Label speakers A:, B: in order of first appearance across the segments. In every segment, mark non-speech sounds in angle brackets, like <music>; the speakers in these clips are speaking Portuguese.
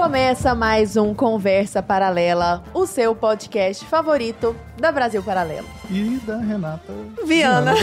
A: Começa mais um Conversa Paralela, o seu podcast favorito da Brasil Paralelo.
B: E da Renata
A: Viana.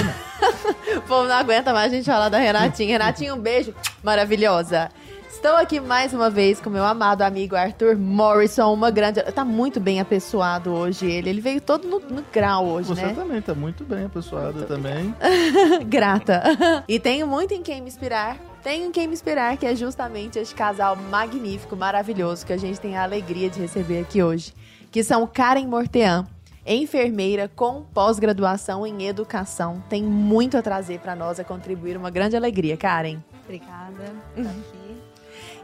A: <laughs> o povo não aguenta mais a gente falar da Renatinha. Renatinha, um beijo. Maravilhosa. Estou aqui mais uma vez com meu amado amigo Arthur Morrison, uma grande. Tá muito bem apessoado hoje ele. Ele veio todo no, no grau hoje,
B: Você
A: né?
B: também tá muito bem apessoada também. <laughs>
A: Grata. E tenho muito em quem me inspirar. Tenho em quem me inspirar, que é justamente este casal magnífico, maravilhoso, que a gente tem a alegria de receber aqui hoje. Que são Karen Mortean, enfermeira com pós-graduação em educação. Tem muito a trazer para nós, a contribuir. Uma grande alegria, Karen.
C: Obrigada estar aqui.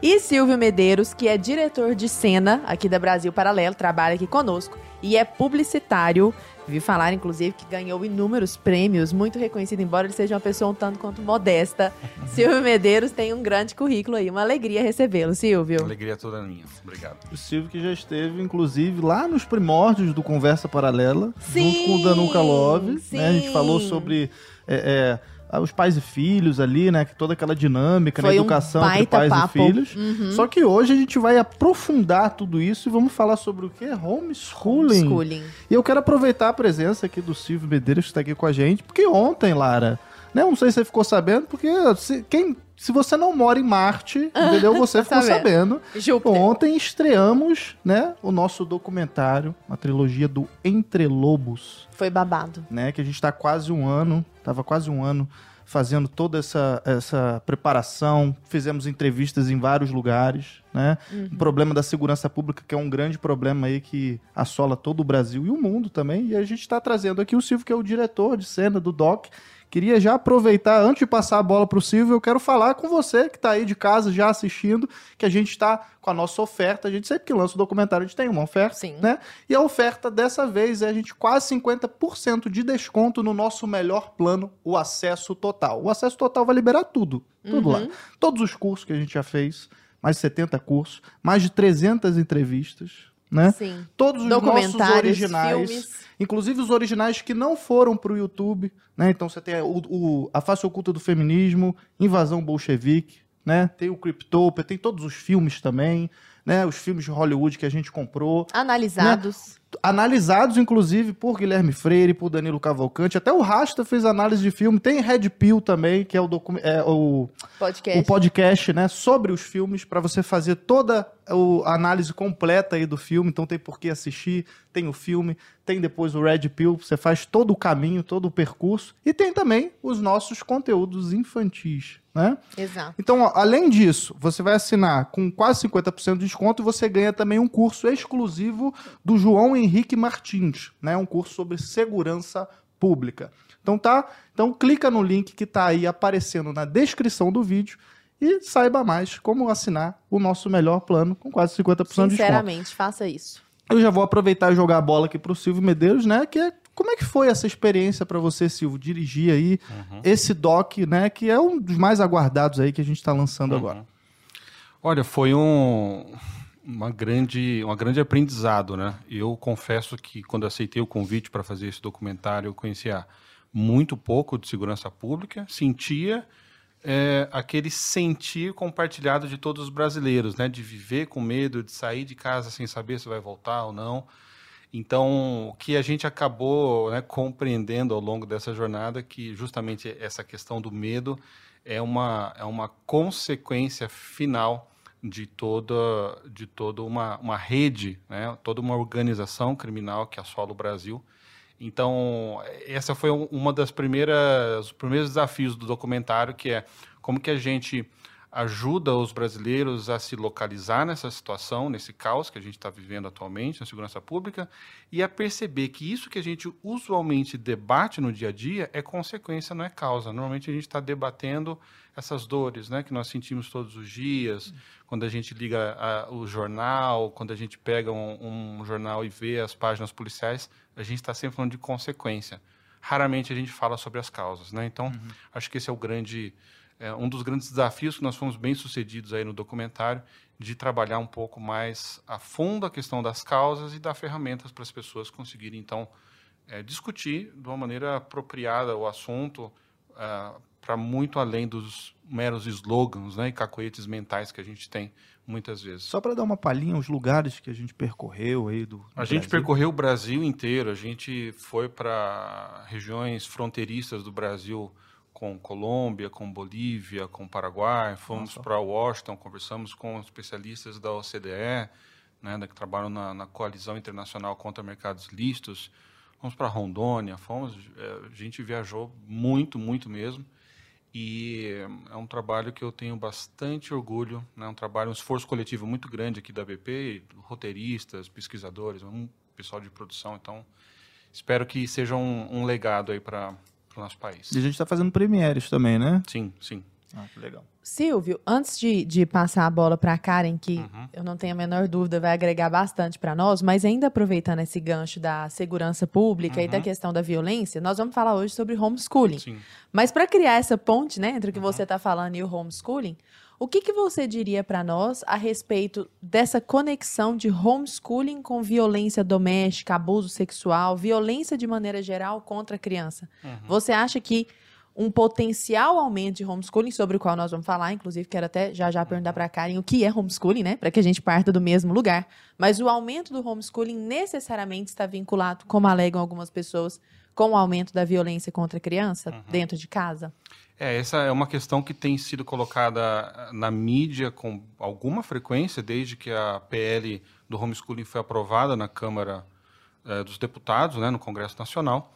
A: E Silvio Medeiros, que é diretor de cena aqui da Brasil Paralelo, trabalha aqui conosco e é publicitário. Vi falar, inclusive, que ganhou inúmeros prêmios, muito reconhecido, embora ele seja uma pessoa um tanto quanto modesta. <laughs> Silvio Medeiros tem um grande currículo aí, uma alegria recebê-lo, Silvio.
D: Alegria toda minha. Obrigado.
B: O Silvio que já esteve, inclusive, lá nos primórdios do Conversa Paralela,
A: Sim,
B: junto com o Danuca Love. Né? A gente
A: sim.
B: falou sobre é, é, os pais e filhos ali, né? Toda aquela dinâmica na
A: Foi um
B: educação entre
A: baita
B: pais
A: papo.
B: e filhos.
A: Uhum.
B: Só que hoje a gente vai aprofundar tudo isso e vamos falar sobre o que? Homeschooling.
A: Schooling.
B: E eu quero aproveitar a presença aqui do Silvio Medeiros que está aqui com a gente, porque ontem, Lara, né, não sei se você ficou sabendo, porque se, quem, se você não mora em Marte, <laughs> entendeu? Você
A: Tá
B: ficou sabendo.
A: Júpiter.
B: Ontem estreamos, né, o nosso documentário, uma trilogia do Entre Lobos,
A: Foi babado.
B: né, que a gente está quase um ano, tava quase um ano fazendo toda essa, essa preparação, fizemos entrevistas em vários lugares, né? O problema da segurança pública, que é um grande problema aí que assola todo o Brasil e o mundo também, e a gente está trazendo aqui o Silvio, que é o diretor de cena do DOC, Queria já aproveitar, antes de passar a bola para o Silvio, eu quero falar com você que está aí de casa já assistindo, que a gente está com a nossa oferta. A gente sempre que lança o documentário, a gente tem uma oferta,
A: Sim.
B: né? E a oferta dessa vez é a gente quase 50% de desconto no nosso melhor plano, o acesso total. O acesso total vai liberar tudo, tudo lá. Todos os cursos que a gente já fez, mais de 70 cursos, mais de 300 entrevistas, né?
A: Sim.
B: Todos os nossos originais,
A: filmes.
B: inclusive os originais que não foram pro YouTube, né? Então você tem o, o- a face oculta do feminismo, invasão bolchevique, né? Tem o Cryptopia, tem todos os filmes também, né? Os filmes de Hollywood que a gente comprou,
A: Analisados.
B: Analisados inclusive por Guilherme Freire, por Danilo Cavalcante, até o Rasta fez análise de filme, tem Red Pill também, que é o é, o
A: Podcast.
B: o podcast, né, sobre os filmes para você fazer toda a análise completa aí do filme. Então tem por que assistir, tem o filme, tem depois o Red Pill, você faz todo o caminho, todo o percurso e tem também os nossos conteúdos infantis, né?
A: Exato.
B: Então, ó, além disso, você vai assinar com quase 50% de desconto e você ganha também um curso exclusivo do João Henrique Martins, né? Um curso sobre segurança pública. Então tá? Então clica no link que tá aí aparecendo na descrição do vídeo e saiba mais como assinar o nosso melhor plano com quase 50% de desconto.
A: Sinceramente, faça isso.
B: Eu já vou aproveitar e jogar a bola aqui pro Silvio Medeiros, né? Que é como é que foi essa experiência para você, Silvio, dirigir aí esse doc, né? Que é um dos mais aguardados aí que a gente está lançando agora.
D: Olha, foi um uma grande, uma grande aprendizado, né? Eu confesso que quando aceitei o convite para fazer esse documentário, eu conhecia muito pouco de segurança pública, sentia é, aquele sentir compartilhado de todos os brasileiros, né? De viver com medo, de sair de casa sem saber se vai voltar ou não. Então, o que a gente acabou né, compreendendo ao longo dessa jornada que justamente essa questão do medo é uma, é uma consequência final de toda, de toda uma, uma rede, né, toda uma organização criminal que assola o Brasil. Então, essa foi um- uma das primeiras, os primeiros desafios do documentário, que é como que a gente ajuda os brasileiros a se localizar nessa situação, nesse caos que a gente está vivendo atualmente na segurança pública, e a perceber que isso que a gente usualmente debate no dia a dia é consequência, não é causa. Normalmente a gente está debatendo essas dores, né, que nós sentimos todos os dias, quando a gente liga a- o jornal, quando a gente pega um, um jornal e vê as páginas policiais, a gente está sempre falando de consequência. Raramente a gente fala sobre as causas, né? Então, acho que esse é o grande é um dos grandes desafios que nós fomos bem sucedidos aí no documentário de trabalhar um pouco mais a fundo a questão das causas e dar ferramentas para as pessoas conseguirem então é, discutir de uma maneira apropriada o assunto, ah, para muito além dos meros slogans né, e cacoetes mentais que a gente tem muitas vezes.
B: Só para dar uma palhinha, os lugares que a gente percorreu aí do. do
D: a gente
B: Brasil.
D: percorreu o Brasil inteiro, a gente foi para regiões fronteiriças do Brasil com Colômbia, com Bolívia, com Paraguai, fomos para Washington, conversamos com especialistas da OCDE, né, que trabalham na, na coalizão internacional contra mercados listos, fomos para Rondônia, fomos, é, a gente viajou muito, muito mesmo. E é um trabalho que eu tenho bastante orgulho, né? um trabalho, um esforço coletivo muito grande aqui da BP, roteiristas, pesquisadores, um pessoal de produção. Então, espero que seja um, um legado aí para o nosso país.
B: E a gente está fazendo premieres também, né?
D: Sim, sim.
B: Ah, que legal.
A: Silvio, antes de, de passar a bola para a Karen, que
D: Uhum.
A: eu não tenho a menor dúvida vai agregar bastante para nós, mas ainda aproveitando esse gancho da segurança pública e da
D: Uhum.
A: questão da violência, nós vamos falar hoje sobre homeschooling.
D: Sim.
A: Mas para criar essa ponte, né, entre o que
D: Uhum.
A: você está falando e o homeschooling, o que, que você diria para nós a respeito dessa conexão de homeschooling com violência doméstica, abuso sexual, violência de maneira geral contra a criança?
D: Uhum.
A: Você acha que um potencial aumento de homeschooling, sobre o qual nós vamos falar, inclusive quero até já já perguntar para a Karen o que é homeschooling, né, para que a gente parta do mesmo lugar, mas o aumento do homeschooling necessariamente está vinculado, como alegam algumas pessoas, com o aumento da violência contra a criança
D: Uhum.
A: dentro de casa?
D: É, essa é uma questão que tem sido colocada na mídia com alguma frequência, desde que a PL do homeschooling foi aprovada na Câmara eh, dos Deputados, né, no Congresso Nacional.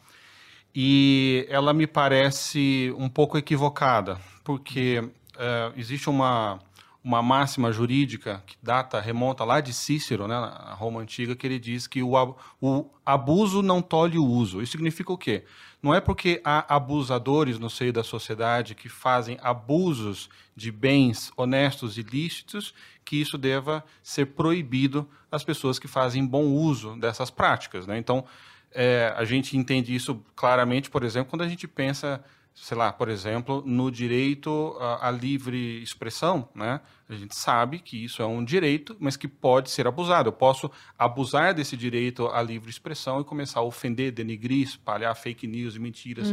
D: E ela me parece um pouco equivocada, porque eh, existe uma, uma máxima jurídica que data, remonta lá de Cícero, né, na Roma Antiga, que ele diz que o, o abuso não tolhe o uso. Isso significa o quê? Não é porque há abusadores no seio da sociedade que fazem abusos de bens honestos e lícitos que isso deva ser proibido às pessoas que fazem bom uso dessas práticas. Né? Então, é, a gente entende isso claramente, por exemplo, quando a gente pensa, sei lá, por exemplo, no direito à, à livre expressão, né? A gente sabe que isso é um direito, mas que pode ser abusado. Eu posso abusar desse direito à livre expressão e começar a ofender, denigrir, espalhar fake news e mentiras.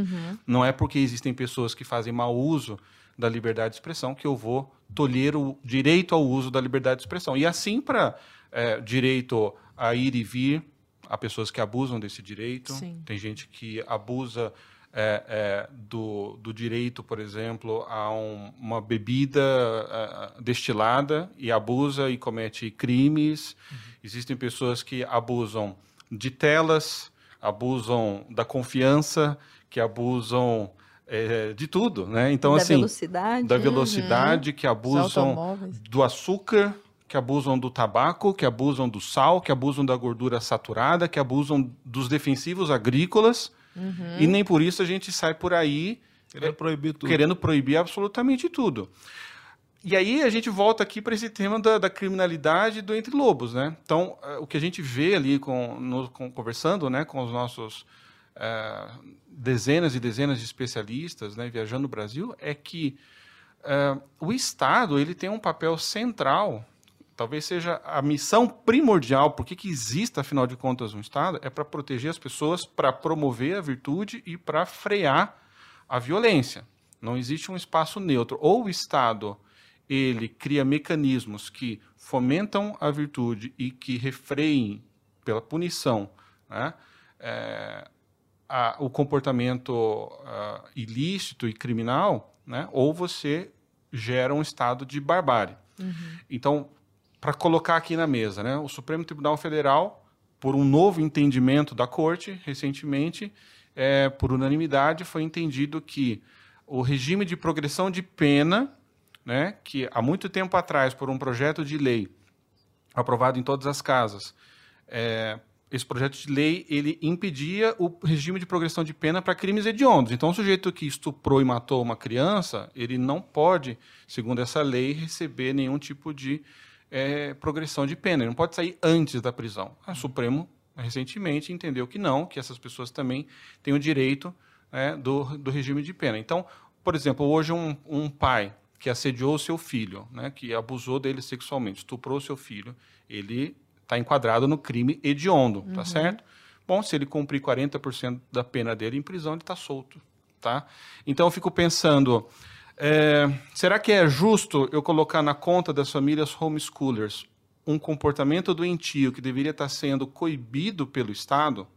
D: Não é porque existem pessoas que fazem mau uso da liberdade de expressão que eu vou tolher o direito ao uso da liberdade de expressão. E assim para direito a ir e vir, há pessoas que abusam desse direito.
A: Sim.
D: Tem gente que abusa é, é, do, do direito, por exemplo, a um- uma bebida é, destilada e abusa e comete crimes. Existem pessoas que abusam de telas, abusam da confiança, que abusam é, de tudo, né? Então,
C: da
D: assim,
C: velocidade.
D: da velocidade, que
A: Os
D: abusam do açúcar, que abusam do tabaco, que abusam do sal, que abusam da gordura saturada, que abusam dos defensivos agrícolas.
A: Uhum.
D: E nem por isso a gente sai por aí
B: Querendo proibir tudo.
D: querendo proibir absolutamente tudo. E aí a gente volta aqui para esse tema da, da criminalidade do entre lobos, né? Então eh, o que a gente vê ali com, no- com- conversando, né, com os nossos eh, dezenas e dezenas de especialistas, né, viajando no Brasil, é que eh, o Estado ele tem um papel central, talvez seja a missão primordial, porque que exista afinal de contas um Estado, é para proteger as pessoas, para promover a virtude e para frear a violência. Não existe um espaço neutro. Ou o Estado ele cria mecanismos que fomentam a virtude e que refreiem pela punição né, é, a- o comportamento ah, ilícito e criminal, né, ou você gera um estado de barbárie. Então, para colocar aqui na mesa, né, o Supremo Tribunal Federal, por um novo entendimento da Corte, recentemente, é, por unanimidade, foi entendido que o regime de progressão de pena, né, que há muito tempo atrás, por um projeto de lei aprovado em todas as casas, é, esse projeto de lei ele impedia o regime de progressão de pena para crimes hediondos. Então, o sujeito que estuprou e matou uma criança, ele não pode, segundo essa lei, receber nenhum tipo de é, progressão de pena. Ele não pode sair antes da prisão. O Supremo recentemente entendeu que não, que essas pessoas também têm o direito né, do, do regime de pena. Então, por exemplo, hoje um, um pai que assediou o seu filho, né, que abusou dele sexualmente, estuprou o seu filho, ele está enquadrado no crime hediondo, tá certo? Bom, se ele cumprir 40% da pena dele em prisão, ele está solto. tá? Então eu fico pensando, é, será que é justo eu colocar na conta das famílias homeschoolers um comportamento doentio que deveria estar sendo coibido pelo Estado?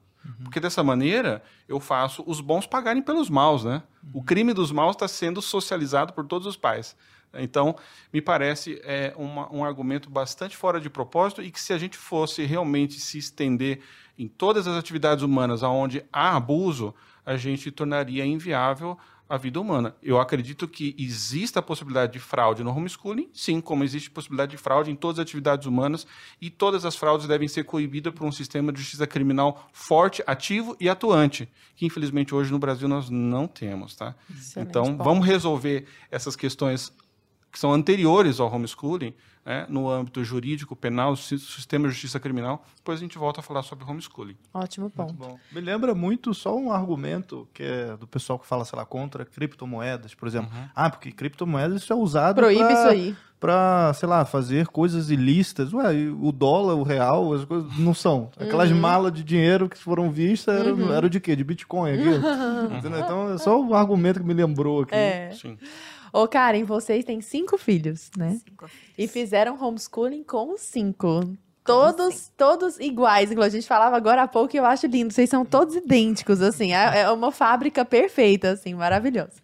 D: Porque dessa maneira eu faço os bons pagarem pelos maus, né? O crime dos maus está sendo socializado por todos os pais. Então, me parece é, uma, um argumento bastante fora de propósito e que se a gente fosse realmente se estender em todas as atividades humanas onde há abuso, a gente tornaria inviável a vida humana. Eu acredito que exista a possibilidade de fraude no homeschooling, sim, como existe possibilidade de fraude em todas as atividades humanas, e todas as fraudes devem ser coibidas por um sistema de justiça criminal forte, ativo e atuante, que infelizmente hoje no Brasil nós não temos, tá?
A: Excelente
D: então,
A: ponto.
D: vamos resolver essas questões que são anteriores ao homeschooling, né, no âmbito jurídico, penal, si- sistema de justiça criminal, depois a gente volta a falar sobre homeschooling.
A: Ótimo ponto.
B: Bom, me lembra muito só um argumento que é do pessoal que fala, sei lá, contra criptomoedas, por exemplo. Ah, porque criptomoedas isso é usado
A: Proíbe
B: pra,
A: isso aí.
B: pra, sei lá, fazer coisas ilícitas. Ué, o dólar, o real, as coisas não são. Aquelas
A: Uhum.
B: malas de dinheiro que foram vistas eram, era de quê? De Bitcoin aquilo. <laughs> Entendeu? Então é só o argumento que me lembrou aqui.
A: É.
D: Sim.
A: Ô, Karen, vocês têm cinco filhos, né?
C: Cinco filhos.
A: E fizeram homeschooling com os cinco. Todos, todos iguais. A gente falava agora há pouco e eu acho lindo. Vocês são todos idênticos, assim. É, é uma fábrica perfeita, assim, maravilhosa.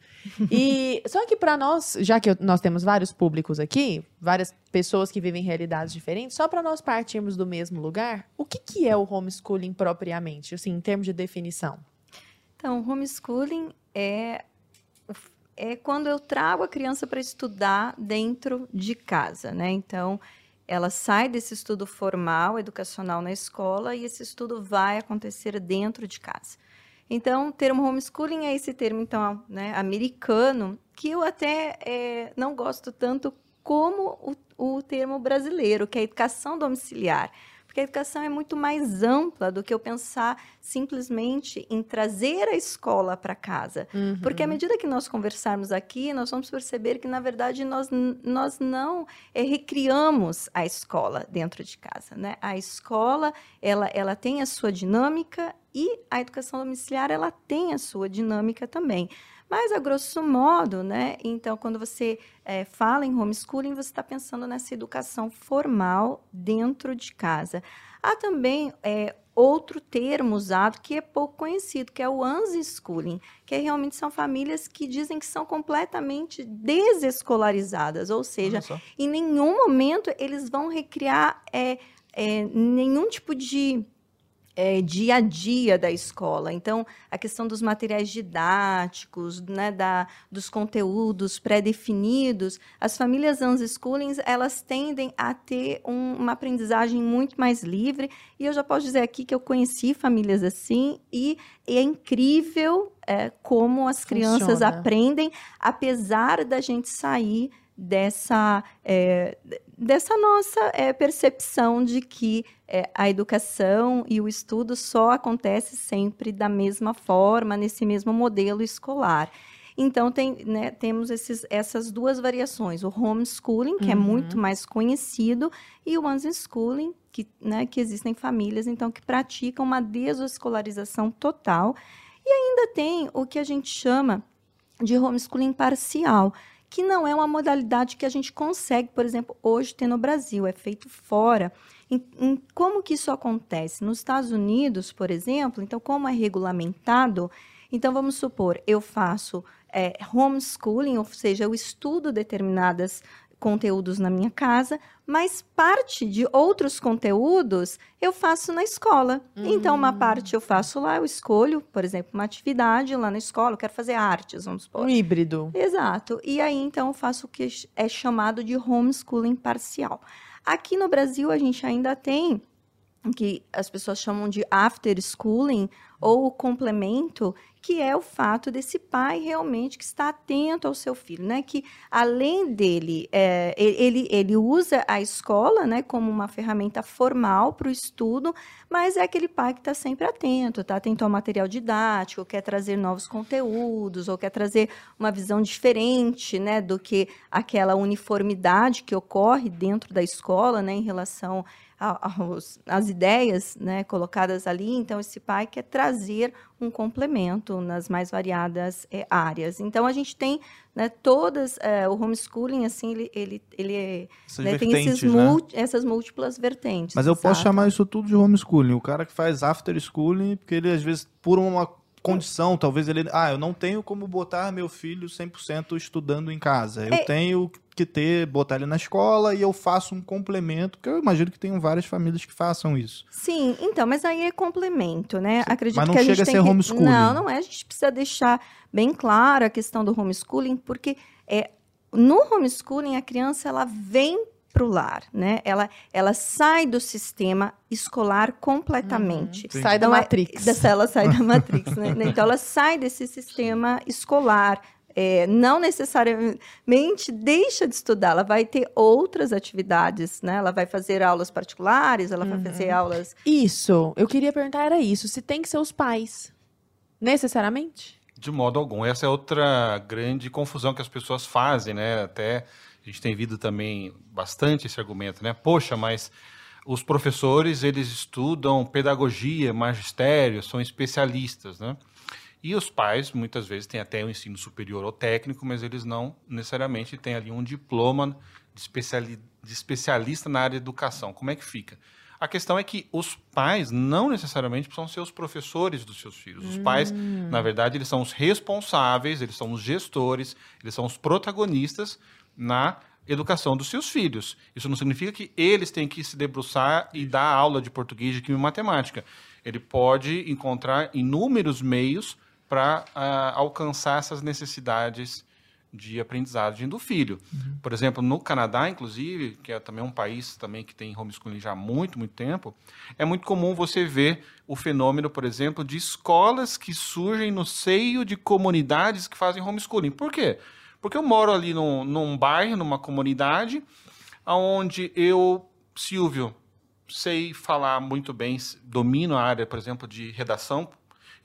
A: E <laughs> só que para nós, já que eu- nós temos vários públicos aqui, várias pessoas que vivem realidades diferentes, só para nós partirmos do mesmo lugar, o que, que é o homeschooling propriamente, assim, em termos de definição?
C: Então, homeschooling é, é quando eu trago a criança para estudar dentro de casa, né? Então, ela sai desse estudo formal, educacional na escola, e esse estudo vai acontecer dentro de casa. Então, o termo homeschooling é esse termo, então, né, americano, que eu até eh, não gosto tanto como o, o termo brasileiro, que é educação domiciliar. Porque a educação é muito mais ampla do que eu pensar simplesmente em trazer a escola para casa. Porque à medida que nós conversarmos aqui, nós vamos perceber que, na verdade, nós, nós não eh, recriamos a escola dentro de casa. Né? A escola ela, ela tem a sua dinâmica e a educação domiciliar ela tem a sua dinâmica também. Mas, a grosso modo, né? Então, quando você eh, fala em homeschooling, você está pensando nessa educação formal dentro de casa. Há também eh, outro termo usado que é pouco conhecido, que é o unschooling, que realmente são famílias que dizem que são completamente desescolarizadas, ou seja, em nenhum momento eles vão recriar é, é, nenhum tipo de é, dia a dia da escola. Então, a questão dos materiais didáticos, né, da, dos conteúdos pré-definidos, as famílias unschooling, elas tendem a ter um- uma aprendizagem muito mais livre. E eu já posso dizer aqui que eu conheci famílias assim e é incrível é, como as crianças
A: Funciona.
C: aprendem, apesar da gente sair dessa, é, dessa nossa é, percepção de que é, a educação e o estudo só acontece sempre da mesma forma, nesse mesmo modelo escolar. Então, tem, né, temos esses, essas duas variações, o homeschooling, que é
A: Uhum.
C: muito mais conhecido, e o unschooling, que, né, que existem famílias, então, que praticam uma desescolarização total. E ainda tem o que a gente chama de homeschooling parcial, que não é uma modalidade que a gente consegue, por exemplo, hoje ter no Brasil, é feito fora. Em, em como que isso acontece? Nos Estados Unidos, por exemplo, então, como é regulamentado, então vamos supor, eu faço é, homeschooling, ou seja, eu estudo determinadas conteúdos na minha casa, mas parte de outros conteúdos eu faço na escola. Então, uma parte eu faço lá, eu escolho, por exemplo, uma atividade lá na escola, eu quero fazer artes, vamos supor.
A: Um híbrido.
C: Exato. E aí, então, eu faço o que é chamado de homeschooling parcial. Aqui no Brasil, a gente ainda tem que as pessoas chamam de after schooling ou o complemento, que é o fato desse pai realmente que está atento ao seu filho, né? Que além dele, é, ele, ele usa a escola, né, como uma ferramenta formal para o estudo, mas é aquele pai que está sempre atento, está atento ao material didático, quer trazer novos conteúdos ou quer trazer uma visão diferente, né, do que aquela uniformidade que ocorre dentro da escola, né, em relação as ideias né, colocadas ali, então esse pai quer trazer um complemento nas mais variadas é, áreas. Então a gente tem né, todas, é, o homeschooling, assim, ele, ele, ele né, tem esses né? essas múltiplas vertentes.
B: Mas eu posso chamar isso tudo de homeschooling. O cara que faz after schooling, porque ele às vezes, por uma condição, talvez ele, ah, eu não tenho como botar meu filho 100% estudando em casa. Eu é... tenho que ter, botar ele na escola e eu faço um complemento, porque eu imagino que tenham várias famílias que façam isso.
C: Sim, então, mas aí é complemento, né?
B: Sim. Acredito mas não que a chega gente a ser que... homeschooling.
C: Não, não é. A gente precisa deixar bem claro a questão do homeschooling, porque é, no homeschooling a criança ela vem para o lar, né? Ela, ela sai do sistema escolar completamente.
A: Uhum. Sai da então, é Matrix. <laughs>
C: É, ela sai da Matrix, né? Então ela sai desse sistema escolar. É, não necessariamente deixa de estudar, ela vai ter outras atividades, né? Ela vai fazer aulas particulares, ela vai fazer uhum. aulas.
A: Isso, eu queria perguntar era isso. Se tem que ser os pais, necessariamente?
D: De modo algum. Essa é outra grande confusão que as pessoas fazem, né? Até a gente tem visto também bastante esse argumento, né? Poxa, mas os professores, eles estudam pedagogia, magistério, são especialistas, né? E os pais, muitas vezes, têm até o um ensino superior ou técnico, mas eles não necessariamente têm ali um diploma de, especiali de especialista na área de educação. Como é que fica? A questão é que os pais não necessariamente precisam ser os professores dos seus filhos. Os hum. pais, na verdade, eles são os responsáveis, eles são os gestores, eles são os protagonistas na educação dos seus filhos. Isso não significa que eles têm que se debruçar e dar aula de português, de química e matemática. Ele pode encontrar inúmeros meios para uh, alcançar essas necessidades de aprendizagem do filho. Uhum. Por exemplo, no Canadá, inclusive, que é também um país também que tem homeschooling já há muito, muito tempo, é muito comum você ver o fenômeno, por exemplo, de escolas que surgem no seio de comunidades que fazem homeschooling. Por quê? Porque eu moro ali num, num bairro, numa comunidade, onde eu, Silvio, sei falar muito bem, domino a área, por exemplo, de redação.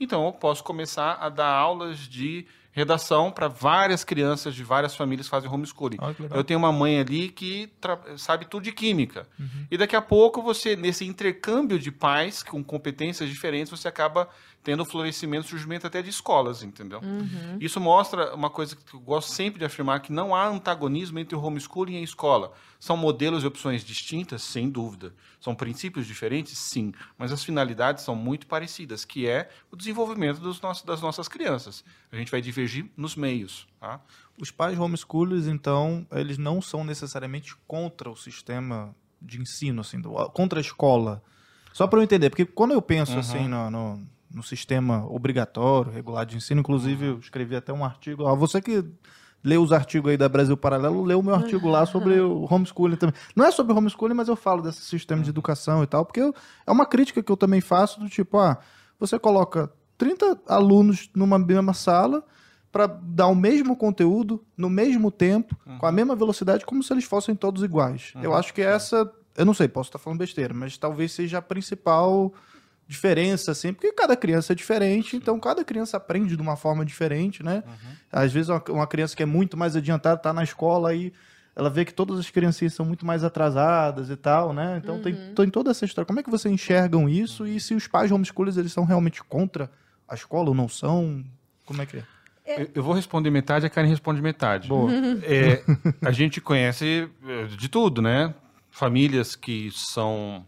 D: Então, eu posso começar a dar aulas de redação para várias crianças de várias famílias que fazem homeschooling. Ah, eu tenho uma mãe ali que sabe tudo de química. Uhum. E daqui a pouco você, nesse intercâmbio de pais com competências diferentes, você acaba tendo florescimento, surgimento até de escolas, entendeu? Uhum. Isso mostra uma coisa que eu gosto sempre de afirmar, que não há antagonismo entre o homeschooling e a escola. São modelos e opções distintas, sem dúvida. São princípios diferentes, sim. Mas as finalidades são muito parecidas, que é o desenvolvimento dos nossos, das nossas crianças. A gente vai divergir nos meios, tá?
B: Os pais homeschoolers, então, eles não são necessariamente contra o sistema de ensino, assim, do, contra a escola. Só para eu entender, porque quando eu penso uhum. assim no, no no sistema obrigatório, regular de ensino. Inclusive, eu escrevi até um artigo. Ah, você que lê os artigos aí da Brasil Paralelo, lê o meu artigo lá sobre o homeschooling também. Não é sobre homeschooling, mas eu falo desse sistema de educação e tal, porque eu, é uma crítica que eu também faço do tipo, ah, você coloca 30 alunos numa mesma sala para dar o mesmo conteúdo no mesmo tempo, uhum. com a mesma velocidade, como se eles fossem todos iguais. Uhum. Eu acho que essa, eu não sei, posso estar falando besteira, mas talvez seja a principal diferença, assim, porque cada criança é diferente, então cada criança aprende de uma forma diferente, né? Uhum. Às vezes uma, criança que é muito mais adiantada está na escola e ela vê que todas as criancinhas são muito mais atrasadas e tal, né? Então uhum. tem, tem toda essa história. Como é que vocês enxergam isso e se os pais homeschoolers eles são realmente contra a escola ou não são? Como é que é?
D: é. Eu vou responder metade, a Karen responde metade.
B: Boa.
D: É, <laughs> a gente conhece é, de tudo, né? Famílias que são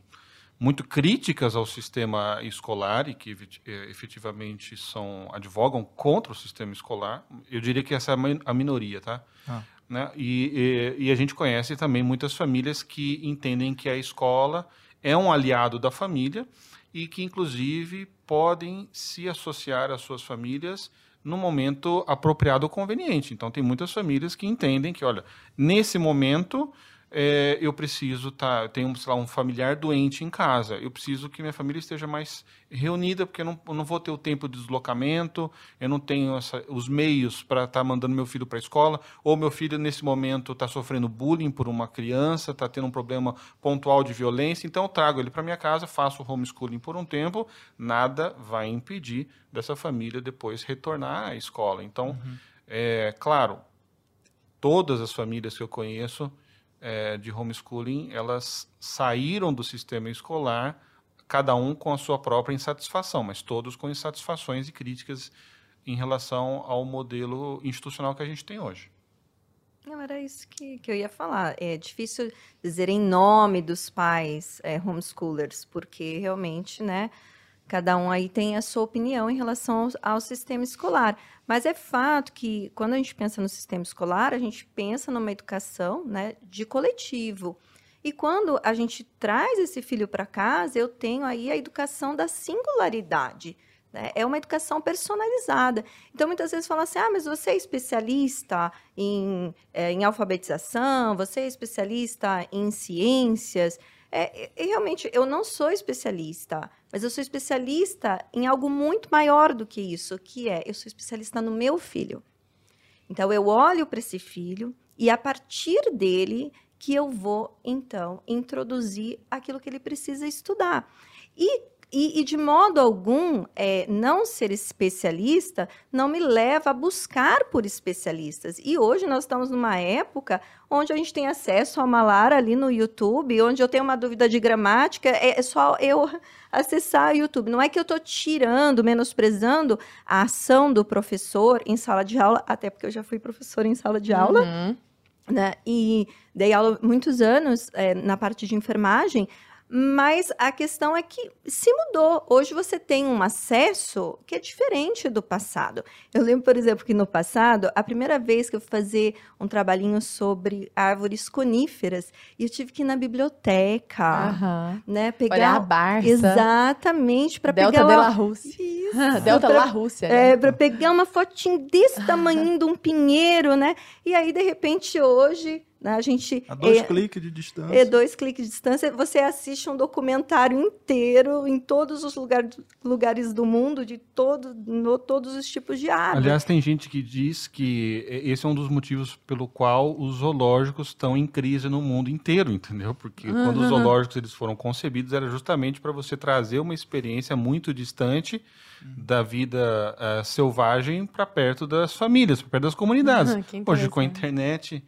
D: muito críticas ao sistema escolar e que eh, efetivamente são advogam contra o sistema escolar. Eu diria que essa é a minoria, tá? Ah. Né? E, e, e, a gente conhece também muitas famílias que entendem que a escola é um aliado da família e que, inclusive, podem se associar às suas famílias no momento apropriado ou conveniente. Então, tem muitas famílias que entendem que, olha, nesse momento é, eu preciso estar, tá, tenho sei lá, um familiar doente em casa, eu preciso que minha família esteja mais reunida, porque eu não, eu não vou ter o tempo de deslocamento, eu não tenho essa, os meios para estar tá mandando meu filho para a escola, ou meu filho nesse momento está sofrendo bullying por uma criança, está tendo um problema pontual de violência, então eu trago ele para minha casa, faço o homeschooling por um tempo, nada vai impedir dessa família depois retornar à escola. Então, uhum. é claro, todas as famílias que eu conheço é, de homeschooling, elas saíram do sistema escolar, cada um com a sua própria insatisfação, mas todos com insatisfações e críticas em relação ao modelo institucional que a gente tem hoje.
C: Não, era isso que, que eu ia falar. É difícil dizer em nome dos pais é, homeschoolers, porque realmente, né, cada um aí tem a sua opinião em relação ao, ao, sistema escolar. Mas é fato que, quando a gente pensa no sistema escolar, a gente pensa numa educação né, de coletivo. E quando a gente traz esse filho para casa, eu tenho aí a educação da singularidade. Né? É uma educação personalizada. Então, muitas vezes falam assim: ah, mas você é especialista em, é, em alfabetização, você é especialista em ciências. É, realmente, eu não sou especialista, mas eu sou especialista em algo muito maior do que isso, que é, eu sou especialista no meu filho. Então, eu olho para esse filho e, a partir dele, que eu vou, então, introduzir aquilo que ele precisa estudar. E e, e, de modo algum, é, não ser especialista não me leva a buscar por especialistas. E hoje nós estamos numa época onde a gente tem acesso a uma Lara ali no YouTube, onde eu tenho uma dúvida de gramática, é, é só eu acessar o YouTube. Não é que eu estou tirando, menosprezando a ação do professor em sala de aula, até porque eu já fui professora em sala de aula. Uhum. Né? E dei aula muitos anos é, na parte de enfermagem, mas a questão é que se mudou. Hoje você tem um acesso que é diferente do passado. Eu lembro, por exemplo, que no passado, a primeira vez que eu fui fazer um trabalhinho sobre árvores coníferas, eu tive que ir na biblioteca,
A: uhum.
C: né, pegar
A: Olhar a Barça.
C: Exatamente, para pegar
A: Delta
C: de
A: la Rússia. <laughs>
C: Isso, <laughs>
A: Delta
C: pra,
A: la Rússia. Né?
C: É, para pegar uma fotinho desse <laughs> tamanho de um pinheiro, né? E aí de repente hoje? A gente
B: a dois é, cliques de distância.
C: É dois cliques de distância. Você assiste um documentário inteiro em todos os lugar, lugares do mundo, de todo, no, todos os tipos de árvore.
D: Aliás, tem gente que diz que esse é um dos motivos pelo qual os zoológicos estão em crise no mundo inteiro, entendeu? Porque uhum. quando os zoológicos eles foram concebidos, era justamente para você trazer uma experiência muito distante da vida uh, selvagem para perto das famílias, para perto das comunidades. Uhum, Hoje, com a internet,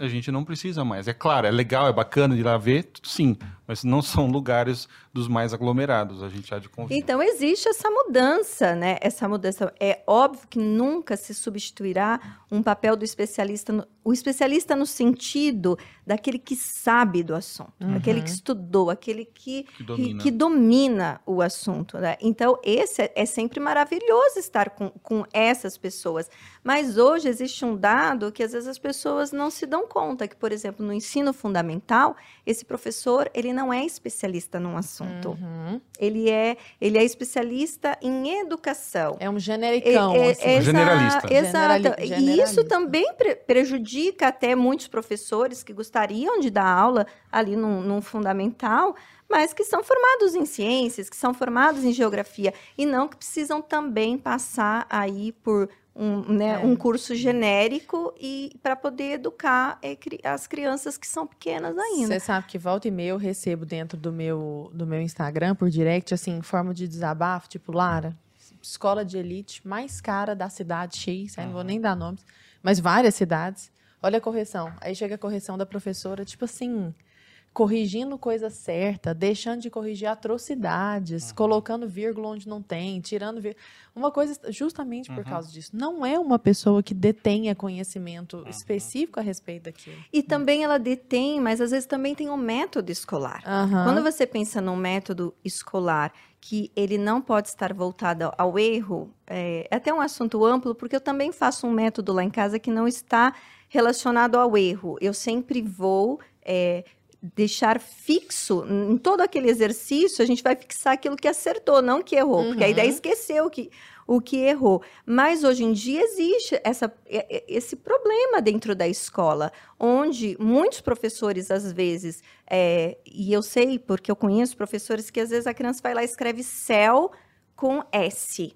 D: a gente não precisa mais. É claro, é legal, é bacana de ir lá ver, sim, mas não são lugares dos mais aglomerados, a gente há de convir.
C: Então, existe essa mudança, né? Essa mudança. É óbvio que nunca se substituirá um papel do especialista, no, o especialista no sentido daquele que sabe do assunto, uhum. aquele que estudou, aquele que, que, domina. que domina o assunto. Né? Então, esse é, é sempre maravilhoso estar com, com essas pessoas. Mas hoje existe um dado que às vezes as pessoas não se dão conta, que, por exemplo, no ensino fundamental, esse professor ele não é especialista num assunto. Uhum. Ele, é, ele é especialista em educação.
A: É um genericão.
C: É,
A: é, assim.
D: generalista.
C: Exato. Generali e isso também pre prejudica até muitos professores que gostariam de dar aula ali num, num fundamental, mas que são formados em ciências, que são formados em geografia, e não que precisam também passar aí por um, né, é. um curso genérico e para poder educar é, as crianças que são pequenas ainda.
A: Você sabe que volta e meia eu recebo dentro do meu, do meu Instagram por direct, assim, em forma de desabafo, tipo, Lara, escola de elite mais cara da cidade X, uhum. não vou nem dar nomes, mas várias cidades. Olha a correção. Aí chega a correção da professora, tipo assim, corrigindo coisa certa, deixando de corrigir atrocidades, uhum. colocando vírgula onde não tem, tirando vírgula. Uma coisa justamente por uhum. causa disso. Não é uma pessoa que detenha conhecimento uhum. específico a respeito daquilo.
C: E também ela detém, mas às vezes também tem um método escolar. Quando você pensa num método escolar que ele não pode estar voltado ao erro, é, é até um assunto amplo, porque eu também faço um método lá em casa que não está relacionado ao erro. Eu sempre vou é, deixar fixo em todo aquele exercício, a gente vai fixar aquilo que acertou, não que errou, uhum. porque a ideia é esqueceu que, o que errou. Mas hoje em dia existe essa, esse problema dentro da escola, onde muitos professores, às vezes, é, e eu sei porque eu conheço professores que às vezes a criança vai lá e escreve céu com S.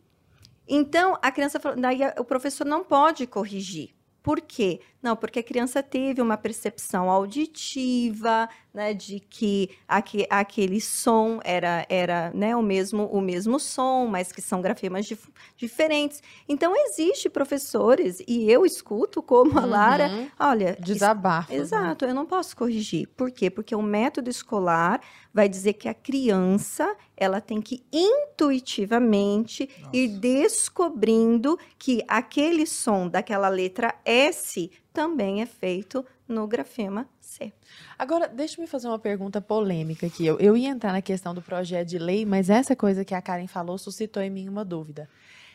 C: Então, a criança fala, daí o professor não pode corrigir. Por quê? Não, porque a criança teve uma percepção auditiva, né, de que aque, aquele som era, era né, o, mesmo, o mesmo som, mas que são grafemas dif diferentes. Então, existe professores, e eu escuto como a Lara,
A: Uhum.
C: olha...
A: Desabafo. né?
C: Exato, eu não posso corrigir. Por quê? Porque o método escolar vai dizer que a criança ela tem que intuitivamente ir descobrindo que aquele som daquela letra S também é feito no grafema C.
A: Agora, deixa eu me fazer uma pergunta polêmica aqui. Eu, eu ia entrar na questão do projeto de lei, mas essa coisa que a Karen falou suscitou em mim uma dúvida.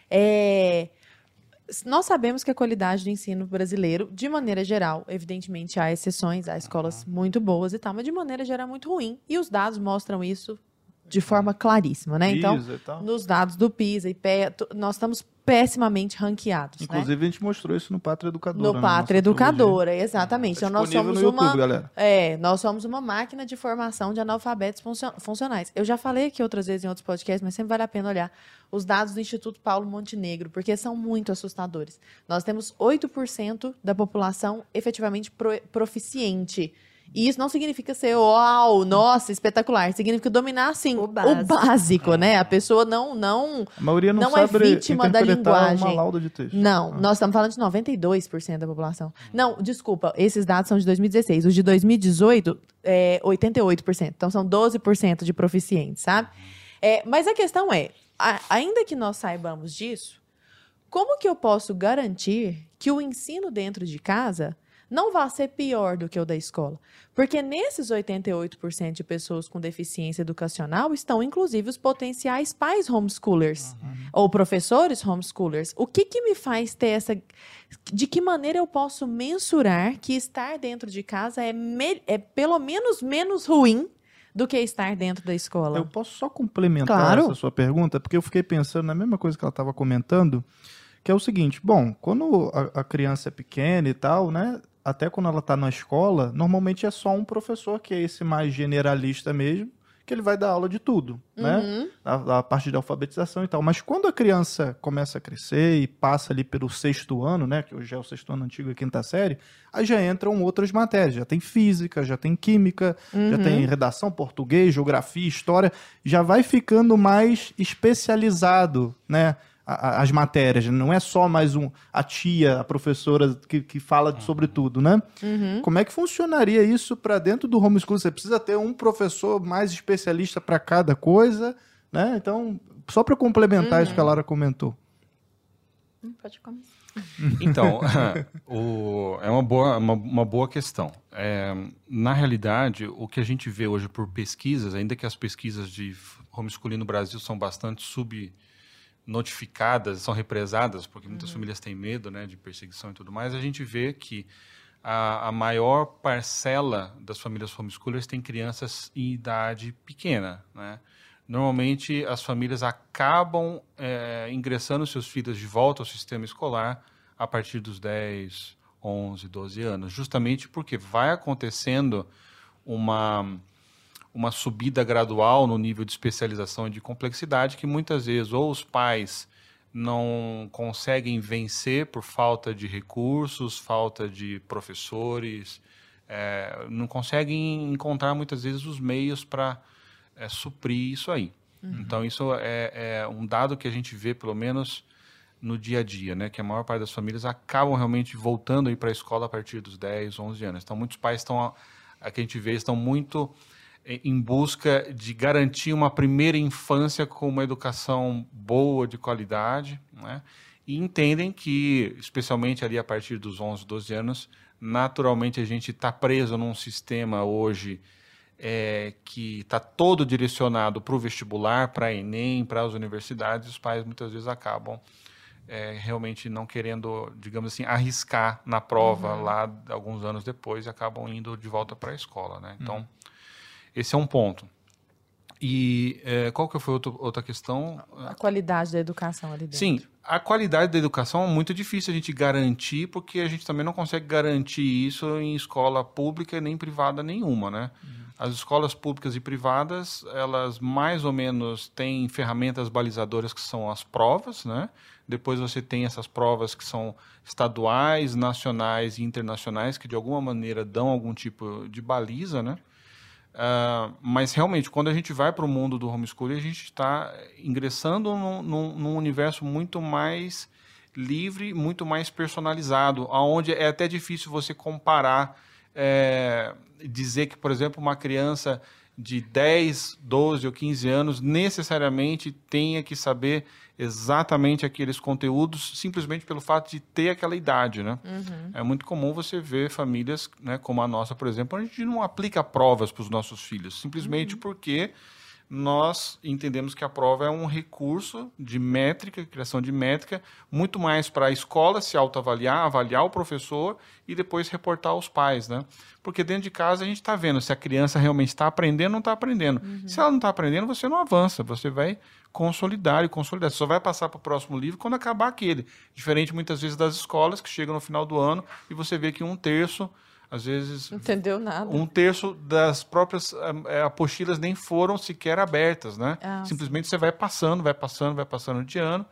A: É, nós sabemos que a qualidade do ensino brasileiro, de maneira geral, evidentemente há exceções, há escolas muito boas e tal, mas de maneira geral é muito ruim. E os dados mostram isso de forma claríssima, né? Então, nos dados do PISA e PEA, nós estamos pessimamente ranqueados, né?
B: Inclusive, a gente mostrou isso no Pátria Educadora.
A: No
B: né,
A: Pátria Educadora, exatamente.
B: Tá
A: Então, nós somos
B: YouTube,
A: uma.
B: galera.
A: É, nós somos uma máquina de formação de analfabetos funcio- funcionais. Eu já falei aqui outras vezes em outros podcasts, mas sempre vale a pena olhar os dados do Instituto Paulo Montenegro, porque são muito assustadores. Nós temos 8% da população efetivamente pro- proficiente. E isso não significa ser, uau, nossa, espetacular. Significa dominar, assim,
C: O
A: o
C: básico.
A: básico, né? A pessoa não, não
B: A maioria não,
A: Não é
B: sabe
A: vítima da linguagem.
B: uma lauda de texto.
A: não, nós estamos falando de 92% da população. Não, desculpa, esses dados são de 2016. Os de 2018, é 88%. Então, são 12% de proficientes, sabe? É, mas a questão é, a- ainda que nós saibamos disso, como que eu posso garantir que o ensino dentro de casa não vai ser pior do que o da escola? Porque nesses 88% de pessoas com deficiência educacional estão, inclusive, os potenciais pais homeschoolers ou professores homeschoolers. O que, que me faz ter essa. De que maneira eu posso mensurar que estar dentro de casa é, me- é pelo menos menos ruim do que estar dentro da escola?
B: Eu posso só complementar
A: Claro.
B: essa sua pergunta, porque eu fiquei pensando na mesma coisa que ela estava comentando, que é o seguinte: bom, quando a, a criança é pequena e tal, né? Até quando ela está na escola, normalmente é só um professor que é esse mais generalista mesmo, que ele vai dar aula de tudo, né?
A: Uhum.
B: a, a parte de alfabetização e tal. Mas quando a criança começa a crescer e passa ali pelo sexto ano, né, que hoje é o sexto ano antigo, a quinta série, aí já entram outras matérias. Já tem física, já tem química, já
A: Uhum.
B: tem redação, português, geografia, história. Já vai ficando mais especializado, né? A- As matérias, não é só mais um, a tia, a professora que, que fala de sobre tudo, né?
A: Uhum.
B: Como é que funcionaria isso para dentro do homeschool? Você precisa ter um professor mais especialista para cada coisa, né? Então, só para complementar isso que a Lara comentou.
C: Hum, Pode começar.
D: Então, <laughs> <laughs> o- é uma boa, uma, uma boa questão. É, na realidade, o que a gente vê hoje por pesquisas, ainda que as pesquisas de homeschooling no Brasil são bastante subnotificadas, são represadas, porque muitas famílias têm medo né, de perseguição e tudo mais, a gente vê que a, a maior parcela das famílias homeschoolers tem crianças em idade pequena, né? Normalmente, as famílias acabam eh, ingressando seus filhos de volta ao sistema escolar a partir dos 10, 11, 12 anos, justamente porque vai acontecendo uma, uma subida gradual no nível de especialização e de complexidade que muitas vezes ou os pais não conseguem vencer por falta de recursos, falta de professores, eh, não conseguem encontrar muitas vezes os meios para é, suprir isso aí. Então, isso é, é um dado que a gente vê, pelo menos no dia a dia, né? Que a maior parte das famílias acabam realmente voltando para a escola a partir dos 10, 11 anos. Então, muitos pais estão, a, a que a gente vê, estão muito em busca de garantir uma primeira infância com uma educação boa, de qualidade, né? E entendem que, especialmente ali a partir dos 11, 12 anos, naturalmente a gente está preso num sistema hoje é, que está todo direcionado para o vestibular, para a Enem, para as universidades, os pais muitas vezes acabam é, realmente não querendo, digamos assim, arriscar na prova lá alguns anos depois e acabam indo de volta para a escola, né? Então, esse é um ponto. E é, qual que foi outro, outra questão?
A: A qualidade da educação ali dentro.
D: Sim, a qualidade da educação é muito difícil a gente garantir, porque a gente também não consegue garantir isso em escola pública nem privada nenhuma, né? As escolas públicas e privadas, elas mais ou menos têm ferramentas balizadoras que são as provas, né? Depois você tem essas provas que são estaduais, nacionais e internacionais, que de alguma maneira dão algum tipo de baliza, né? Uh, mas realmente, quando a gente vai para o mundo do homeschooling, a gente está ingressando num, num, num, universo muito mais livre, muito mais personalizado, onde é até difícil você comparar, é, dizer que, por exemplo, uma criança de 10, 12 ou 15 anos necessariamente tenha que saber exatamente aqueles conteúdos simplesmente pelo fato de ter aquela idade, né? Uhum. É muito comum você ver famílias, né, como a nossa, por exemplo, a gente não aplica provas para os nossos filhos, simplesmente uhum. porque nós entendemos que a prova é um recurso de métrica, criação de métrica, muito mais para a escola se autoavaliar, avaliar o professor e depois reportar aos pais, né? Porque dentro de casa a gente está vendo se a criança realmente está aprendendo ou não está aprendendo. Uhum. Se ela não está aprendendo, você não avança, você vai consolidar e consolidar. Você só vai passar para o próximo livro quando acabar aquele. Diferente muitas vezes das escolas que chegam no final do ano e você vê que um terço às vezes.
A: Entendeu nada.
D: Um terço das próprias é, apostilas nem foram sequer abertas, né? Ah, Simplesmente sim. você vai passando, vai passando, vai passando de ano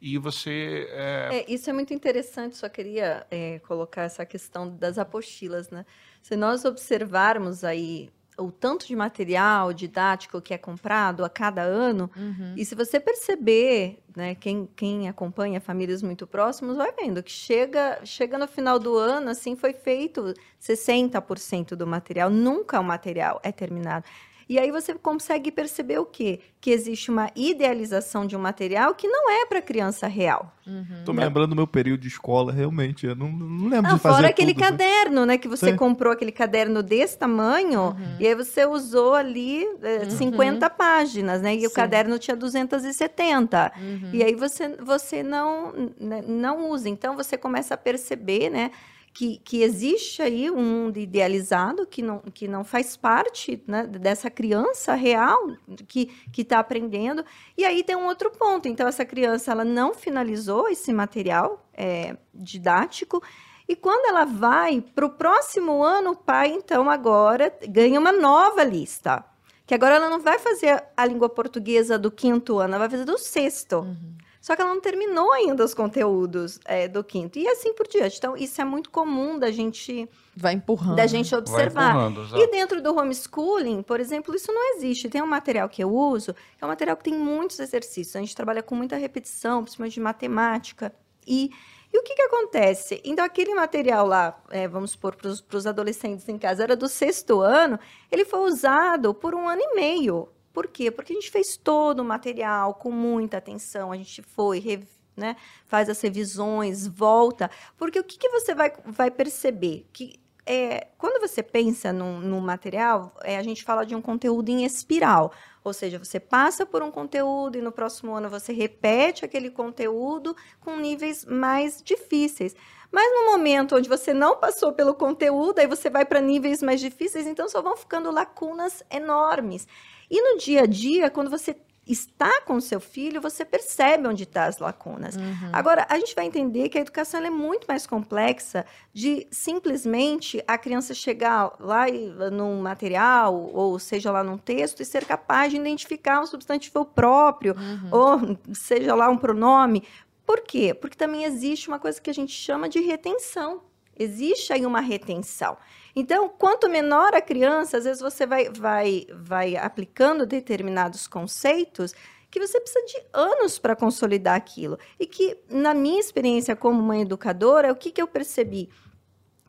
D: e você. É...
C: É, isso é muito interessante, só queria é, colocar essa questão das apostilas, né? Se nós observarmos aí o tanto de material didático que é comprado a cada ano. Uhum. E se você perceber, né, quem, quem acompanha famílias muito próximas, vai vendo que chega, chega no final do ano, assim, foi feito 60% do material. Nunca o material é terminado. E aí você consegue perceber o quê? Que existe uma idealização de um material que não é para criança real.
B: Estou uhum. me lembrando do meu período de escola, realmente. Eu não, não lembro ah, de fazer
C: Fora aquele
B: tudo,
C: caderno, né? Que você Sim. comprou aquele caderno desse tamanho uhum. e aí você usou ali é, uhum. 50 páginas, né? E Sim. o caderno tinha 270. Uhum. E aí você, você não, né, não usa. Então você começa a perceber, né? Que, que existe aí um mundo idealizado que não, que não faz parte né, dessa criança real que está aprendendo. E aí tem um outro ponto. Então, essa criança ela não finalizou esse material é, didático. E quando ela vai para o próximo ano, o pai, então, agora ganha uma nova lista. Que agora ela não vai fazer a língua portuguesa do quinto ano, ela vai fazer do sexto. Uhum. Só que ela não terminou ainda os conteúdos é, do quinto. E assim por diante. Então, isso é muito comum da gente.
A: Vai empurrando.
C: Da gente observar. E dentro do homeschooling, por exemplo, isso não existe. Tem um material que eu uso, que é um material que tem muitos exercícios. A gente trabalha com muita repetição, principalmente de matemática. E, e o que, que acontece? Então, aquele material lá, é, vamos supor, para os adolescentes em casa, era do sexto ano, ele foi usado por um ano e meio por quê? Porque a gente fez todo o material com muita atenção, a gente foi, né, faz as revisões, volta. Porque o que, que você vai, vai perceber? Que é, quando você pensa no, material, é, a gente fala de um conteúdo em espiral. Ou seja, você passa por um conteúdo e no próximo ano você repete aquele conteúdo com níveis mais difíceis. Mas no momento onde você não passou pelo conteúdo, aí você vai para níveis mais difíceis, então só vão ficando lacunas enormes. E no dia a dia, quando você está com o seu filho, você percebe onde estão tá as lacunas. Uhum. Agora, a gente vai entender que a educação é muito mais complexa de simplesmente a criança chegar lá num material, ou seja lá num texto, e ser capaz de identificar um substantivo próprio, uhum. ou seja lá um pronome. Por quê? Porque também existe uma coisa que a gente chama de retenção. Existe aí uma retenção. Então, quanto menor a criança, às vezes você vai, vai, vai aplicando determinados conceitos que você precisa de anos para consolidar aquilo. E que, na minha experiência como mãe educadora, o que, que eu percebi?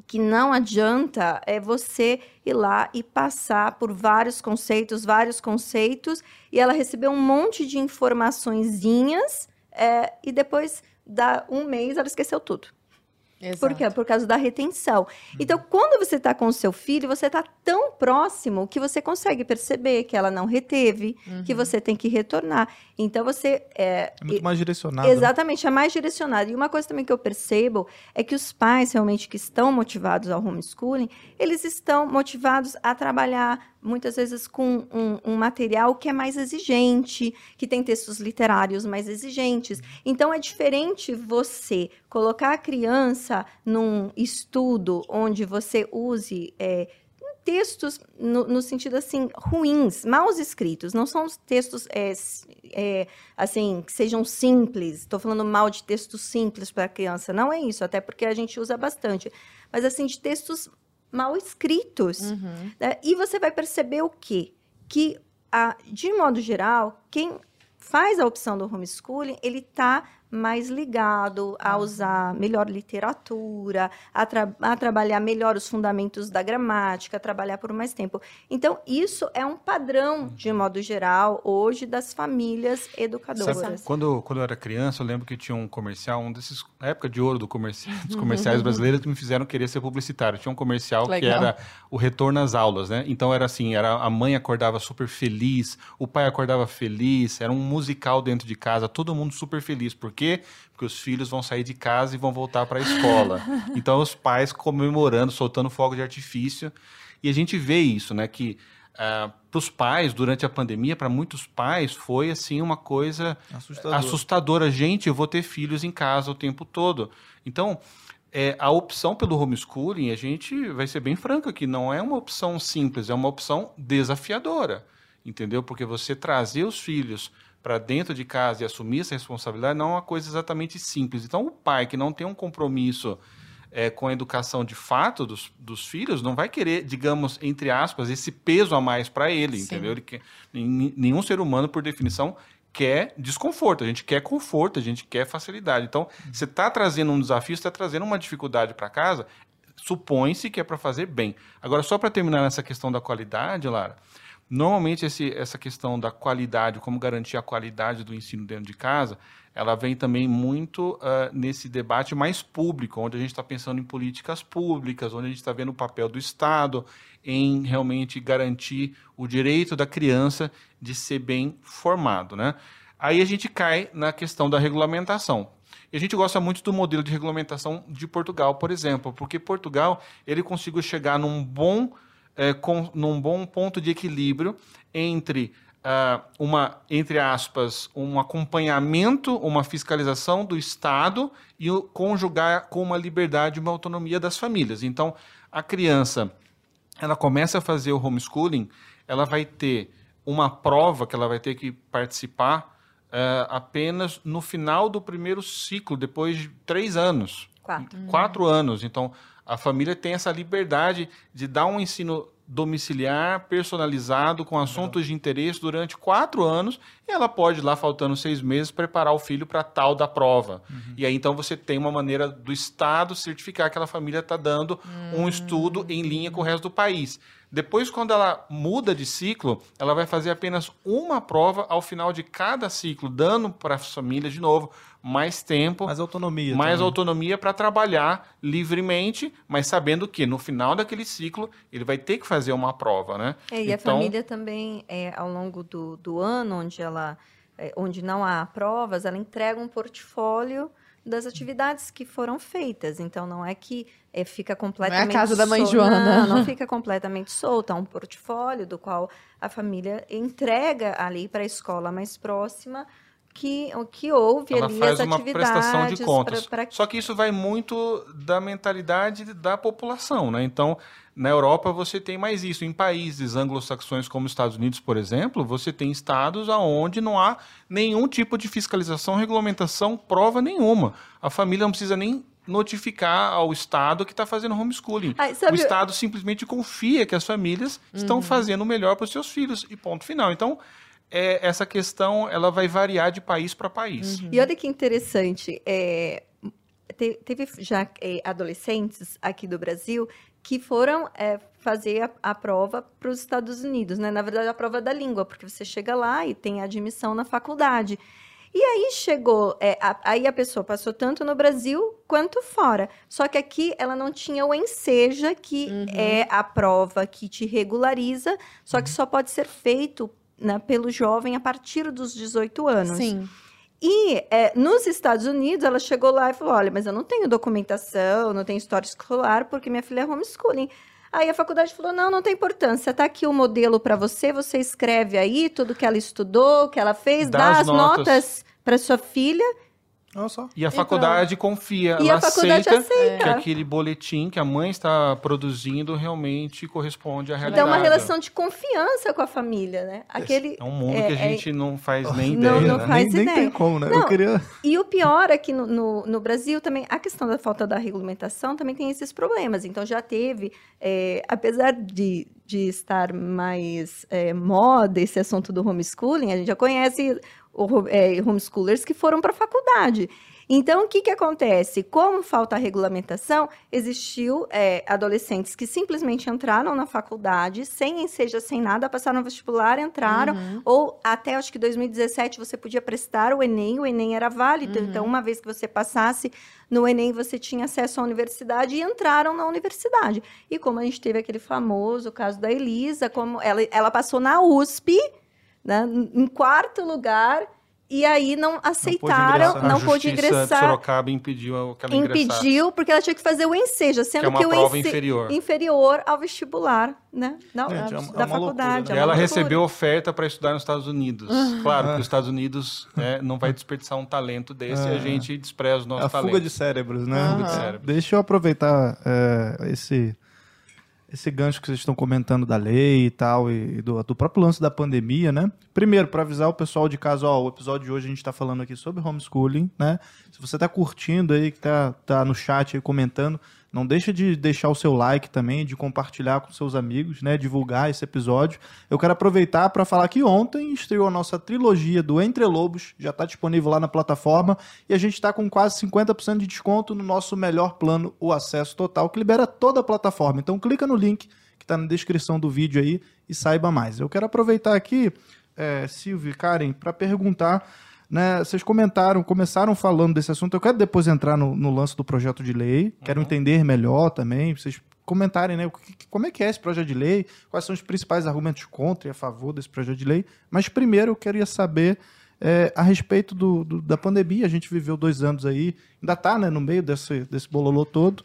C: que não adianta é você ir lá e passar por vários conceitos, vários conceitos, e ela receber um monte de informaçõezinhas é, e depois, da um mês, ela esqueceu tudo. Exato. Por quê? Por causa da retenção. Uhum. Então, quando você está com o seu filho, você está tão próximo que você consegue perceber que ela não reteve, uhum. que você tem que retornar. Então, você...
B: É, é muito mais direcionado.
C: Exatamente, né? é mais direcionado. E uma coisa também que eu percebo é que os pais, realmente, que estão motivados ao homeschooling, eles estão motivados a trabalhar muitas vezes com um, um, material que é mais exigente, que tem textos literários mais exigentes. Então, é diferente você colocar a criança num estudo onde você use. É, textos no, no, sentido assim ruins, mal escritos, não são textos é, é, assim que sejam simples. Estou falando mal de textos simples para a criança, não é isso, até porque a gente usa bastante, mas assim de textos mal escritos.
A: Uhum.
C: né? E você vai perceber o quê? Que, a, de modo geral, quem faz a opção do homeschooling, ele está mais ligado a usar melhor literatura, a, tra- a trabalhar melhor os fundamentos da gramática, a trabalhar por mais tempo. Então, isso é um padrão, de modo geral, hoje, das famílias educadoras.
D: Sabe, quando, quando eu era criança, eu lembro que tinha um comercial, um desses, na época de ouro do comerci dos <laughs> comerciais brasileiros, que me fizeram querer ser publicitário. Tinha um comercial que
A: Legal.
D: era o retorno às aulas, né? Então era assim, era a mãe acordava super feliz, o pai acordava feliz, era um musical dentro de casa, todo mundo super feliz. Por quê? Porque os filhos vão sair de casa e vão voltar para a escola. <laughs> então os pais comemorando, soltando fogo de artifício. E a gente vê isso, né? Que para os pais, durante a pandemia, para muitos pais, foi assim uma coisa
B: Assustador.
D: assustadora. Gente, eu vou ter filhos em casa o tempo todo. Então, é, a opção pelo homeschooling, a gente vai ser bem franco aqui, não é uma opção simples, é uma opção desafiadora, entendeu? Porque você trazer os filhos para dentro de casa e assumir essa responsabilidade não é uma coisa exatamente simples. Então, o pai que não tem um compromisso é, com a educação de fato dos, dos filhos não vai querer, digamos, entre aspas, esse peso a mais para ele,
A: Sim.
D: entendeu? Ele quer, nen- nenhum ser humano, por definição, quer desconforto, a gente quer conforto, a gente quer facilidade. Então, você está trazendo um desafio, você está trazendo uma dificuldade para casa, supõe-se que é para fazer bem. Agora, só para terminar nessa questão da qualidade, Lara, normalmente esse, essa questão da qualidade, como garantir a qualidade do ensino dentro de casa, ela vem também muito ah, nesse debate mais público, onde a gente está pensando em políticas públicas, onde a gente está vendo o papel do Estado em realmente garantir o direito da criança de ser bem formado, né? Aí a gente cai na questão da regulamentação. E a gente gosta muito do modelo de regulamentação de Portugal, por exemplo, porque Portugal ele conseguiu chegar num bom, eh, com- num bom ponto de equilíbrio entre ah, uma, entre aspas, um acompanhamento, uma fiscalização do Estado e o conjugar com uma liberdade e uma autonomia das famílias. Então, a criança ela começa a fazer o homeschooling, ela vai ter uma prova que ela vai ter que participar eh, apenas no final do primeiro ciclo, depois de três anos.
C: Quatro.
D: Quatro anos. Então, a família tem essa liberdade de dar um ensino domiciliar, personalizado, com assuntos de interesse durante quatro anos, e ela pode, lá faltando seis meses, preparar o filho para tal da prova. E aí, então, você tem uma maneira do Estado certificar que aquela família está dando um estudo em linha com o resto do país. Depois, quando ela muda de ciclo, ela vai fazer apenas uma prova ao final de cada ciclo, dando para as famílias, de novo, mais tempo,
B: Mais autonomia.
D: mais
B: também.
D: autonomia para trabalhar livremente, mas sabendo que no final daquele ciclo ele vai ter que fazer uma prova, né?
C: É, e a
D: Então-
C: família também, é, ao longo do, do ano, onde ela é, onde não há provas, ela entrega um portfólio das atividades que foram feitas. Então, não é que é, fica completamente
A: casa da mãe
C: sol-
A: Joana.
C: Não, não <laughs> fica completamente solta. Há um portfólio do qual a família entrega ali para a escola mais próxima que, que houve
D: Ela
C: ali
D: faz
C: as
D: uma
C: atividades.
D: prestação de contas.
C: pra- pra-
D: Só que isso vai muito da mentalidade da população, né? Então, na Europa você tem mais isso. Em países anglo-saxões como os Estados Unidos, por exemplo, você tem estados onde não há nenhum tipo de fiscalização, regulamentação, prova nenhuma. A família não precisa nem notificar ao Estado que está fazendo homeschooling.
C: Ai,
D: O Estado simplesmente confia que as famílias estão fazendo o melhor para os seus filhos e ponto final. Então, é, essa questão ela vai variar de país para país.
C: E olha que interessante, é, te- teve já é, adolescentes aqui do Brasil que foram é, fazer a, a prova para os Estados Unidos, né? Na verdade, a prova da língua, porque você chega lá e tem admissão na faculdade. E aí chegou, é, a- aí a pessoa passou tanto no Brasil quanto fora. Só que aqui ela não tinha o enseja, que é a prova que te regulariza, só que só pode ser feito né, pelo jovem a partir dos 18 anos.
A: Sim.
C: E é, nos Estados Unidos, ela chegou lá e falou: Olha, mas eu não tenho documentação, não tenho história escolar, porque minha filha é homeschooling. Aí a faculdade falou: Não, não tem importância, tá aqui o modelo para você, você escreve aí tudo que ela estudou, que ela fez,
D: Dá
C: dá,
D: as
C: as
D: notas.
C: notas para sua filha
D: E a faculdade confia,
C: E
D: ela
C: a faculdade
D: aceita,
C: aceita.
D: que aquele boletim que a mãe está produzindo realmente corresponde à
C: Então,
D: realidade.
C: é uma relação de confiança com a família, né? Aquele,
D: É um mundo
C: é-
D: que a
C: é-
D: gente não faz nem
C: Não,
D: ideia,
C: não
D: né?
C: faz
B: nem, nem
C: ideia.
B: tem como, né? Eu
C: Não.
B: queria.
C: E o pior é que no, no, no Brasil também, a questão da falta da regulamentação também tem esses problemas. Então, já teve, é, apesar de, de estar mais é, moda esse assunto do homeschooling, a gente já conhece é, homeschoolers que foram para a faculdade. Então, o que, que acontece? Como falta a regulamentação, existiu é, adolescentes que simplesmente entraram na faculdade, sem enseja, sem nada, passaram no vestibular, entraram,
A: Uhum.
C: ou até acho que 2017 você podia prestar o Enem, o Enem era válido. Então, uma vez que você passasse no Enem, você tinha acesso à universidade e entraram na universidade. E como a gente teve aquele famoso caso da Elisa, como ela, ela passou na USP, né, em quarto lugar, e aí não aceitaram,
B: ingressar.
C: não
D: a
C: pôde
D: Justiça de
C: ingressar.
D: Sorocaba impediu que ela ingressasse.
C: Impediu, porque ela tinha que fazer o enseja,
D: Que
C: sendo
D: é uma
C: que o
D: prova
C: ense-
D: inferior.
C: inferior ao vestibular, né? Não,
B: Gente, é
C: da
B: uma- é uma
C: faculdade.
B: loucura,
C: é
B: né?
C: uma
D: Ela
C: loucura.
D: recebeu oferta para estudar nos Estados Unidos. Claro
B: Ah.
D: que os Estados Unidos né, não vai desperdiçar um talento desse e
B: Ah.
D: a gente despreza o nosso
B: a
D: talento.
B: fuga de cérebros, né?
A: Aham.
D: de cérebro.
B: Deixa eu aproveitar é, esse, esse gancho que vocês estão comentando da lei e tal, e do, do próprio lance da pandemia, né? Primeiro, para avisar o pessoal de casa, ó, o episódio de hoje a gente está falando aqui sobre homeschooling, né? Se você tá curtindo aí, que tá, tá no chat aí comentando, não deixa de deixar o seu like também, de compartilhar com seus amigos, né? Divulgar esse episódio. Eu quero aproveitar para falar que ontem estreou a nossa trilogia do Entre Lobos, já está disponível lá na plataforma, e a gente está com quase 50% de desconto no nosso melhor plano, o Acesso Total, que libera toda a plataforma. Então clica no link que está na descrição do vídeo aí e saiba mais. Eu quero aproveitar aqui, é, Silvio e Karen, para perguntar né, vocês comentaram, começaram falando desse assunto. Eu quero depois entrar no, no lance do projeto de lei. Quero entender melhor também. Vocês comentarem, né? como é que é esse projeto de lei? Quais são os principais argumentos contra e a favor desse projeto de lei? Mas primeiro eu queria saber é, a respeito do, do- da pandemia. A gente viveu dois anos aí, ainda está né, no meio desse, desse bololô todo.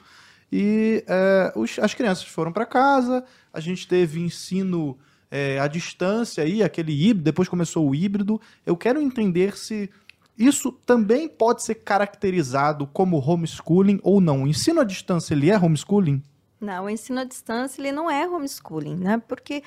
B: E é, os- as crianças foram para casa, a gente teve ensino é, à distância aí, aquele híbrido, depois começou o híbrido. Eu quero entender se isso também pode ser caracterizado como homeschooling ou não. O ensino à distância, ele é homeschooling?
C: Não, o ensino à distância ele não é homeschooling, né? Porque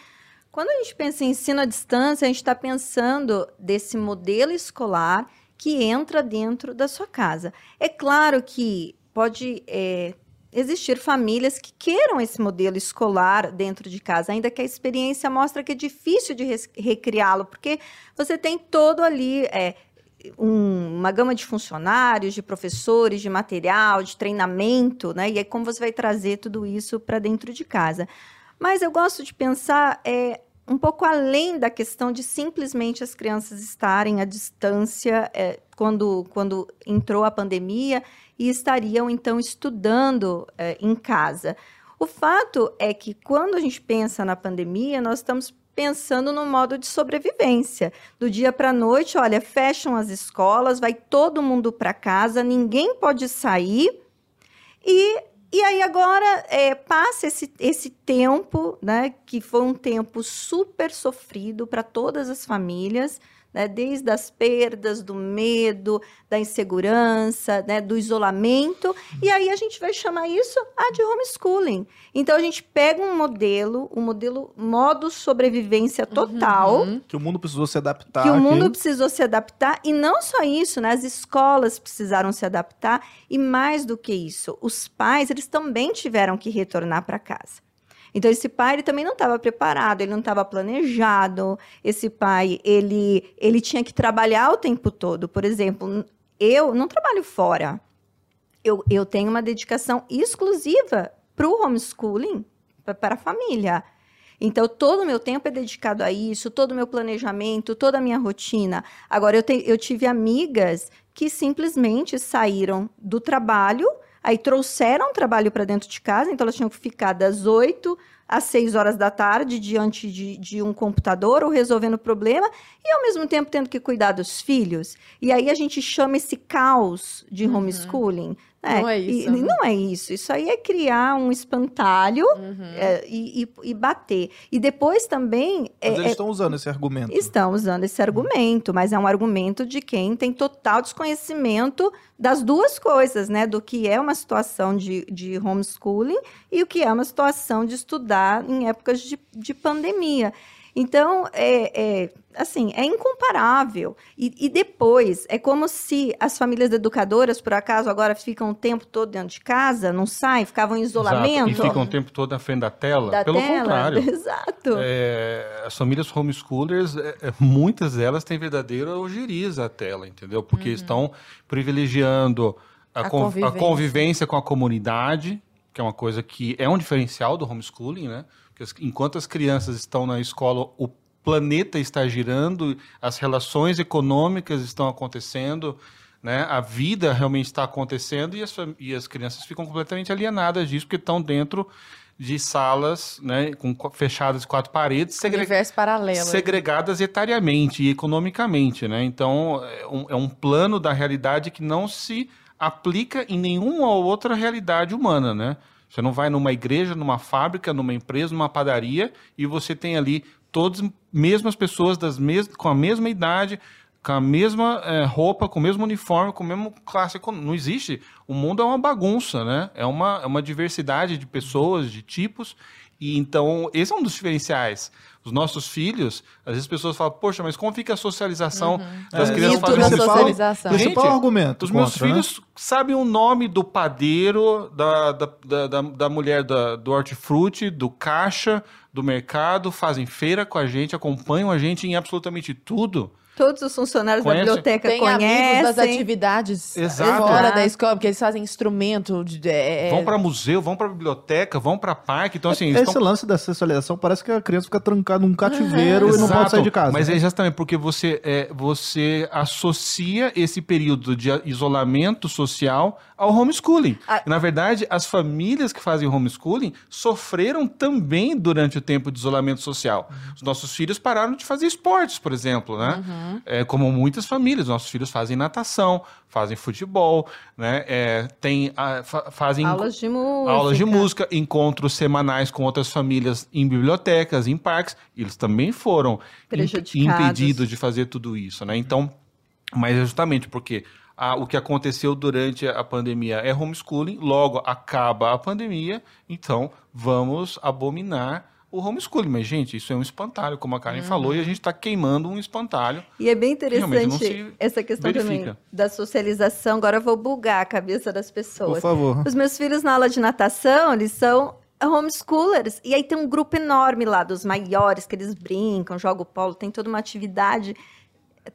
C: quando a gente pensa em ensino à distância, a gente está pensando desse modelo escolar que entra dentro da sua casa. É claro que pode é, existir famílias que queiram esse modelo escolar dentro de casa, ainda que a experiência mostra que é difícil de recriá-lo, porque você tem todo ali é, um- uma gama de funcionários, de professores, de material, de treinamento, né? E aí como você vai trazer tudo isso para dentro de casa. Mas eu gosto de pensar é, um pouco além da questão de simplesmente as crianças estarem à distância é, quando, quando entrou a pandemia e estariam então estudando é, em casa. O fato é que quando a gente pensa na pandemia, nós estamos pensando no modo de sobrevivência. Do dia para a noite, olha, fecham as escolas, vai todo mundo para casa, ninguém pode sair. E, e aí agora é, passa esse, esse tempo, né, que foi um tempo super sofrido para todas as famílias, né, desde as perdas, do medo, da insegurança, né, do isolamento, e aí a gente vai chamar isso ah, de homeschooling. Então a gente pega um modelo, um modelo modo sobrevivência total,
A: Uhum.
B: Que o mundo precisou se adaptar.
C: que o mundo precisou se adaptar e não só isso, né? As escolas precisaram se adaptar e mais do que isso, os pais eles também tiveram que retornar para casa. Então esse pai ele também não estava preparado, ele não estava planejado. Esse pai ele ele tinha que trabalhar o tempo todo. Por exemplo, eu não trabalho fora. Eu, eu tenho uma dedicação exclusiva para o homeschooling, pa- para a família. Então, todo o meu tempo é dedicado a isso, todo o meu planejamento, toda a minha rotina. Agora, eu, te- eu tive amigas que simplesmente saíram do trabalho, aí trouxeram o trabalho para dentro de casa, então elas tinham que ficar das 8 às seis horas da tarde diante de, de um computador ou resolvendo o problema e ao mesmo tempo tendo que cuidar dos filhos. E aí a gente chama esse caos de
A: Uhum.
C: homeschooling.
A: Não é
C: E-
A: isso,
C: e
A: né?
C: não é isso. Isso aí é criar um espantalho
A: Uhum.
C: é, e, e- e bater. E depois também é-
B: Mas eles
C: é-
B: estão usando esse argumento.
C: estão usando esse argumento, mas é um argumento de quem tem total desconhecimento das duas coisas, né? Do que é uma situação de, de homeschooling e o que é uma situação de estudar em épocas de, de pandemia. Então, é, é, assim, é incomparável. E, e depois, é como se as famílias educadoras, por acaso, agora ficam o tempo todo dentro de casa, não saem, ficavam em isolamento.
D: Exato. E ficam o tempo todo na frente da tela.
C: da
D: Pelo
C: tela.
D: contrário. <laughs>
C: Exato.
D: É, as famílias homeschoolers, é, é, muitas delas têm verdadeira ojeriza à tela, entendeu? Porque estão privilegiando a,
A: A
D: con- a
A: convivência.
D: convivência com a comunidade, que é uma coisa que é um diferencial do homeschooling, né? Porque enquanto as crianças estão na escola, o planeta está girando, as relações econômicas estão acontecendo, né? A vida realmente está acontecendo e as, e as crianças ficam completamente alienadas disso porque estão dentro de salas, né, com fechadas de quatro paredes, segre-
A: paralelo.
D: segregadas etariamente e economicamente, né? Então é um, é um plano da realidade que não se aplica em nenhuma outra realidade humana, né? Você não vai numa igreja, numa fábrica, numa empresa, numa padaria e você tem ali todas mesmas pessoas das mes com a mesma idade, com a mesma eh, roupa, com o mesmo uniforme, com o mesmo classe. Não existe. O mundo é uma bagunça, né? É uma, é uma diversidade de pessoas, de tipos. E então, esse é um dos diferenciais. Os nossos filhos, às vezes as pessoas falam, poxa, mas como fica a socialização das
B: É,
D: crianças fazendo
B: principal-
A: socialização.
B: Principal
D: Gente,
B: argumento.
D: Os meus
B: contra, né?
D: filhos sabem o nome do padeiro, da, da, da, da- da mulher da, do hortifruti, do caixa, do mercado, fazem feira com a gente, acompanham a gente em absolutamente tudo.
C: Todos os funcionários
D: Conhece?
C: da biblioteca
A: Tem amigos das
C: conhecem.
A: atividades
D: Exato.
A: fora
C: Exato.
A: da escola, porque eles fazem instrumento. De, é,
D: Vão para museu, vão para biblioteca, vão para parque. Então, assim, eles
B: Esse
D: estão
B: lance da socialização parece que a criança fica trancada num cativeiro e não
D: Exato,
B: pode sair de casa.
D: Mas é exatamente porque você, é, você associa esse período de a- isolamento social ao homeschooling.
C: Ah.
D: Na verdade, as famílias que fazem homeschooling sofreram também durante o tempo de isolamento social. Os nossos filhos pararam de fazer esportes, por exemplo, né? É, como muitas famílias, nossos filhos fazem natação, fazem futebol, né? É, tem, a- fa- fazem
C: Aulas de música.
D: aulas de música, encontros semanais com outras famílias em bibliotecas, em parques. Eles também foram impedidos de fazer tudo isso, né? Então, mas é justamente porque ah, o que aconteceu durante a pandemia é homeschooling, logo acaba a pandemia, então vamos abominar o homeschooling. Mas, gente, isso é um espantalho, como a Karen falou, e a gente está queimando um espantalho.
C: E é bem interessante essa questão também
D: verifica.
C: da socialização. Agora eu vou bugar a cabeça das
B: Por
C: pessoas.
B: favor.
C: Os meus filhos na aula de natação, eles são homeschoolers. E aí tem um grupo enorme lá dos maiores, que eles brincam, jogam polo, tem toda uma atividade.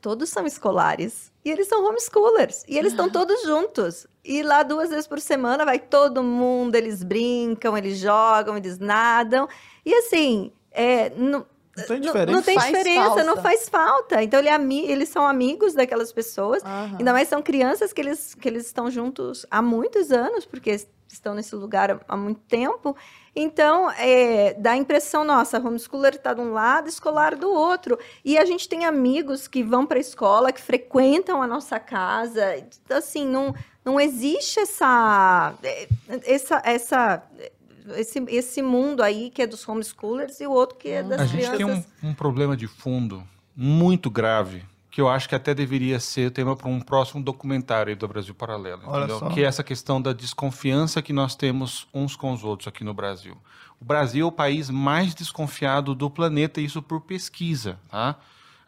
C: Todos são escolares. E eles são homeschoolers. E eles estão todos juntos. E lá duas vezes por semana vai todo mundo, eles brincam, eles jogam, eles nadam. E assim, é, não,
B: Não tem
C: não-
B: diferença.
C: não tem
A: Faz
C: diferença, não
A: falta.
C: faz falta. Então ele é ami- eles são amigos daquelas pessoas.
A: Aham.
C: Ainda mais são crianças que eles, que eles estão juntos há muitos anos, porque estão nesse lugar há muito tempo. Então, é, dá a impressão, nossa, homeschooler está de um lado, escolar do outro. E a gente tem amigos que vão para a escola, que frequentam a nossa casa. Assim, não, não existe essa, é, essa, essa, esse, esse mundo aí que é dos homeschoolers e o outro que é das
D: A gente
C: crianças.
D: tem um, um problema de fundo muito grave, que eu acho que até deveria ser tema para um próximo documentário do Brasil Paralelo. Que é essa questão da desconfiança que nós temos uns com os outros aqui no Brasil. O Brasil é o país mais desconfiado do planeta, isso por pesquisa, tá?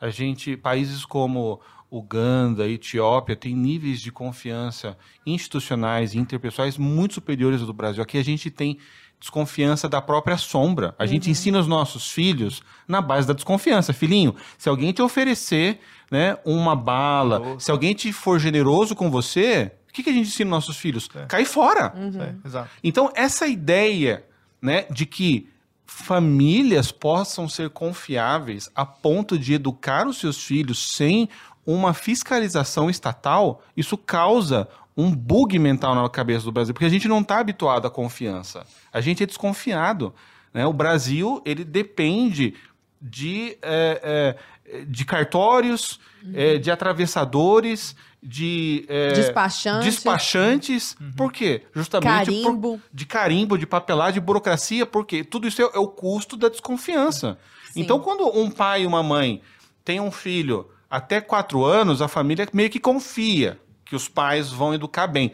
D: A gente, países como Uganda, Etiópia, têm níveis de confiança institucionais e interpessoais muito superiores ao do Brasil. Aqui a gente tem desconfiança da própria sombra. A gente ensina os nossos filhos na base da desconfiança. Filhinho, se alguém te oferecer né, uma bala, se alguém te for generoso com você, o que, que a gente ensina aos nossos filhos? Cai fora.
B: É, exato.
D: Então, essa ideia né, de que famílias possam ser confiáveis a ponto de educar os seus filhos sem uma fiscalização estatal, isso causa um bug mental na cabeça do Brasil, porque a gente não está habituado à confiança. A gente é desconfiado. Né? O Brasil ele depende de, é, é, de cartórios, é, de atravessadores, de é,
A: Despachante.
D: despachantes. Por quê? Justamente por-
A: Carimbo.
D: de carimbo, de papelagem, de burocracia, porque tudo isso é, é o custo da desconfiança.
A: Sim.
D: Então, quando um pai e uma mãe têm um filho até quatro anos, a família meio que confia que os pais vão educar bem.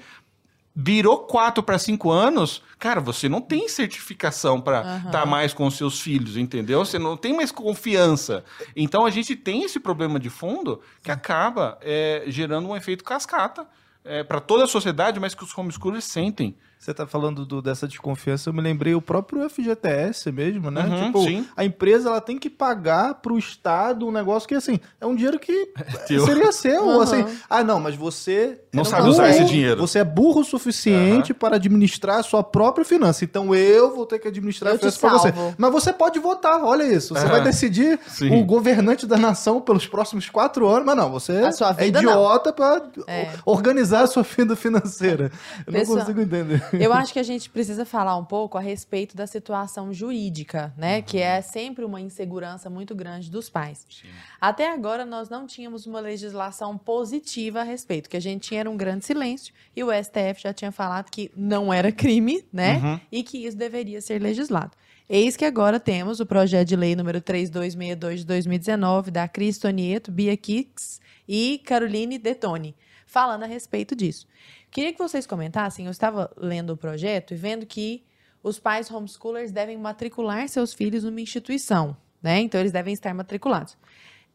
D: Virou quatro para cinco anos, cara, você não tem certificação para estar mais com os seus filhos, entendeu? Você não tem mais confiança. Então a gente tem esse problema de fundo que acaba é, gerando um efeito cascata para toda a sociedade, mas que os homeschoolers sentem.
B: Você tá falando do- dessa desconfiança, eu me lembrei o próprio FGTS mesmo, né?
D: Uhum,
B: tipo,
D: sim.
B: a empresa ela tem que pagar pro Estado um negócio que, assim, é um dinheiro que <laughs>
D: teu.
B: seria seu.
A: Uhum.
B: Assim, ah, não, mas você...
D: Não
B: é
D: sabe
B: burro,
D: usar esse dinheiro.
B: Você é burro o suficiente para administrar a sua própria finança. Então eu vou ter que administrar
A: Eu
B: a finança pra você. Mas você pode votar, olha isso. Você vai decidir
D: Sim.
B: o governante da nação pelos próximos quatro anos, mas não, você
A: A sua
B: é
A: vida, não.
B: idiota para
A: É.
B: organizar a sua <laughs> vida financeira. Eu
A: Pessoal,
B: não consigo entender. <laughs>
A: Eu acho que a gente precisa falar um pouco a respeito da situação jurídica, né? Que é sempre uma insegurança muito grande dos pais. Até agora, nós não tínhamos uma legislação positiva a respeito. Que a gente tinha um grande silêncio e o STF já tinha falado que não era crime, né?
D: Uhum.
A: E que isso deveria ser legislado. Eis que agora temos o projeto de lei número 3262 de 2019 da Cris Tonieto, Bia Kicks e Caroline Detoni, falando a respeito disso. Queria que vocês comentassem, eu estava lendo o projeto e vendo que os pais homeschoolers devem matricular seus filhos numa instituição, né? Então eles devem estar matriculados.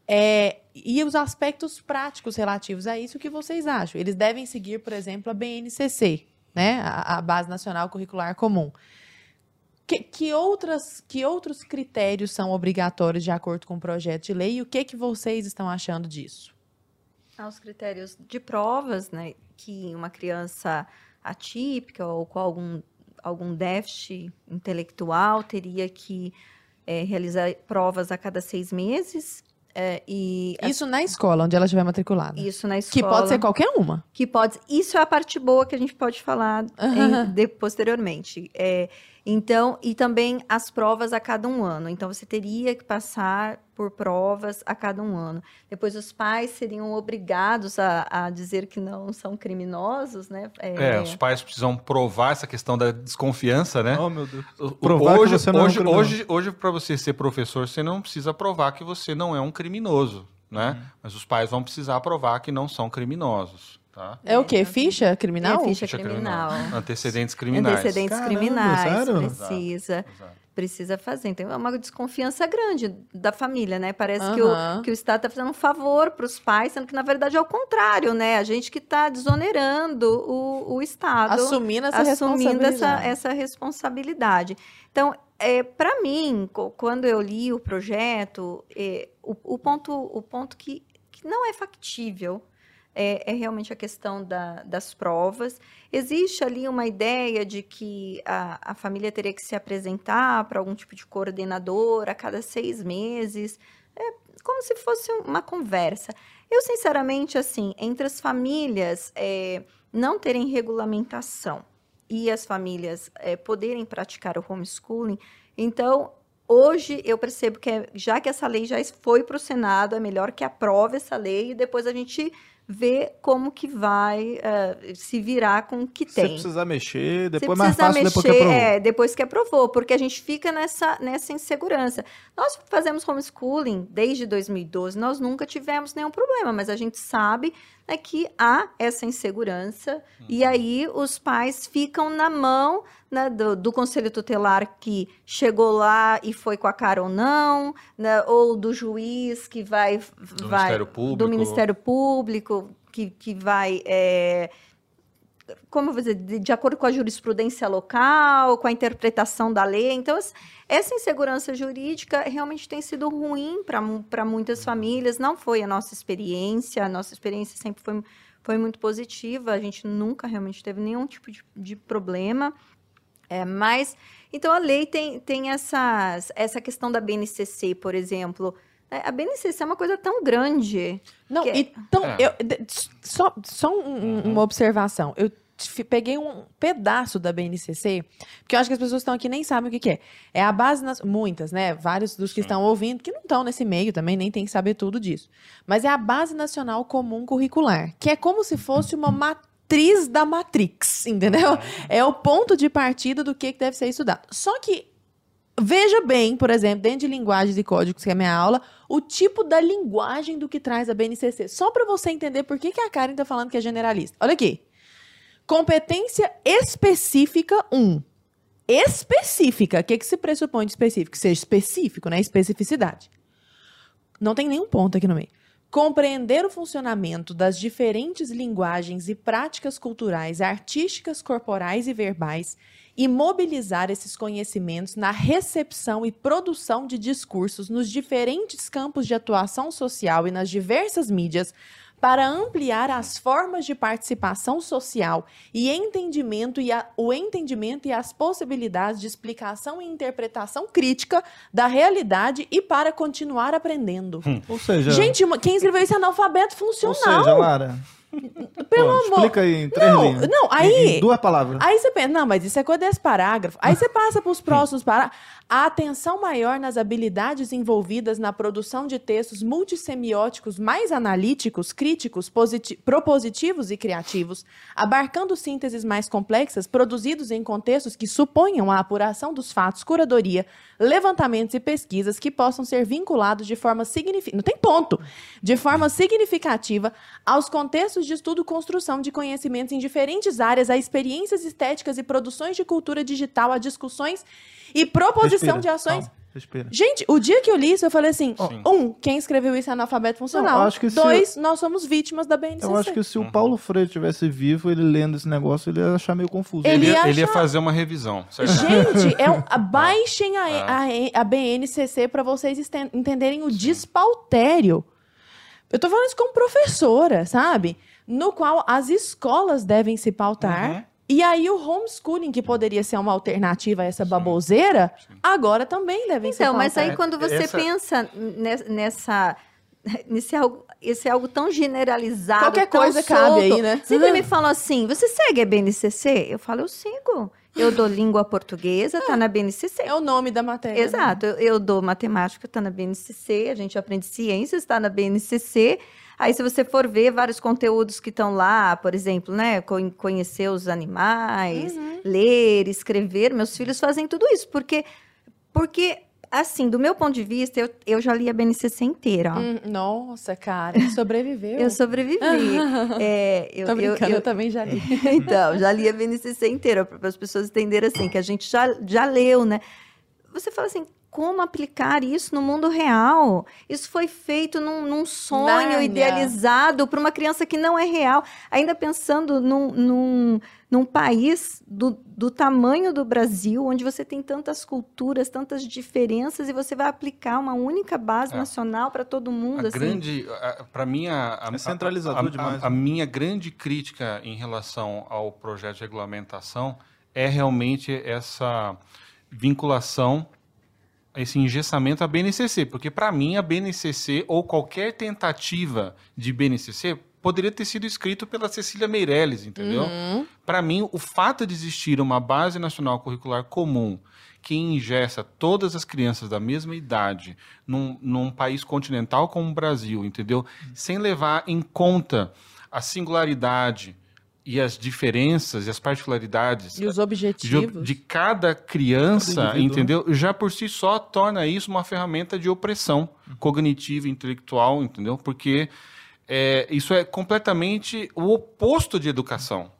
A: É, e os aspectos práticos relativos a isso, o que vocês acham? Eles devem seguir, por exemplo, a BNCC, né? A, a Base Nacional Curricular Comum. Que, que, outras, que outros critérios são obrigatórios de acordo com o projeto de lei e o que, que vocês estão achando disso?
C: Aos critérios de provas, né, que uma criança atípica ou com algum, algum déficit intelectual teria que é, realizar provas a cada seis meses. é, e
A: Isso na escola, onde ela estiver matriculada.
C: isso na
A: Que
C: escola.
A: pode ser qualquer uma.
C: que pode. Isso é a parte boa que a gente pode falar em- de- posteriormente. É, então, e também as provas a cada um ano. Então, você teria que passar por provas a cada um ano. Depois, os pais seriam obrigados a, a dizer que não são criminosos, né?
D: É, os pais precisam provar essa questão da desconfiança, né?
B: Oh, meu Deus. Provar que
D: hoje,
B: você não é um
D: hoje,
B: criminoso.
D: hoje, hoje para você ser professor, você não precisa provar que você não é um criminoso, né?
B: Uhum.
D: Mas os pais vão precisar provar que não são criminosos, tá?
A: É o quê? Ficha criminal?
C: É, ficha
D: Ficha
C: criminal.
D: Antecedentes criminais.
C: Antecedentes
B: Caramba,
C: criminais,
B: sério?
C: precisa.
D: Exato.
C: Precisa fazer. Então, é uma desconfiança grande da família, né? Parece que, o, que o Estado está fazendo um favor para os pais, sendo que, na verdade, é o contrário, né? A gente que está desonerando o, o Estado.
A: Assumindo essa
C: assumindo essa,
A: responsabilidade.
C: essa responsabilidade. Então, é, para mim, quando eu li o projeto, é, o, o ponto, o ponto que, que não é factível é, é realmente a questão da- das provas. Existe ali uma ideia de que a, a família teria que se apresentar para algum tipo de coordenador a cada seis meses, é como se fosse uma conversa. Eu, sinceramente, assim, entre as famílias é, não terem regulamentação e as famílias é, poderem praticar o homeschooling, então hoje eu percebo que é- já que essa lei já foi para o Senado, é melhor que aprove essa lei e depois a gente vê como que vai eh, se virar com o que
B: Se
C: tem.
B: precisar mexer, depois é mais fácil depois que
C: mexer,
B: aprovou.
C: é, depois que aprovou, porque a gente fica nessa, nessa insegurança. Nós fazemos homeschooling desde 2012, nós nunca tivemos nenhum problema, mas a gente sabe né, que há essa insegurança, e aí os pais ficam na mão né, do, do conselho tutelar que chegou lá e foi com a cara ou não, né, ou do juiz que vai...
D: Do
C: vai
D: Ministério Público.
C: do Ministério Público, que, que vai... é, como dizer, de, de acordo com a jurisprudência local, com a interpretação da lei. Então, es- essa insegurança jurídica realmente tem sido ruim para muitas famílias. Não foi a nossa experiência, a nossa experiência sempre foi, foi muito positiva, a gente nunca realmente teve nenhum tipo de, de problema. É, mas, então, a lei tem, tem essas, essa questão da BNCC, por exemplo. É, A BNCC é uma coisa tão grande.
A: Não,
C: Que-
A: então,
D: É.
A: eu, só, só um- um- uma observação. Eu peguei um pedaço da BNCC, porque eu acho que as pessoas que estão aqui nem sabem o que, que é. É a base, nas, muitas, né? Vários dos que estão ouvindo, que não estão nesse meio também, nem tem que saber tudo disso. Mas é a Base Nacional Comum Curricular, que é como se fosse uma matriz da Matrix, entendeu? É o ponto de partida do que, que deve ser estudado. Só que Veja bem, por exemplo, dentro de linguagens e códigos, que é a minha aula, o tipo da linguagem do que traz a BNCC. Só para você entender por que, que a Karen tá falando que é generalista. Olha aqui. Competência específica 1. Específica. O que, que se pressupõe de específico? Que seja específico, né? Especificidade. Não tem nenhum ponto aqui no meio. Compreender o funcionamento das diferentes linguagens e práticas culturais, artísticas, corporais e verbais e mobilizar esses conhecimentos na recepção e produção de discursos nos diferentes campos de atuação social e nas diversas mídias para ampliar as formas de participação social e entendimento e a- o entendimento e as possibilidades de explicação e interpretação crítica da realidade e para continuar aprendendo.
B: Ou seja,
A: Gente, quem escreveu isso é analfabeto
B: ou
A: funcional.
B: seja, Lara,
A: pelo
B: pô,
A: amor.
B: explica aí em três
A: Não,
B: linhas.
A: não,
B: Em-
A: aí-
B: Em duas palavras.
A: Aí você pensa, não, mas isso é coisa desse parágrafo. Aí você passa para os próximos parágrafos. A atenção maior nas habilidades envolvidas na produção de textos multissemióticos mais analíticos, críticos, positi- propositivos e criativos, abarcando sínteses mais complexas, produzidos em contextos que suponham a apuração dos fatos, curadoria, levantamentos e pesquisas que possam ser vinculados de forma significativa. Não tem ponto! De forma significativa aos contextos de estudo e construção de conhecimentos em diferentes áreas, a experiências estéticas e produções de cultura digital, a discussões e proposição
B: Respira,
A: de ações.
B: calma, respira.
A: Gente, o dia que eu li isso, eu falei assim:
D: Sim.
A: um, quem escreveu isso é analfabeto funcional.
B: Não, eu acho que se-
A: Dois, nós somos vítimas da BNCC.
B: Eu acho que se
D: Uhum.
B: o Paulo Freire tivesse vivo, ele lendo esse negócio, ele ia achar meio confuso.
A: Ele
D: Ele, ia,
A: ia
D: ele ia
A: achar-
D: fazer uma revisão. certo?
A: Gente, é um- <laughs> a- baixem a,
D: É.
A: a, a BNCC para vocês entenderem o despautério. Eu tô falando isso como professora, sabe? No qual as escolas devem se pautar.
D: Uhum.
A: E aí o homeschooling, que poderia ser uma alternativa a essa baboseira, agora também devem se
C: Então, mas aí quando você
D: Essa-
C: pensa ne- nessa nesse algo, esse algo tão generalizado,
A: Qualquer
C: tão
A: coisa cabe
C: solto.
A: aí, né?
C: Sempre me falam assim: "Você segue a BNCC?" Eu falo: "Eu sigo. Eu dou língua portuguesa, tá na BNCC."
A: É o nome da matéria. né?
C: Exato, eu, eu dou matemática, tá na BNCC, a gente aprende ciências, tá na BNCC. Aí, se você for ver vários conteúdos que estão lá, por exemplo, né, con- conhecer os animais,
A: Uhum.
C: ler, escrever, meus filhos fazem tudo isso, porque, porque assim, do meu ponto de vista, eu, eu já li a BNCC inteira.
A: Hum, nossa, cara, sobreviveu.
C: Eu sobrevivi. <laughs> É, eu,
A: Tô
C: eu-
A: brincando, eu,
C: eu-
A: também já li. <laughs>
C: então, já li a BNCC inteira, para as pessoas entenderem assim, que a gente já, já leu, né? Você fala assim, como aplicar isso no mundo real? Isso foi feito num, num sonho
A: Nárnia.
C: idealizado para uma criança que não é real. Ainda pensando num, num, num país do, do tamanho do Brasil, onde você tem tantas culturas, tantas diferenças, e você vai aplicar uma única base
D: É.
C: nacional para todo mundo.
D: A
C: assim.
D: grande, para mim, a, a-
B: É centralizador
D: a- a-
B: demais,
D: A,
B: né?
D: minha grande crítica em relação ao projeto de regulamentação é realmente essa vinculação, esse engessamento à BNCC, porque para mim a BNCC ou qualquer tentativa de BNCC poderia ter sido escrito pela Cecília Meirelles, entendeu?
A: Uhum.
D: Para mim, o fato de existir uma base nacional curricular comum que ingessa todas as crianças da mesma idade num, num país continental como o Brasil, entendeu? Sem levar em conta a singularidade e as diferenças e as particularidades
A: E os
D: de,
A: objetivos.
D: de cada criança,
B: Cada indivíduo,
D: entendeu? Já por si só torna isso uma ferramenta de opressão cognitiva e intelectual, entendeu? Porque é, isso é completamente o oposto de educação.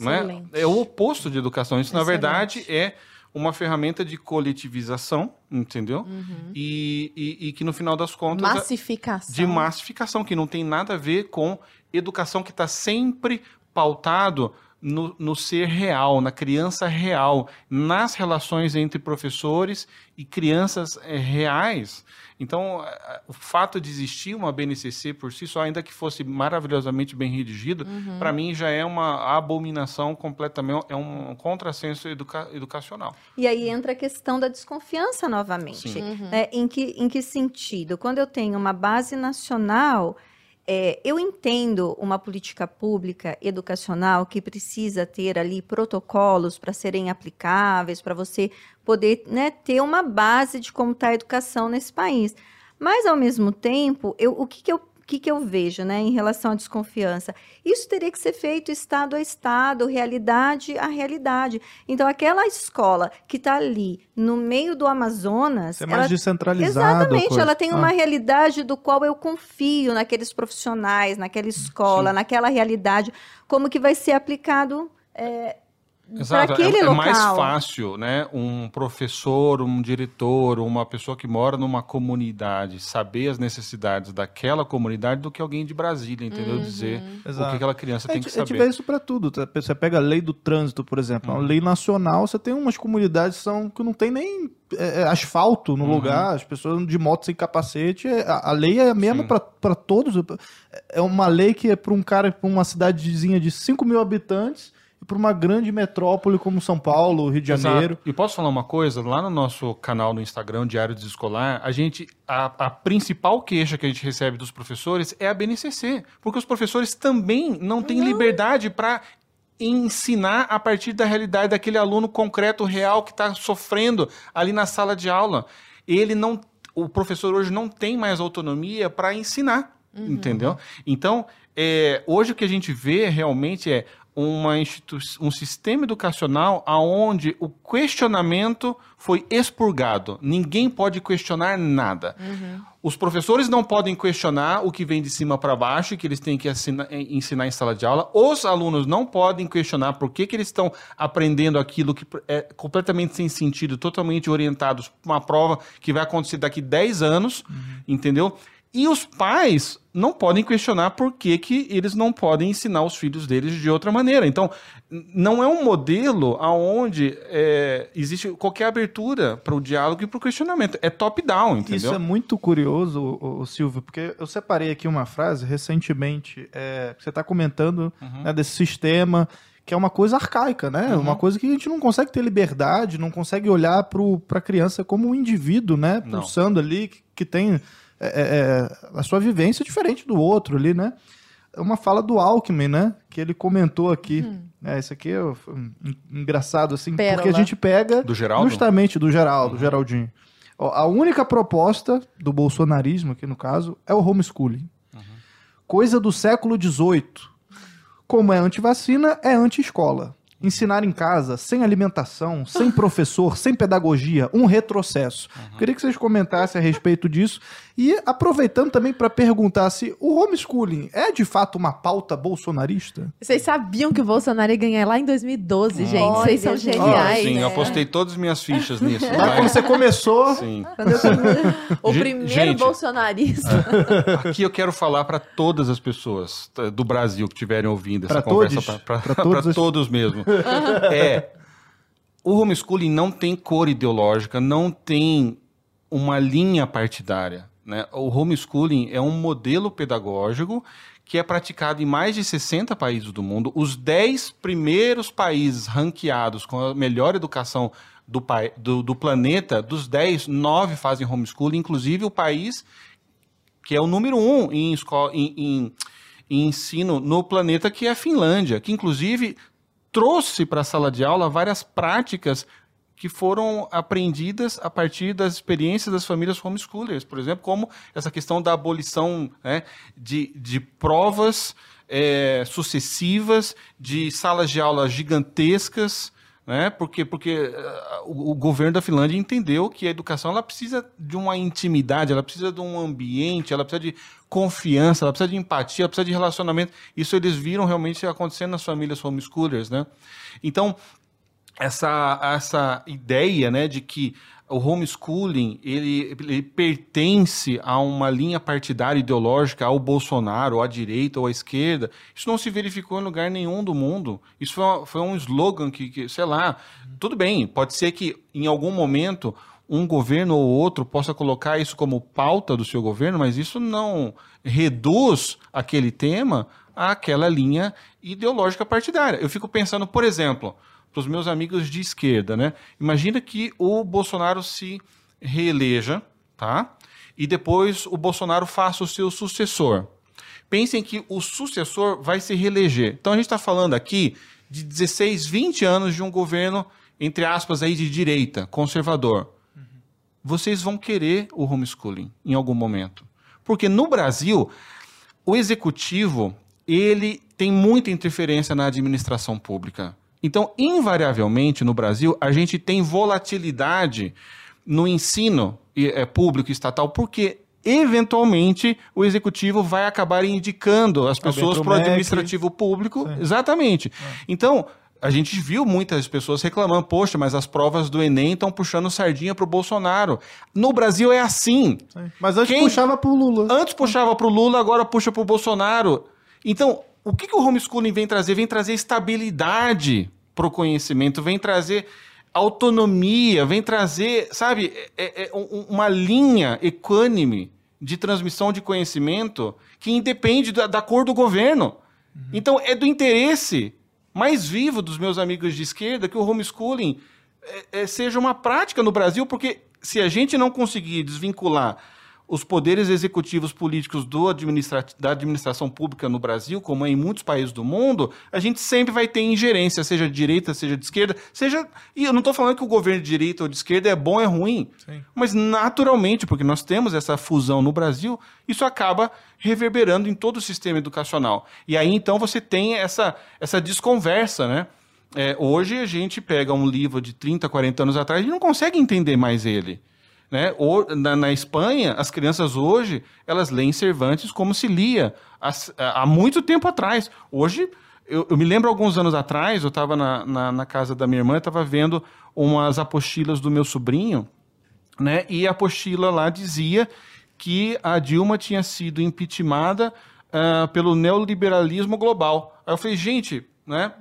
D: Não é?
A: Excelente.
D: é o oposto de educação. Isso, na
A: Excelente.
D: verdade, é uma ferramenta de coletivização, entendeu?
A: Uhum.
D: E, e- e que, no final das contas, é
A: Massificação.
D: de massificação, que não tem nada a ver com educação que está sempre pautado no, no ser real, na criança real, nas relações entre professores e crianças eh, reais. Então, eh, o fato de existir uma BNCC por si só, ainda que fosse maravilhosamente bem redigido,
A: Uhum.
D: para mim já é uma abominação completamente, é um contrassenso educa- educacional.
C: E aí entra a questão da desconfiança novamente.
A: Uhum.
C: né? Em, que, em que sentido? Quando eu tenho uma base nacional, é, eu entendo uma política pública educacional que precisa ter ali protocolos para serem aplicáveis, para você poder né, ter uma base de como está a educação nesse país. Mas, ao mesmo tempo, eu, o que, que eu que, que eu vejo né, em relação à desconfiança? Isso teria que ser feito estado a estado, realidade a realidade. Então, aquela escola que está ali no meio do Amazonas.
B: É mais
C: ela,
B: descentralizado.
C: Exatamente, ela tem uma
B: Ah.
C: realidade do qual eu confio naqueles profissionais, naquela escola,
D: Sim.
C: naquela realidade, como que vai ser aplicado é,
D: Exato,
C: aquele
D: é, é
C: local.
D: mais fácil, né? Um professor, um diretor, uma pessoa que mora numa comunidade saber as necessidades daquela comunidade do que alguém de Brasília, entendeu?
C: Uhum.
D: Dizer o
B: Exato.
D: que aquela criança
B: A
D: tem que
B: a gente
D: saber.
B: vê isso para tudo. tá? Você pega a lei do trânsito, por exemplo.
D: Uhum.
B: A lei nacional, você tem umas comunidades que, são, que não tem nem é, é, asfalto no
D: Uhum.
B: lugar, as pessoas de moto sem capacete. é- A, a lei é a mesma para todos. É uma lei que é para um cara, para uma cidadezinha de 5 mil habitantes para uma grande metrópole como São Paulo, Rio de
D: Exato.
B: Janeiro.
D: E posso falar uma coisa? Lá no nosso canal no Instagram, Diário Desescolar, a gente. A, a principal queixa que a gente recebe dos professores é a BNCC. Porque os professores também não têm liberdade para ensinar a partir da realidade daquele aluno concreto, real, que está sofrendo ali na sala de aula. Ele não. O professor hoje não tem mais autonomia para ensinar. Entendeu? Então, é, hoje o que a gente vê realmente é uma institu um sistema educacional aonde o questionamento foi expurgado. Ninguém pode questionar nada. Os professores não podem questionar o que vem de cima para baixo que eles têm que ensinar em sala de aula. Os alunos não podem questionar por que, que eles estão aprendendo aquilo que é completamente sem sentido, totalmente orientados para uma prova que vai acontecer daqui 10 anos, entendeu? E os pais não podem questionar por que, que eles não podem ensinar os filhos deles de outra maneira. Então, não é um modelo onde existe qualquer abertura para o diálogo e para o questionamento. É top-down, entendeu?
B: Isso é muito curioso, o, Silvio, porque eu separei aqui uma frase recentemente, é, que você está comentando
D: Uhum.
B: né, desse sistema, que é uma coisa arcaica, né?
D: Uhum.
B: Uma coisa que a gente não consegue ter liberdade, não consegue olhar para a criança como um indivíduo, né?
D: Não.
B: Pulsando ali, que, que tem é, é, a sua vivência diferente do outro ali, né? É uma fala do Alckmin, né? Que ele comentou aqui. É, isso aqui é engraçado, assim, porque a
A: Pérola.
B: gente pega
D: Do Geraldo?
B: justamente do Geraldo, Geraldinho. Ó, a única proposta do bolsonarismo, aqui no caso, é o homeschooling. Coisa do século XVIII. Como é antivacina, é anti-escola. Ensinar em casa, sem alimentação, sem <laughs> professor, sem pedagogia, um retrocesso. Queria que vocês comentassem a respeito disso. E aproveitando também para perguntar se o homeschooling é de fato uma pauta bolsonarista?
A: Vocês sabiam que o Bolsonaro ia ganhar lá em 2012, gente?
C: Olha,
A: Vocês são
C: gente.
A: geniais.
D: Sim,
A: né?
D: eu apostei todas as minhas fichas nisso.
B: Lá
D: Vai.
B: quando você começou,
D: Sim. <laughs>
A: O
D: Ge-
A: primeiro
D: gente.
A: bolsonarista. <laughs>
D: Aqui eu quero falar para todas as pessoas do Brasil que estiverem ouvindo essa
B: Pra
D: conversa, para <laughs>
B: Pra todos os-
D: todos mesmo. é, o homeschooling não tem cor ideológica, não tem uma linha partidária. Né? O homeschooling é um modelo pedagógico que é praticado em mais de 60 países do mundo. Os 10 primeiros países ranqueados com a melhor educação do, do, do planeta, dos 10, 9 fazem homeschooling, inclusive o país que é o número um em, escola, em, em- em ensino no planeta, que é a Finlândia, que inclusive trouxe para a sala de aula várias práticas que foram aprendidas a partir das experiências das famílias homeschoolers, por exemplo, como essa questão da abolição né, de, de provas eh, sucessivas, de salas de aula gigantescas, né? Porque, porque eh, o, o governo da Finlândia entendeu que a educação ela precisa de uma intimidade, ela precisa de um ambiente, ela precisa de confiança, ela precisa de empatia, ela precisa de relacionamento. Isso eles viram realmente acontecendo nas famílias homeschoolers, né? Então, essa, essa ideia né, de que o homeschooling ele, ele pertence a uma linha partidária ideológica ao Bolsonaro, ou à direita ou à esquerda, isso não se verificou em lugar nenhum do mundo. Isso foi, foi um slogan que, que, sei lá, tudo bem, pode ser que em algum momento um governo ou outro possa colocar isso como pauta do seu governo, mas isso não reduz aquele tema àquela linha ideológica partidária. Eu fico pensando, por exemplo, para os meus amigos de esquerda, né? Imagina que o Bolsonaro se reeleja, tá? E depois o Bolsonaro faça o seu sucessor. Pensem que o sucessor vai se reeleger. Então a gente está falando aqui de 16, 20 anos de um governo, entre aspas, aí de direita, conservador. Vocês vão querer o homeschooling em algum momento. Porque no Brasil, o executivo, ele tem muita interferência na administração pública. Então, invariavelmente, no Brasil, a gente tem volatilidade no ensino é, público estatal, porque eventualmente o executivo vai acabar indicando as pessoas para o administrativo público. Sim. Exatamente. É. Então, a gente viu muitas pessoas reclamando, poxa, mas as provas do Enem estão puxando sardinha para o Bolsonaro. No Brasil é assim.
B: Sim. Mas antes Quem... puxava para o Lula.
D: Antes puxava para o Lula, agora puxa para o Bolsonaro. Então, o que, que o homeschooling vem trazer? Vem trazer estabilidade para o conhecimento, vem trazer autonomia, vem trazer, sabe, é, é, uma linha equânime de transmissão de conhecimento que independe da, da cor do governo. Uhum. Então, é do interesse mais vivo dos meus amigos de esquerda que o homeschooling é, é, seja uma prática no Brasil, porque se a gente não conseguir desvincular os poderes executivos políticos administra da administração pública no Brasil, como é em muitos países do mundo, a gente sempre vai ter ingerência, seja de direita, seja de esquerda, seja. E eu não estou falando que o governo de direita ou de esquerda é bom ou é ruim, Sim. mas naturalmente, porque nós temos essa fusão no Brasil, isso acaba reverberando em todo o sistema educacional. E aí então você tem essa, essa desconversa, né? É, hoje a gente pega um livro de 30, 40 anos atrás e não consegue entender mais ele. Né? Na, na, Espanha, as crianças hoje, elas leem Cervantes como se lia há, há muito tempo atrás. Hoje, eu, eu, me lembro alguns anos atrás, eu estava na, na, na, casa da minha irmã, estava vendo umas apostilas do meu sobrinho, né? e a apostila lá dizia que a Dilma tinha sido impeachmentada uh, pelo neoliberalismo global. Aí eu falei, gente, né?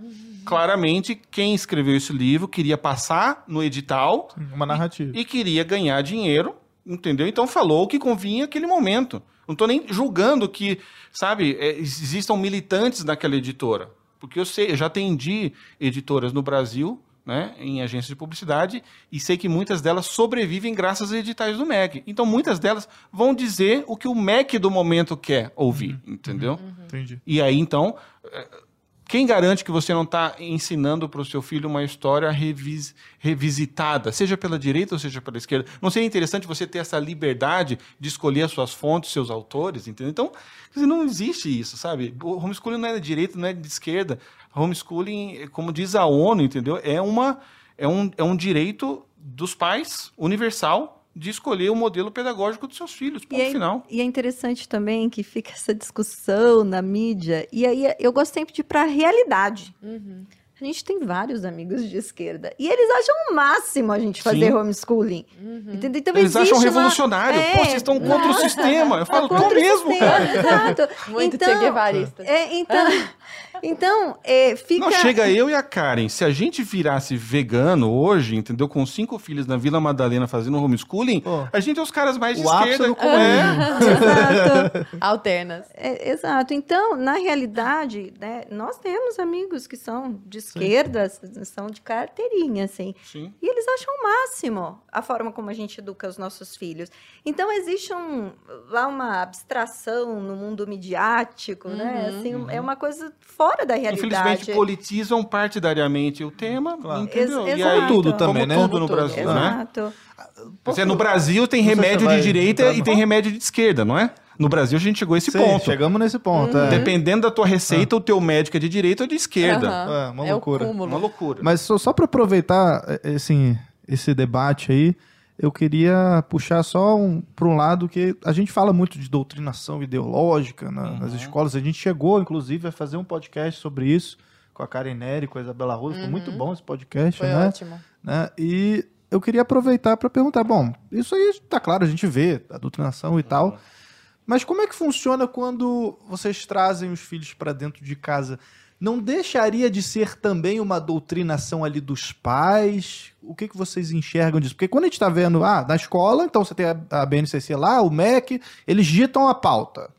D: Claramente quem escreveu esse livro queria passar no edital
B: uma narrativa
D: e, e queria ganhar dinheiro, entendeu? Então falou o que convinha naquele momento. Não estou nem julgando que, sabe, é, existam militantes naquela editora, porque eu sei, eu já atendi editoras no Brasil, né, em agências de publicidade, e sei que muitas delas sobrevivem graças a editais do MEC. Então muitas delas vão dizer o que o MEC do momento quer ouvir, uhum. entendeu?
B: Uhum. Entendi.
D: E aí então é, quem garante que você não está ensinando para o seu filho uma história revis, revisitada, seja pela direita ou seja pela esquerda? Não seria interessante você ter essa liberdade de escolher as suas fontes, seus autores, entendeu? Então, não existe isso, sabe? O homeschooling não é de direita, não é de esquerda. Homeschooling, como diz a ONU, entendeu? É, uma, é, um, é um direito dos pais, universal, de escolher o modelo pedagógico dos seus filhos, ponto
C: e é,
D: final.
C: E é interessante também que fica essa discussão na mídia, e aí eu gosto sempre de ir para a realidade. Uhum. A gente tem vários amigos de esquerda. E eles acham o máximo a gente fazer Sim. homeschooling. Uhum. Entendeu?
D: Então, eles acham revolucionário. É, Pô, vocês estão contra o <laughs> sistema. Eu falo, tô mesmo, sistema, cara.
C: Exato. <laughs>
A: Muito então,
C: é, então, então é, fica...
D: Não, chega eu e a Karen. Se a gente virasse vegano hoje, entendeu? Com cinco filhos na Vila Madalena fazendo homeschooling, oh. a gente é os caras mais de o esquerda.
A: É. <laughs> exato. <laughs> Alternas.
C: É, exato. Então, na realidade, né, nós temos amigos que são de esquerda, Sim. são de carteirinha, assim.
D: Sim.
C: E eles acham o máximo a forma como a gente educa os nossos filhos. Então, existe um, lá uma abstração no mundo midiático, né? uhum, né? Assim, uhum. É uma coisa fora da realidade.
D: Infelizmente, politizam partidariamente o tema, claro. entendeu?
B: Ex e aí, tudo também,
D: como
B: né?
D: tudo no Brasil, Exato. né? Exato. no Brasil tem remédio de direita e tem remédio de esquerda, não é? No Brasil a gente chegou a esse Sim, ponto.
B: Chegamos nesse ponto. Uhum.
D: É. Dependendo da tua receita, ah. o teu médico é de direita ou de esquerda.
A: Uhum. É, uma é loucura.
D: Uma loucura.
B: Mas só, só para aproveitar assim, esse debate aí, eu queria puxar só um, para um lado que a gente fala muito de doutrinação ideológica na, uhum. nas escolas. A gente chegou, inclusive, a fazer um podcast sobre isso com a Karen Neri, com a Isabela Rosa. Uhum. Foi muito bom esse podcast,
A: Foi
B: né?
A: ótimo.
B: Né? E eu queria aproveitar para perguntar, bom, isso aí está claro, a gente vê a doutrinação e uhum. tal, mas como é que funciona quando vocês trazem os filhos para dentro de casa? Não deixaria de ser também uma doutrinação ali dos pais? O que, que vocês enxergam disso? Porque quando a gente está vendo, ah, na escola, então você tem a, BNCC lá, o MEC, eles ditam a pauta.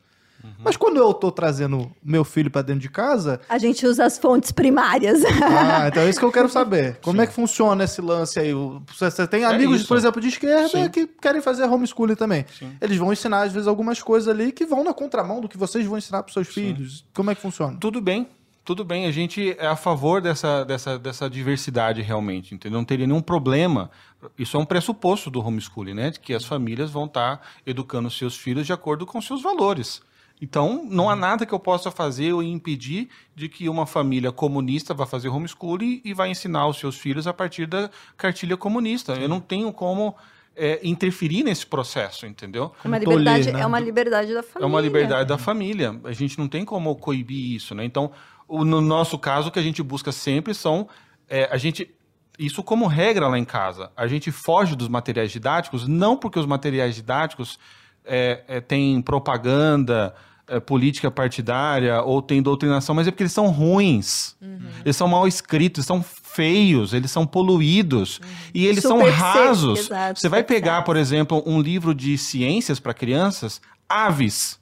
B: Mas quando eu tô trazendo meu filho para dentro de casa,
C: A gente usa as fontes primárias.
B: ah, então é isso que eu quero saber. <laughs> Como é que funciona esse lance aí? Você tem amigos,
D: isso.
B: por exemplo, de esquerda
D: Sim.
B: que querem fazer homeschooling também.
D: Sim.
B: Eles vão ensinar, às vezes, algumas coisas ali que vão na contramão do que vocês vão ensinar para seus filhos. Como é que funciona?
D: Tudo bem, tudo bem. A gente é a favor dessa, dessa, dessa diversidade realmente, entendeu? Não teria nenhum problema. Isso é um pressuposto do homeschooling, né? De que as famílias vão estar educando seus filhos de acordo com seus valores. Então, não há nada que eu possa fazer ou impedir de que uma família comunista vá fazer homeschooling e vai ensinar os seus filhos a partir da cartilha comunista. Eu não tenho como é, interferir nesse processo, entendeu?
C: É uma liberdade,
B: né?
C: é uma liberdade da família.
D: É uma liberdade da família. A gente não tem como coibir isso, né? Então, o- no nosso caso, o que a gente busca sempre são é, a gente isso como regra lá em casa. A gente foge dos materiais didáticos, não porque os materiais didáticos é, é, têm propaganda, é, política partidária ou tem doutrinação, mas é porque eles são ruins. Eles são mal escritos, são feios, eles são poluídos e eles são
C: Superficiais,
D: rasos.
C: exato,
D: Você vai pegar, por exemplo, um livro de ciências para crianças, aves.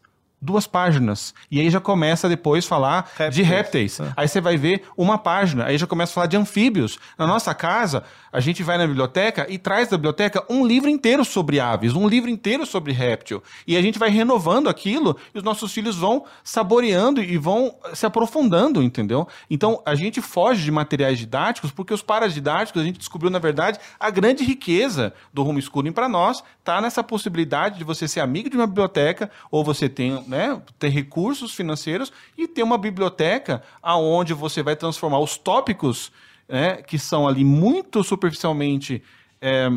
D: Duas páginas. E aí já começa depois falar de
B: Répteis.
D: répteis. Aí você vai ver uma página. Aí já começa a falar de anfíbios. Na nossa casa, a gente vai na biblioteca e traz da biblioteca um livro inteiro sobre aves, um livro inteiro sobre réptil. E a gente vai renovando aquilo e os nossos filhos vão saboreando e vão se aprofundando, entendeu? Então a gente foge de materiais didáticos porque os paradidáticos, a gente descobriu, na verdade, a grande riqueza do homeschooling para nós tá nessa possibilidade de você ser amigo de uma biblioteca ou você tem, né, ter recursos financeiros e ter uma biblioteca aonde você vai transformar os tópicos né, que são ali muito superficialmente é,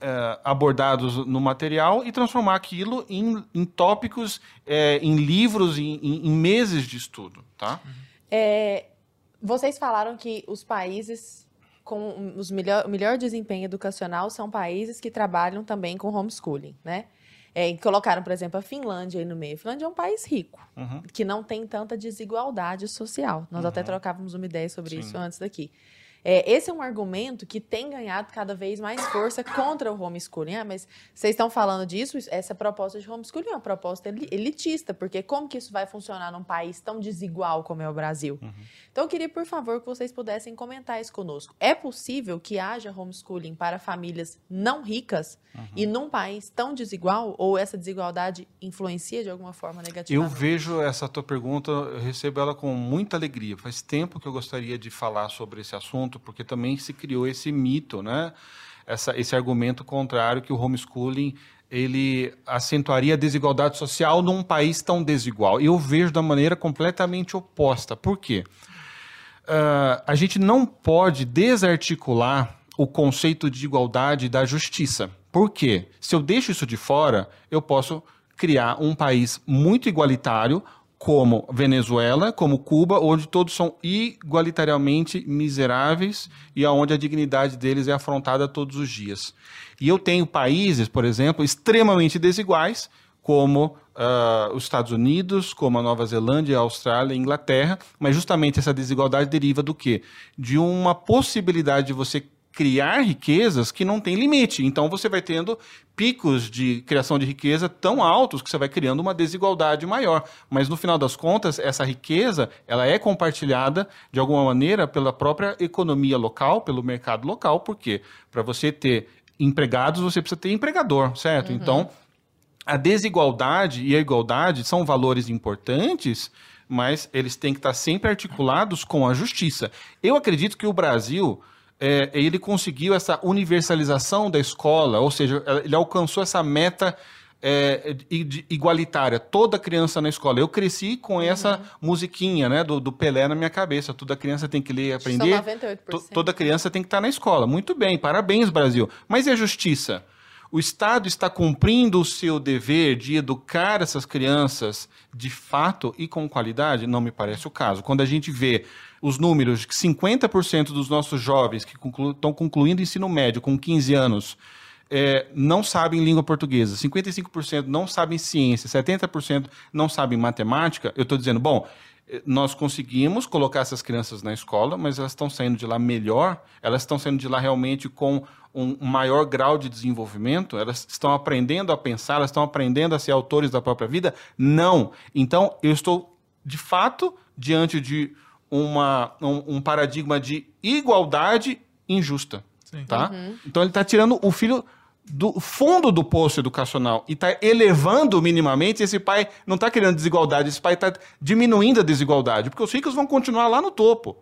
D: é, abordados no material e transformar aquilo em, em tópicos, é, em livros, em, em- meses de estudo, tá?
A: É, vocês falaram que os países com os melhor, o melhor desempenho educacional são países que trabalham também com homeschooling, né? É, colocaram, por exemplo, a Finlândia aí no meio. A Finlândia é um país rico,
D: Uhum.
A: que não tem tanta desigualdade social. Nós até
D: Uhum.
A: trocávamos uma ideia sobre
D: Sim.
A: isso antes daqui. É, esse é um argumento que tem ganhado cada vez mais força contra o homeschooling. Ah, mas vocês estão falando disso? Essa proposta de homeschooling é uma proposta eli- elitista, porque como que isso vai funcionar num país tão desigual como é o Brasil?
D: Uhum.
A: Então eu queria, por favor, que vocês pudessem comentar isso conosco. É possível que haja homeschooling para famílias não ricas e num país tão desigual? Ou essa desigualdade influencia de alguma forma
D: Eu
A: negativamente?
D: vejo essa tua pergunta, eu recebo ela com muita alegria. Faz tempo que eu gostaria de falar sobre esse assunto, porque também se criou esse mito, né? Essa, esse argumento contrário que o homeschooling ele acentuaria a desigualdade social num país tão desigual. Eu vejo da maneira completamente oposta. Por quê? Ah, a gente não pode desarticular o conceito de igualdade da justiça. Por quê? Se eu deixo isso de fora, eu posso criar um país muito igualitário, como Venezuela, como Cuba, onde todos são igualitariamente miseráveis e onde a dignidade deles é afrontada todos os dias. E eu tenho países, por exemplo, extremamente desiguais, como ah, os Estados Unidos, como a Nova Zelândia, a Austrália, a Inglaterra, mas justamente essa desigualdade deriva do quê? De uma possibilidade de você criar riquezas que não tem limite. Então você vai tendo picos de criação de riqueza tão altos que você vai criando uma desigualdade maior. Mas no final das contas, essa riqueza, ela é compartilhada de alguma maneira pela própria economia local, pelo mercado local, porque para você ter empregados, você precisa ter empregador, certo? Então, a desigualdade e a igualdade são valores importantes, mas eles têm que estar sempre articulados com a justiça. Eu acredito que o Brasil é, ele conseguiu essa universalização da escola, ou seja, ele alcançou essa meta é, igualitária, toda criança na escola. Eu cresci com essa musiquinha né, do, do Pelé na minha cabeça. Toda criança tem que ler e aprender.
A: São 98%.
D: To- toda criança tem que estar na escola. Muito bem, parabéns, Brasil. Mas e a justiça? O Estado está cumprindo o seu dever de educar essas crianças de fato e com qualidade? Não me parece o caso. Quando a gente vê os números que 50% dos nossos jovens que conclu- estão concluindo o ensino médio com 15 anos é, não sabem língua portuguesa, 55% não sabem ciência, 70% não sabem matemática, eu estou dizendo, bom, eh, nós conseguimos colocar essas crianças na escola, mas elas estão saindo de lá melhor, elas estão saindo de lá realmente com um maior grau de desenvolvimento, elas estão aprendendo a pensar, elas estão aprendendo a ser autores da própria vida? Não. Então, eu estou, de fato, diante de uma, um, um paradigma de igualdade injusta.
B: Sim.
D: Tá? Então, ele está tirando o filho do fundo do poço educacional e está elevando minimamente, esse pai não está criando desigualdade, esse pai está diminuindo a desigualdade, porque os ricos vão continuar lá no topo.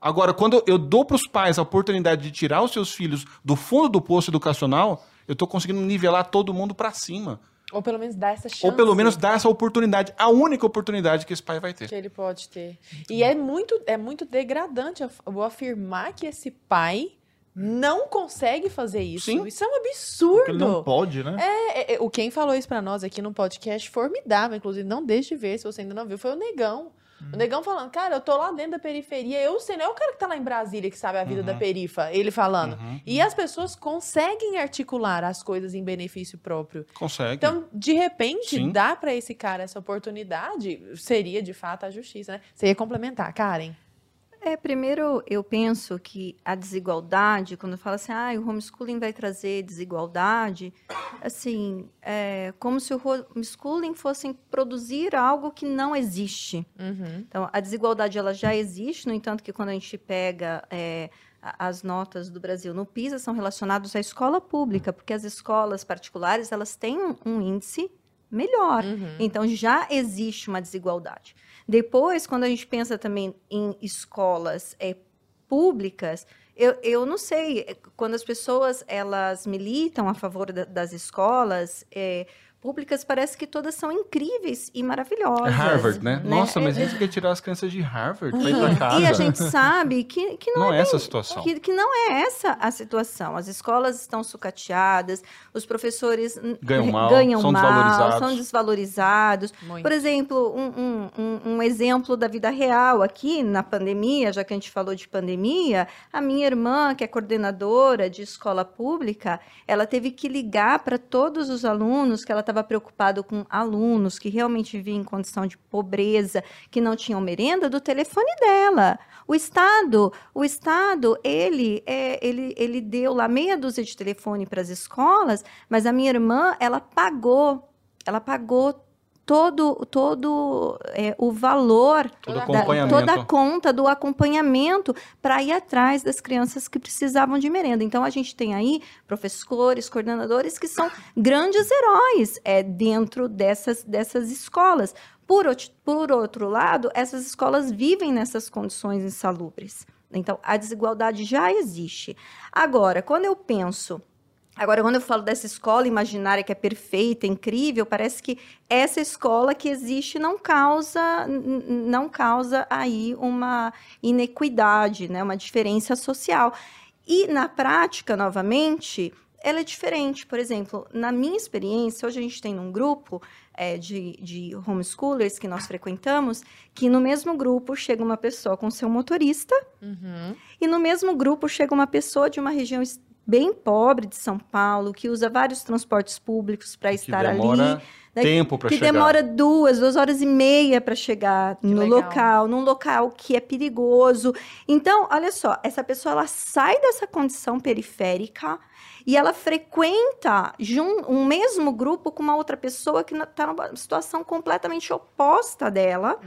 D: Agora, quando eu dou para os pais a oportunidade de tirar os seus filhos do fundo do poço educacional, eu estou conseguindo nivelar todo mundo para cima.
A: Ou pelo menos dar essa chance.
D: Ou pelo menos dar essa oportunidade, a única oportunidade que esse pai vai ter.
A: que ele pode ter. E é muito, é muito degradante eu vou afirmar que esse pai não consegue fazer isso.
D: Sim.
A: Isso é um
B: Porque
A: absurdo.
B: ele não pode, né?
A: É, é, o quem falou isso pra nós aqui no podcast formidável, inclusive, não deixe de ver se você ainda não viu, foi o Negão. O Negão falando, cara, eu tô lá dentro da periferia, eu sei, não é o cara que tá lá em Brasília que sabe a vida da perifa, ele falando.
D: Uhum.
A: E as pessoas conseguem articular as coisas em benefício próprio.
D: Consegue.
A: Então, de repente,
D: Sim.
A: dar pra esse cara essa oportunidade seria de fato a justiça, né? Você ia complementar, Karen.
C: É, primeiro eu penso que a desigualdade, quando fala assim, ah, o homeschooling vai trazer desigualdade, assim, é como se o homeschooling fosse produzir algo que não existe.
A: Uhum.
C: Então, a desigualdade ela já existe, no entanto que quando a gente pega é, as notas do Brasil no PISA são relacionadas à escola pública, porque as escolas particulares elas têm um índice melhor.
A: Uhum.
C: Então já existe uma desigualdade. Depois, quando a gente pensa também em escolas é, públicas, eu, eu não sei, quando as pessoas elas militam a favor da- das escolas é, públicas, parece que todas são incríveis e
D: É
C: maravilhosas.
D: Harvard, né?
C: né?
D: Nossa, mas
C: É-
D: isso quer tirar as crianças de Harvard pra ir pra casa.
C: E a gente sabe que, que não,
D: Não
C: é
D: é essa a
C: bem-
D: situação.
C: que, que não é essa a situação. As escolas estão sucateadas, os professores
D: Ganham mal,
C: ganham
D: são
C: mal,
D: desvalorizados.
C: são desvalorizados.
A: Muito.
C: Por exemplo, um, um- um- um exemplo da vida real aqui na pandemia, já que a gente falou de pandemia, a minha irmã, que é coordenadora de escola pública, ela teve que ligar para todos os alunos que ela estava preocupada com alunos que realmente viviam em condição de pobreza, que não tinham merenda, do telefone dela. O Estado, o Estado, ele, é, ele, ele deu lá meia dúzia de telefone para as escolas, mas a minha irmã, ela pagou, ela pagou todo, todo é, o valor,
D: Todo
C: da- toda a conta do acompanhamento para ir atrás das crianças que precisavam de merenda. Então, a gente tem aí professores, coordenadores que são grandes heróis é, dentro dessas, dessas escolas. Por, por outro lado, essas escolas vivem nessas condições insalubres. Então, a desigualdade já existe. Agora, quando eu penso Agora, quando eu falo dessa escola imaginária que é perfeita, incrível, parece que essa escola que existe não causa, não causa aí uma inequidade, né? uma diferença social. E na prática, novamente, ela é diferente. Por exemplo, na minha experiência, hoje a gente tem um grupo é, de, de homeschoolers que nós frequentamos, que no mesmo grupo chega uma pessoa com seu motorista,
A: Uhum.
C: e no mesmo grupo chega uma pessoa de uma região bem pobre de São Paulo, que usa vários transportes públicos para
D: Que
C: estar
D: demora
C: ali. né,
D: tempo
C: que
D: chegar.
C: demora duas, duas horas e meia para chegar no
A: legal.
C: local, num local que é perigoso. Então, olha só, essa pessoa ela sai dessa condição periférica e ela frequenta jun- um mesmo grupo com uma outra pessoa que está numa situação completamente oposta dela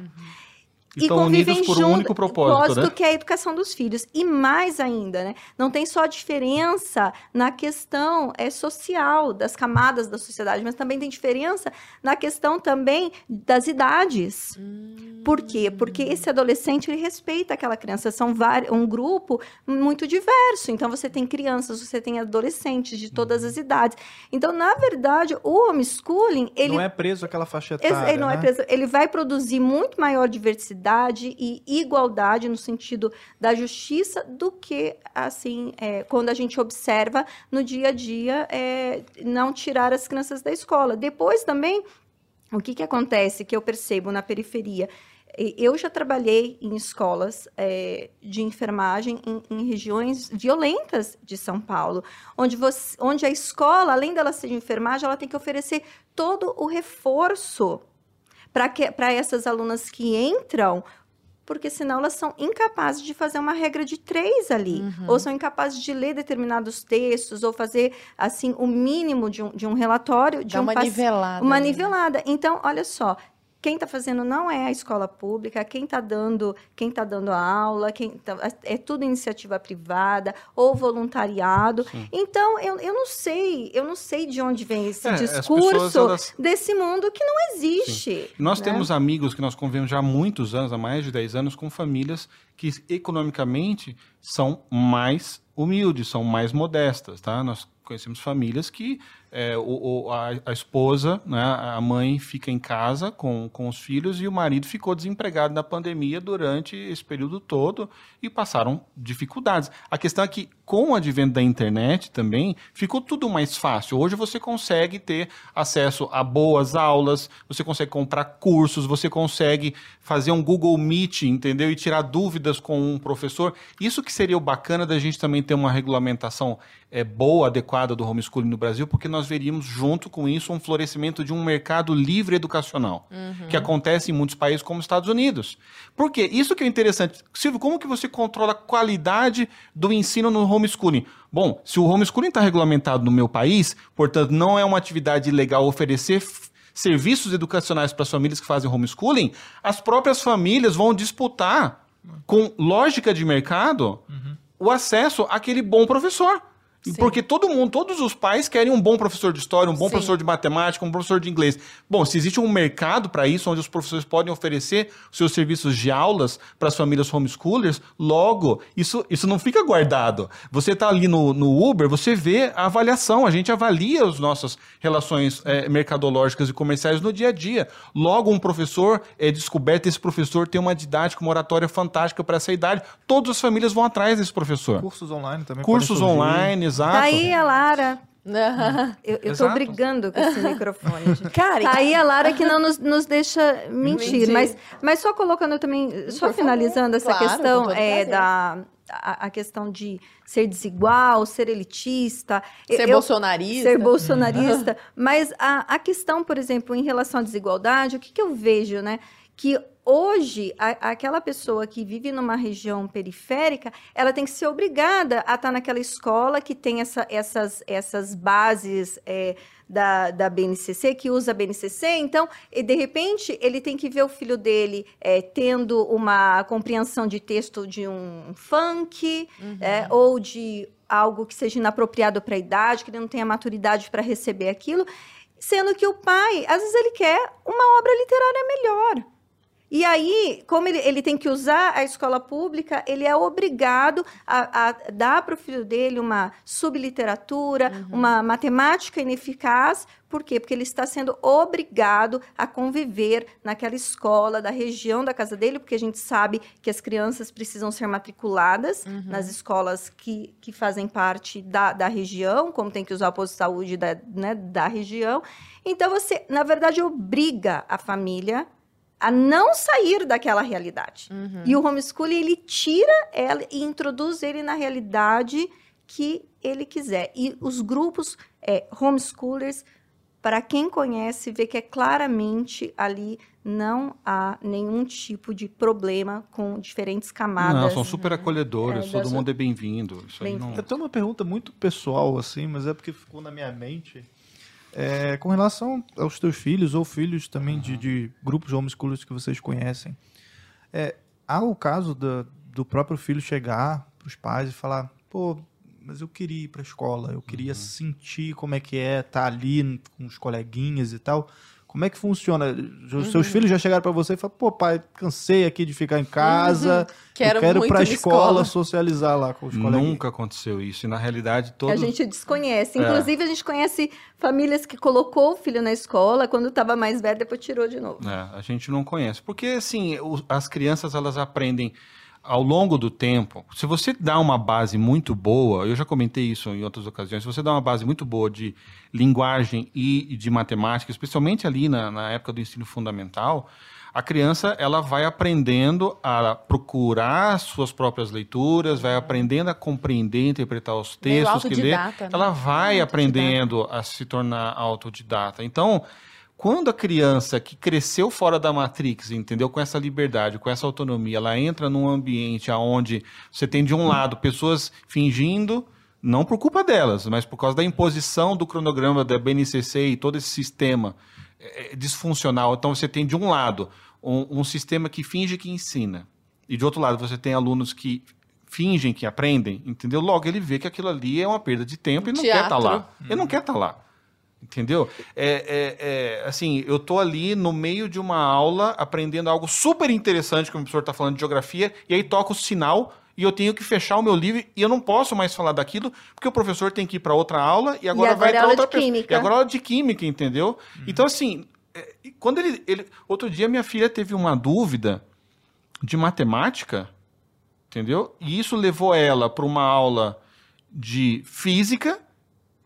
D: E estão unidos por um único propósito, né?
C: que é a educação dos filhos. E mais ainda, né? Não tem só diferença na questão é, social, das camadas da sociedade, mas também tem diferença na questão também das idades. Por quê? Porque esse adolescente, ele respeita aquela criança. São um grupo muito diverso. Então, você tem crianças, você tem adolescentes de todas
B: Uhum.
C: as idades. Então, na verdade, o homeschooling, ele
B: Não é preso àquela faixa etária,
C: ele não é
B: né?
C: preso- ele vai produzir muito maior diversidade e igualdade no sentido da justiça do que assim é, quando a gente observa no dia a dia é, não tirar as crianças da escola. Depois também o que, que acontece que eu percebo na periferia Eu já trabalhei em escolas é, de enfermagem em, em, regiões violentas de São Paulo, onde, você, onde a escola, além dela ser de enfermagem, ela tem que oferecer todo o reforço para essas alunas que entram porque senão elas são incapazes de fazer uma regra de três ali, uhum. ou são incapazes de ler determinados textos, ou fazer, assim, o mínimo de um, de um relatório. De
A: Dá
C: um
A: uma nivelada.
C: Uma né? nivelada. Então, olha só, quem está fazendo não é a escola pública, quem está dando, quem tá dando a aula, quem tá, é tudo iniciativa privada ou voluntariado. Sim. Então, eu, eu não sei, eu não sei de onde vem esse é, discurso elas... desse mundo que não existe. Sim.
D: Nós
C: né?
D: temos amigos que nós convivemos já há muitos anos, há mais de 10 anos, com famílias que economicamente são mais humildes, são mais modestas, tá? Nós conhecemos famílias que é, o, o, a, a, esposa, né, a mãe fica em casa com, com os filhos e o marido ficou desempregado na pandemia durante esse período todo e passaram dificuldades. A questão é que, com o advento da internet também, ficou tudo mais fácil. Hoje você consegue ter acesso a boas aulas, você consegue comprar cursos, você consegue fazer um Google Meet, entendeu? E tirar dúvidas com um professor. Isso que seria o bacana da gente também ter uma regulamentação é, boa, adequada do homeschooling no Brasil, porque nós veríamos junto com isso um florescimento de um mercado livre educacional, uhum. que acontece em muitos países como Estados Unidos. Por quê? Isso que é interessante. Silvio, como que você controla a qualidade do ensino no homeschooling? Bom, se o homeschooling está regulamentado no meu país, portanto, não é uma atividade legal oferecer serviços educacionais para as famílias que fazem homeschooling, as próprias famílias vão disputar com lógica de mercado uhum. o acesso àquele bom professor. Sim. Porque todo mundo, todos os pais querem um bom professor de história, um bom Sim. professor de matemática, um professor de inglês. Bom, se existe um mercado para isso, onde os professores podem oferecer seus serviços de aulas para as famílias homeschoolers, logo, isso, isso não fica guardado. Você está ali no, no Uber, você vê a avaliação, a gente avalia as nossas relações é, mercadológicas e comerciais no dia a dia. Logo, um professor é descoberto, esse professor tem uma didática, uma oratória fantástica para essa idade. Todas as famílias vão atrás desse professor.
B: Cursos online também.
D: Cursos online, Exato.
C: Tá aí a Lara. Eu, eu tô brigando com esse microfone. Gente. <laughs> Cara, tá aí a Lara que não nos, nos deixa mentir. mentir. Mas, mas só colocando também, só Por finalizando favor. essa claro, questão é, da a, questão de ser desigual, ser elitista.
A: Ser eu, bolsonarista.
C: Ser bolsonarista. Mas a, a questão, por exemplo, em relação à desigualdade, o que, que eu vejo, né? Que hoje, a, aquela pessoa que vive numa região periférica, ela tem que ser obrigada a estar naquela escola que tem essa, essas, essas bases é, da, da BNCC, que usa a BNCC. Então, de repente, ele tem que ver o filho dele é, tendo uma compreensão de texto de um funk uhum. é, ou de algo que seja inapropriado para a idade, que ele não tenha maturidade para receber aquilo. Sendo que o pai, às vezes, ele quer uma obra literária melhor. E aí, como ele, ele tem que usar a escola pública, ele é obrigado a, a dar para o filho dele uma subliteratura, uhum. uma matemática ineficaz. Por quê? Porque ele está sendo obrigado a conviver naquela escola da região da casa dele, porque a gente sabe que as crianças precisam ser matriculadas uhum. nas escolas que, que fazem parte da, da região, como tem que usar o posto de saúde da, né, da região. Então, você, na verdade, obriga a família a não sair daquela realidade. Uhum. E o homeschooling, ele tira ela e introduz ele na realidade que ele quiser. E os grupos é, homeschoolers, para quem conhece, vê que é claramente ali não há nenhum tipo de problema com diferentes camadas. Não,
D: são super acolhedores, é, todo mundo é bem-vindo.
B: Bem não... Eu tenho uma pergunta muito pessoal, assim, mas é porque ficou na minha mente. É, com relação aos teus filhos ou filhos também uhum. de, de, grupos homeschoolers que vocês conhecem, é, há o caso do, do próprio filho chegar para os pais e falar: pô, mas eu queria ir para a escola, eu queria uhum. sentir como é que é estar tá ali com os coleguinhas e tal. Como é que funciona? Os uhum. seus filhos já chegaram para você e falaram: pô, pai, cansei aqui de ficar em casa, uhum. quero, eu quero ir para a escola, escola, socializar lá com os colegas.
D: Nunca aconteceu isso. E na realidade, todos.
C: A gente desconhece. É. Inclusive, a gente conhece famílias que colocou o filho na escola, quando estava mais velho, depois tirou de novo.
D: É, a gente não conhece. Porque, assim, as crianças elas aprendem ao longo do tempo, se você dá uma base muito boa, eu já comentei isso em outras ocasiões, se você dá uma base muito boa de linguagem e de matemática, especialmente ali na, na época do ensino fundamental, a criança ela vai aprendendo a procurar suas próprias leituras, vai aprendendo a compreender, interpretar os textos que lê.
A: né?
D: Ela vai aprendendo a se tornar autodidata. Então, quando a criança que cresceu fora da Matrix, entendeu, com essa liberdade, com essa autonomia, ela entra num ambiente onde você tem de um lado pessoas fingindo, não por culpa delas, mas por causa da imposição do cronograma da BNCC e todo esse sistema é, disfuncional. Então você tem de um lado um, um sistema que finge que ensina e de outro lado você tem alunos que fingem que aprendem, entendeu? Logo ele vê que aquilo ali é uma perda de tempo e não quer estar lá.
A: Teatro.
D: Ele não quer estar lá. Entendeu? É, é, é, assim, eu tô ali no meio de uma aula aprendendo algo super interessante, como o professor está falando de geografia, e aí toca o sinal e eu tenho que fechar o meu livro e eu não posso mais falar daquilo, porque o professor tem que ir para outra aula e agora,
C: agora
D: vai
C: é
D: para
C: aula
D: outra
C: de
D: pessoa.
C: química.
D: E agora é aula de química, entendeu? Então, assim, é, e quando ele, ele. Outro dia minha filha teve uma dúvida de matemática, entendeu? E isso levou ela para uma aula de física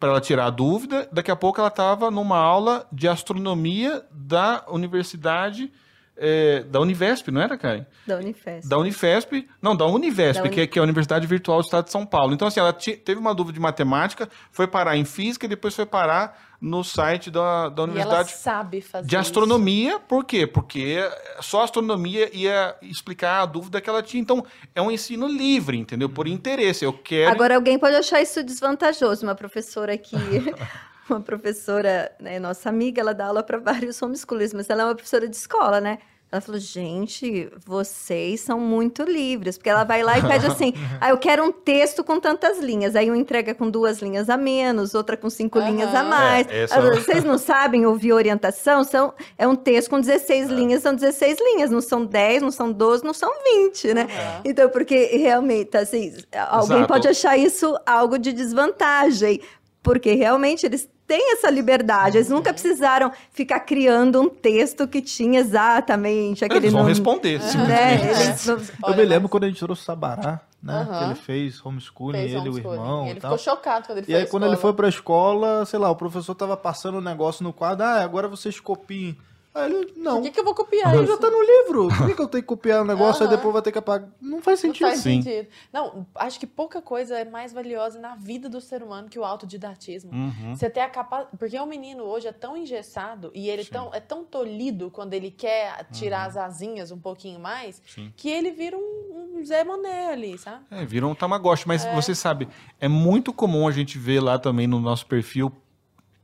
D: para ela tirar a dúvida. Daqui a pouco ela estava numa aula de astronomia da universidade eh, da Univesp, não era, Karen?
C: Da Unifesp.
D: Da Unifesp, não, da Univesp,
C: Da Uni-
D: que, é, que é a Universidade Virtual do Estado de São Paulo. Então, assim, ela teve uma dúvida de matemática, foi parar em física e depois foi parar no site da, da
A: E ela
D: Universidade
A: sabe fazer
D: de astronomia, por quê? Porque só a astronomia ia explicar a dúvida que ela tinha. Então, é um ensino livre, entendeu? Por interesse. Eu quero.
C: Agora, alguém pode achar isso desvantajoso. Uma professora aqui, <laughs> uma professora, né, nossa amiga, ela dá aula para vários homeschoolers, mas ela é uma professora de escola, né? Ela falou, gente, vocês são muito livres. Porque ela vai lá e pede assim, <laughs> ah, eu quero um texto com tantas linhas. Aí um entrega com duas linhas a menos, outra com cinco linhas a mais.
D: É, essa-
C: Vocês não sabem ouvir orientação? São, é um texto com 16 linhas, são 16 linhas. Não são 10, não são 12, não são 20, né? Então, porque realmente, assim, alguém
D: Exato.
C: pode achar isso algo de desvantagem, porque realmente eles têm essa liberdade, eles nunca precisaram ficar criando um texto que tinha exatamente aquele
D: Eles vão
C: nome.
D: responder,
C: Né?
D: simplesmente.
C: Eles não-
B: Eu me lembro quando a gente trouxe o Sabará, né? Que ele fez homeschooling,
A: Fez
B: ele e o
A: homeschooling.
B: irmão
A: Ele
B: e tal.
A: ficou chocado quando ele
B: E
A: foi
B: aí,
A: à
B: quando ele foi
A: escola.
B: pra escola, sei lá, o professor tava passando um negócio no quadro, ah, agora vocês copiem. Aí ele, não,
A: Por que, que eu vou copiar
B: já
A: isso?
B: tá no livro. Por que, que eu tenho que copiar o negócio, aí
A: Aham.
B: depois vai ter que apagar? Não faz
A: Não
B: sentido.
A: faz
D: Sim.
A: sentido. Não, acho que pouca coisa é mais valiosa na vida do ser humano que o autodidatismo.
D: Uhum.
A: Você ter a capacidade. Porque o menino hoje é tão engessado e ele
D: Sim.
A: tão, é tão tolhido quando ele quer tirar as asinhas um pouquinho mais,
D: Sim.
A: que ele vira um, um Zé Mané ali, sabe?
D: É, viram um Tamagotchi. Mas você sabe, é muito comum a gente ver lá também no nosso perfil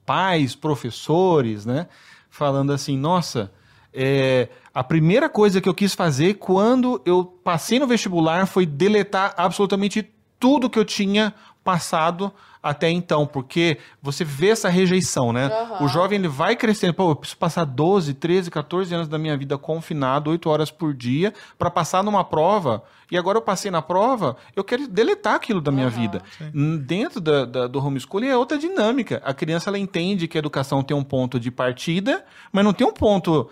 D: pais, professores, né? Falando assim, nossa, é, a primeira coisa que eu quis fazer quando eu passei no vestibular foi deletar absolutamente tudo que eu tinha passado até então, porque você vê essa rejeição, né?
A: Aham.
D: O jovem ele vai crescendo, pô, eu preciso passar 12, 13, 14 anos da minha vida confinado, 8 horas por dia, para passar numa prova, e agora eu passei na prova, eu quero deletar aquilo da minha
A: Aham.
D: vida. Hum, Dentro da, da- do homeschooling é outra dinâmica. A criança ela entende que a educação tem um ponto de partida, mas não tem um ponto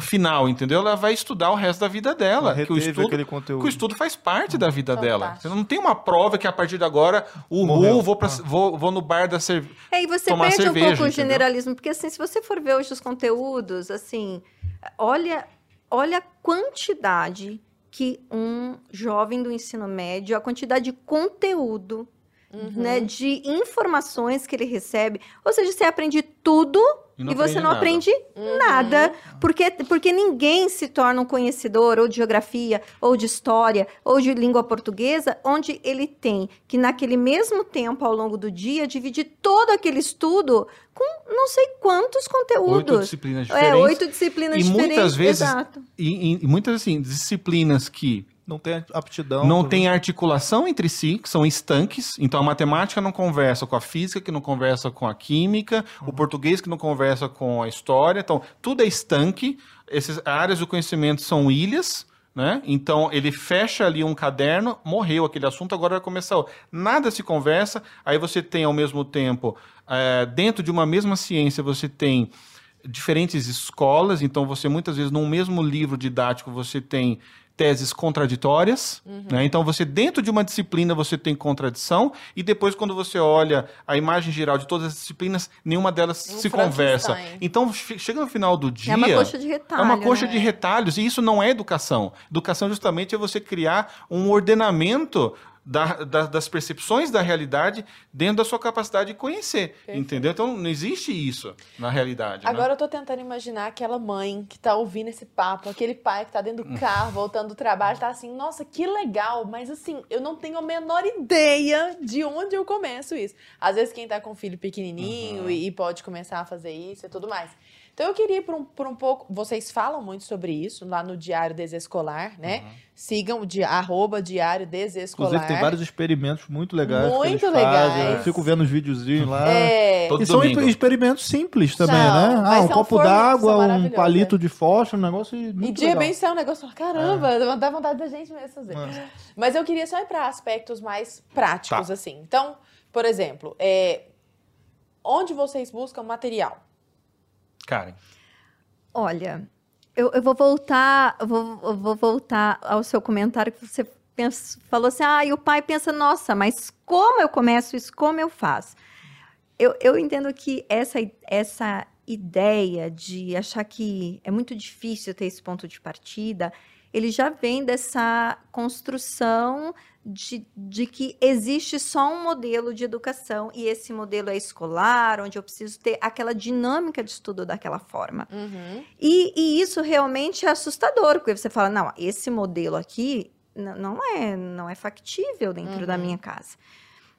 D: final, entendeu? Ela vai estudar o resto da vida dela.
B: Ela
D: Que o estudo,
B: aquele conteúdo.
D: que o estudo faz parte da vida dela. Você não tem uma prova que a partir de agora, uhul,
B: Morreu.
D: vou, pra,
B: Ah.
D: vou, vou no bar da cerveja.
C: É, e você
D: tomar
C: perde
D: cerveja,
C: um pouco o
D: entendeu?
C: generalismo, porque assim, se você for ver hoje os conteúdos, assim, olha, olha a quantidade que um jovem do ensino médio, a quantidade de conteúdo,
A: Uhum.
C: né, de informações que ele recebe. Ou seja, você aprende tudo
D: E
C: e,
D: não
C: você
D: aprende
C: não
D: nada.
C: aprende
A: Uhum.
C: nada, porque, porque ninguém se torna um conhecedor ou de geografia, ou de história, ou de língua portuguesa, onde ele tem que, naquele mesmo tempo, ao longo do dia, dividir todo aquele estudo com não sei quantos
D: Oito
C: conteúdos.
D: disciplinas
C: é,
D: diferentes.
C: oito disciplinas
D: e
C: diferentes.
D: muitas vezes,
C: Exato.
D: e, e- e muitas assim, disciplinas que
B: Não tem aptidão.
D: não têm articulação entre si, que são estanques. Então a matemática não conversa com a física, que não conversa com a química, o português que não conversa com a história. Então tudo é estanque. Essas áreas do conhecimento são ilhas. Né? Então ele fecha ali um caderno, morreu aquele assunto, agora vai começar. Nada se conversa. Aí você tem ao mesmo tempo, eh, dentro de uma mesma ciência, você tem diferentes escolas, então você muitas vezes num mesmo livro didático você tem teses contraditórias,
A: Uhum.
D: né? Então você dentro de uma disciplina você tem contradição e depois quando você olha a imagem geral de todas as disciplinas, nenhuma delas
A: Um
D: se conversa. Então che- chega no final do dia
C: É uma coxa de retalho.
D: é uma coxa
C: né?
D: de retalhos, e isso não é educação. Educação, justamente, é você criar um ordenamento da- da- das percepções da realidade dentro da sua capacidade de conhecer.
A: Perfeito.
D: Entendeu? Então, não existe isso na realidade. né?
A: Agora eu tô tentando imaginar aquela mãe que tá ouvindo esse papo, aquele pai que tá dentro do carro, voltando do trabalho, tá assim, nossa, que legal, mas assim, eu não tenho a menor ideia de onde eu começo isso. Às vezes quem tá com filho pequenininho
D: Uhum.
A: e, e pode começar a fazer isso e tudo mais. Então eu queria ir por um, por um pouco, vocês falam muito sobre isso lá no Diário Desescolar, né?
D: Uhum.
A: Sigam o di, arroba Diário Desescolar.
B: Inclusive, tem vários experimentos muito legais.
A: Muito
B: eles fazem.
A: legais.
B: Eu fico vendo os videozinhos lá.
A: É,
D: Todo
B: E são
D: domingo.
B: experimentos simples também,
A: São,
B: né? Ah, um copo d'água, um
A: maravilhosas.
B: palito de fósforo, um negócio muito
A: E de
B: legal.
A: repente sai um negócio fala, caramba,
B: É.
A: dá vontade da gente mesmo fazer.
B: É.
A: Mas eu queria só ir para aspectos mais práticos,
D: Tá.
A: assim. Então, por exemplo, é, onde vocês buscam material?
D: Karen.
C: Olha, eu, eu vou voltar, vou, eu vou voltar ao seu comentário que você pensa- falou assim, ah, e o pai pensa, nossa, mas como eu começo isso, como eu faço? Eu, eu entendo que essa, essa ideia de achar que é muito difícil ter esse ponto de partida, ele já vem dessa construção de, de que existe só um modelo de educação e esse modelo é escolar, onde eu preciso ter aquela dinâmica de estudo daquela forma.
A: Uhum.
C: E, e isso realmente é assustador, porque você fala, não, esse modelo aqui não é, não é factível dentro da
A: Uhum.
C: minha casa.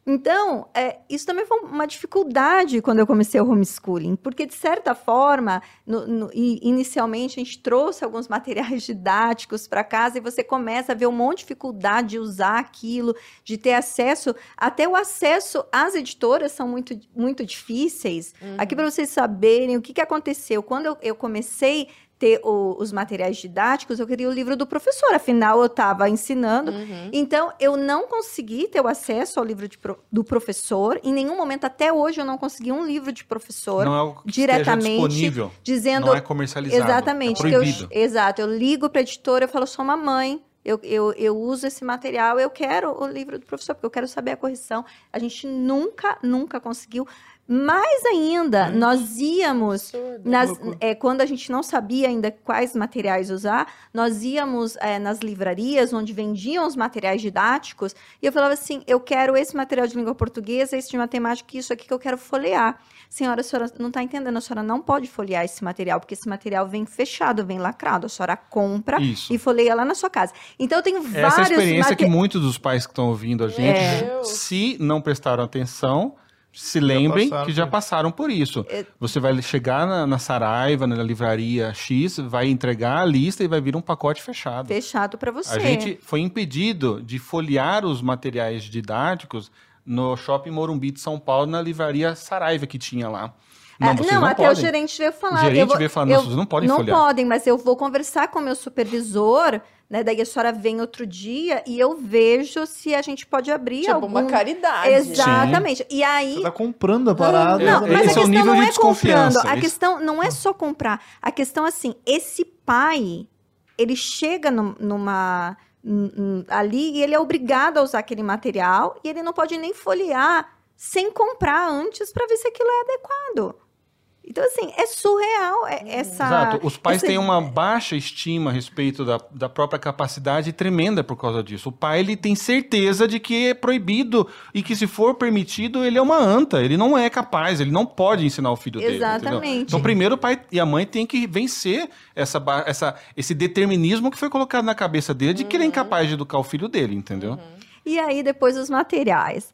C: Então, é, isso também foi uma dificuldade quando eu comecei o homeschooling, porque, de certa forma, no- no- inicialmente a gente trouxe alguns <laughs> materiais didáticos para casa e você começa a ver um monte de dificuldade de usar aquilo, de ter acesso, até o acesso às editoras são muito, muito difíceis.
A: Uhum.
C: Aqui para vocês saberem o que, que aconteceu. Quando eu, eu comecei ter o- os materiais didáticos, eu queria o livro do professor, afinal eu estava ensinando.
A: Uhum.
C: Então, eu não consegui ter o acesso ao livro de do professor. Em nenhum momento, até hoje, eu não consegui um livro de professor
D: Não é
C: diretamente
D: disponível.
C: dizendo
D: Não é comercializado.
C: Exatamente.
D: É
C: que eu, exato. Eu ligo para a editora, eu falo, sou uma mãe. Eu, eu, eu uso esse material, eu quero o livro do professor, porque eu quero saber a correção. A gente nunca, nunca conseguiu. Mais ainda, nós íamos nas, é, quando a gente não sabia ainda quais materiais usar, nós íamos é, nas livrarias onde vendiam os materiais didáticos e eu falava assim: eu quero esse material de língua portuguesa, esse de matemática, isso aqui que eu quero folhear. Senhora, a senhora não está entendendo, a senhora não pode folhear esse material, porque esse material vem fechado, vem lacrado. A senhora compra
D: Isso.
C: e folheia lá na sua casa. Então eu tenho
D: Essa é
C: vários
D: experiência que
C: mate-
D: muitos dos pais que estão ouvindo a gente,
A: É.
D: se não prestaram atenção, se lembrem
B: passaram
D: que já passaram por isso.
C: É.
D: Você vai chegar na, na Saraiva, na livraria X, vai entregar a lista e vai vir um pacote fechado.
C: fechado para você.
D: A gente foi impedido de folhear os materiais didáticos no Shopping Morumbi de São Paulo, na livraria Saraiva que tinha lá. Não,
C: Ah,
D: vocês
C: não,
D: não,
C: até
D: podem.
C: o gerente veio falar.
D: O gerente
C: eu vou-
D: veio falar, não,
C: eu-
D: vocês não podem
C: Não
D: folhear.
C: podem, mas eu vou conversar com o meu supervisor, né? Daí a senhora vem outro dia e eu vejo se a gente pode abrir
A: Tipo,
C: algum...
A: uma caridade.
C: Exatamente. E aí...
B: Você tá comprando a parada.
C: Não,
D: É,
C: mas a
D: esse é o
C: questão
D: nível
C: não é comprando. A
D: esse-
C: questão não é só comprar. A questão é assim, esse pai, ele chega num- numa... ali e ele é obrigado a usar aquele material e ele não pode nem folhear sem comprar antes para ver se aquilo é adequado. Então, assim, é surreal é- essa...
D: Exato. Os pais
C: essa-
D: têm uma baixa estima a respeito da, da própria capacidade tremenda por causa disso. O pai ele tem certeza de que é proibido e que se for permitido ele é uma anta. Ele não é capaz, ele não pode ensinar o filho dele. entendeu?
C: Exatamente.
D: Então primeiro o pai e a mãe têm que vencer essa, essa, esse determinismo que foi colocado na cabeça dele de que ele é incapaz de educar o filho dele, entendeu?
C: E aí, depois, os materiais.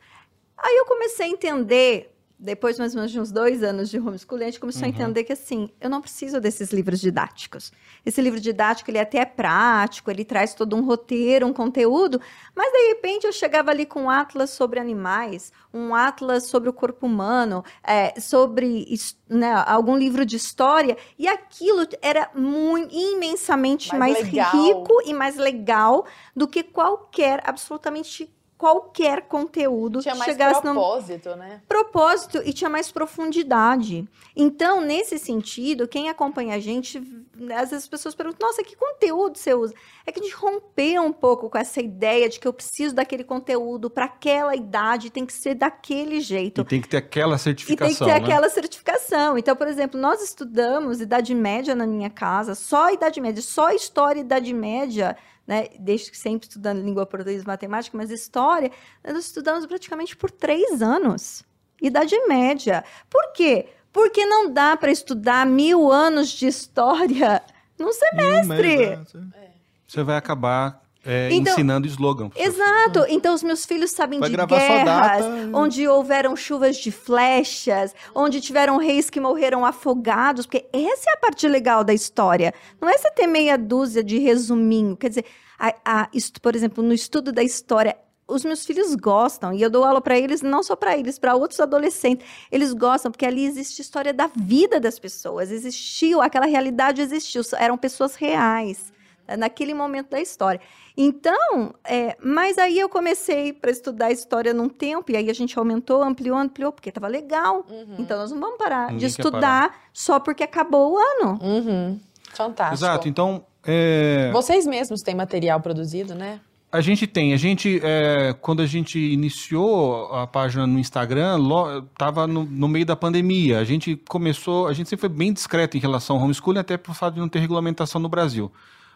C: Aí eu comecei a entender, depois mais ou menos de uns dois anos de homeschooling, a gente começou a entender que, assim, eu não preciso desses livros didáticos. Esse livro didático, ele até é prático, ele traz todo um roteiro, um conteúdo, mas, de repente, eu chegava ali com um atlas sobre animais, um atlas sobre o corpo humano, é, sobre né, algum livro de história, e aquilo era muito, imensamente
A: Mais
C: mais, rico e mais legal do que qualquer, absolutamente qualquer conteúdo
A: Tinha mais
C: chegasse
A: propósito, né?
C: propósito e tinha mais profundidade. Então, nesse sentido, quem acompanha a gente às vezes as pessoas perguntam, nossa, que conteúdo você usa? É que a gente rompeu um pouco com essa ideia de que eu preciso daquele conteúdo para aquela idade, tem que ser daquele jeito.
D: E tem que ter aquela certificação.
C: E tem que ter
D: né?
C: aquela certificação. Então, por exemplo, nós estudamos Idade Média na minha casa, só Idade Média, só História e Idade Média, né? Desde que sempre estudando língua portuguesa e matemática, mas História, nós estudamos praticamente por três anos. Idade Média. Por quê? Porque não dá para estudar mil anos de história <laughs> num semestre.
B: Mês, né?
D: Você vai acabar é,
C: Então,
D: ensinando slogan. seu filho.
C: Exato. Então, os meus filhos sabem
B: Vai
C: de guerras, onde houveram chuvas de flechas, onde tiveram reis que morreram afogados, porque essa é a parte legal da história. Não é você ter meia dúzia de resuminho. Quer dizer, a- a- isto, por exemplo, no estudo da história, os meus filhos gostam, e eu dou aula para eles, não só para eles, para outros adolescentes. Eles gostam, porque ali existe história da vida das pessoas. Existiu, aquela realidade existiu, eram pessoas reais naquele momento da história. Então, é, mas aí eu comecei para estudar história num tempo, e aí a gente aumentou, ampliou, ampliou, porque estava legal.
A: Uhum.
C: Então nós não vamos parar
D: Ninguém
C: de estudar só porque acabou o ano.
A: Uhum. Fantástico.
D: Exato. Então, é,
A: Vocês mesmos têm material produzido, né?
D: A gente tem. A gente, é, quando a gente iniciou a página no Instagram, lo, tava no, no meio da pandemia. A gente começou, a gente sempre foi bem discreto em relação ao homeschooling, até por fato de não ter regulamentação no Brasil.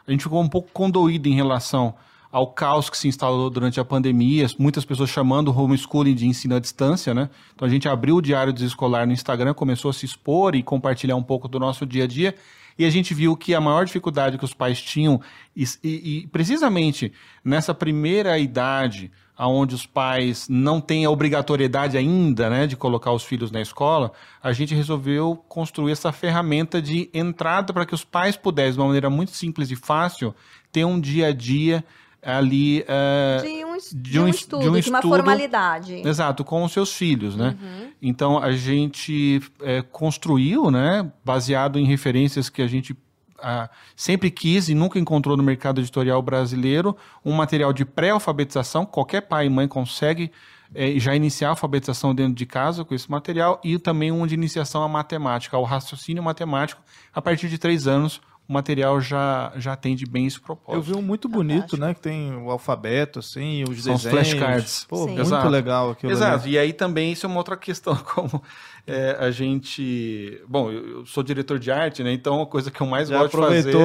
D: A gente ficou um pouco condoído em relação ao caos que se instalou durante a pandemia, muitas pessoas chamando o homeschooling de ensino à distância, né? Então a gente abriu o Diário Desescolar no Instagram, começou a se expor e compartilhar um pouco do nosso dia a dia, e a gente viu que a maior dificuldade que os pais tinham, e, e- e precisamente nessa primeira idade, onde os pais não têm a obrigatoriedade ainda né, de colocar os filhos na escola, a gente resolveu construir essa ferramenta de entrada para que os pais pudessem, de uma maneira muito simples e fácil, ter um dia a dia ali. eh,
C: De um,
D: de
C: de
D: um es-
C: estudo,
D: de
C: de,
D: um
C: uma
D: estudo-
C: formalidade.
D: Exato, com os seus filhos, né? Então a gente é, construiu, né, baseado em referências que a gente ah, sempre quis e nunca encontrou no mercado editorial brasileiro, um material de pré-alfabetização. Qualquer pai e mãe consegue é, já iniciar a alfabetização dentro de casa com esse material e também um de iniciação à matemática, ao raciocínio matemático. A partir de três anos, o material já, já atende bem esse propósito.
B: Eu vi um muito bonito, né? Que tem o alfabeto, assim, os
D: São os
B: desenhos.
D: flashcards.
B: Pô,
C: Sim.
B: muito
D: Exato.
B: legal aquilo
D: Exato,
B: ali.
D: e aí também isso é uma outra questão, <laughs> como é, a gente. Bom, eu, sou diretor de arte, né? Então a coisa que eu mais
B: Já
D: gosto de fazer.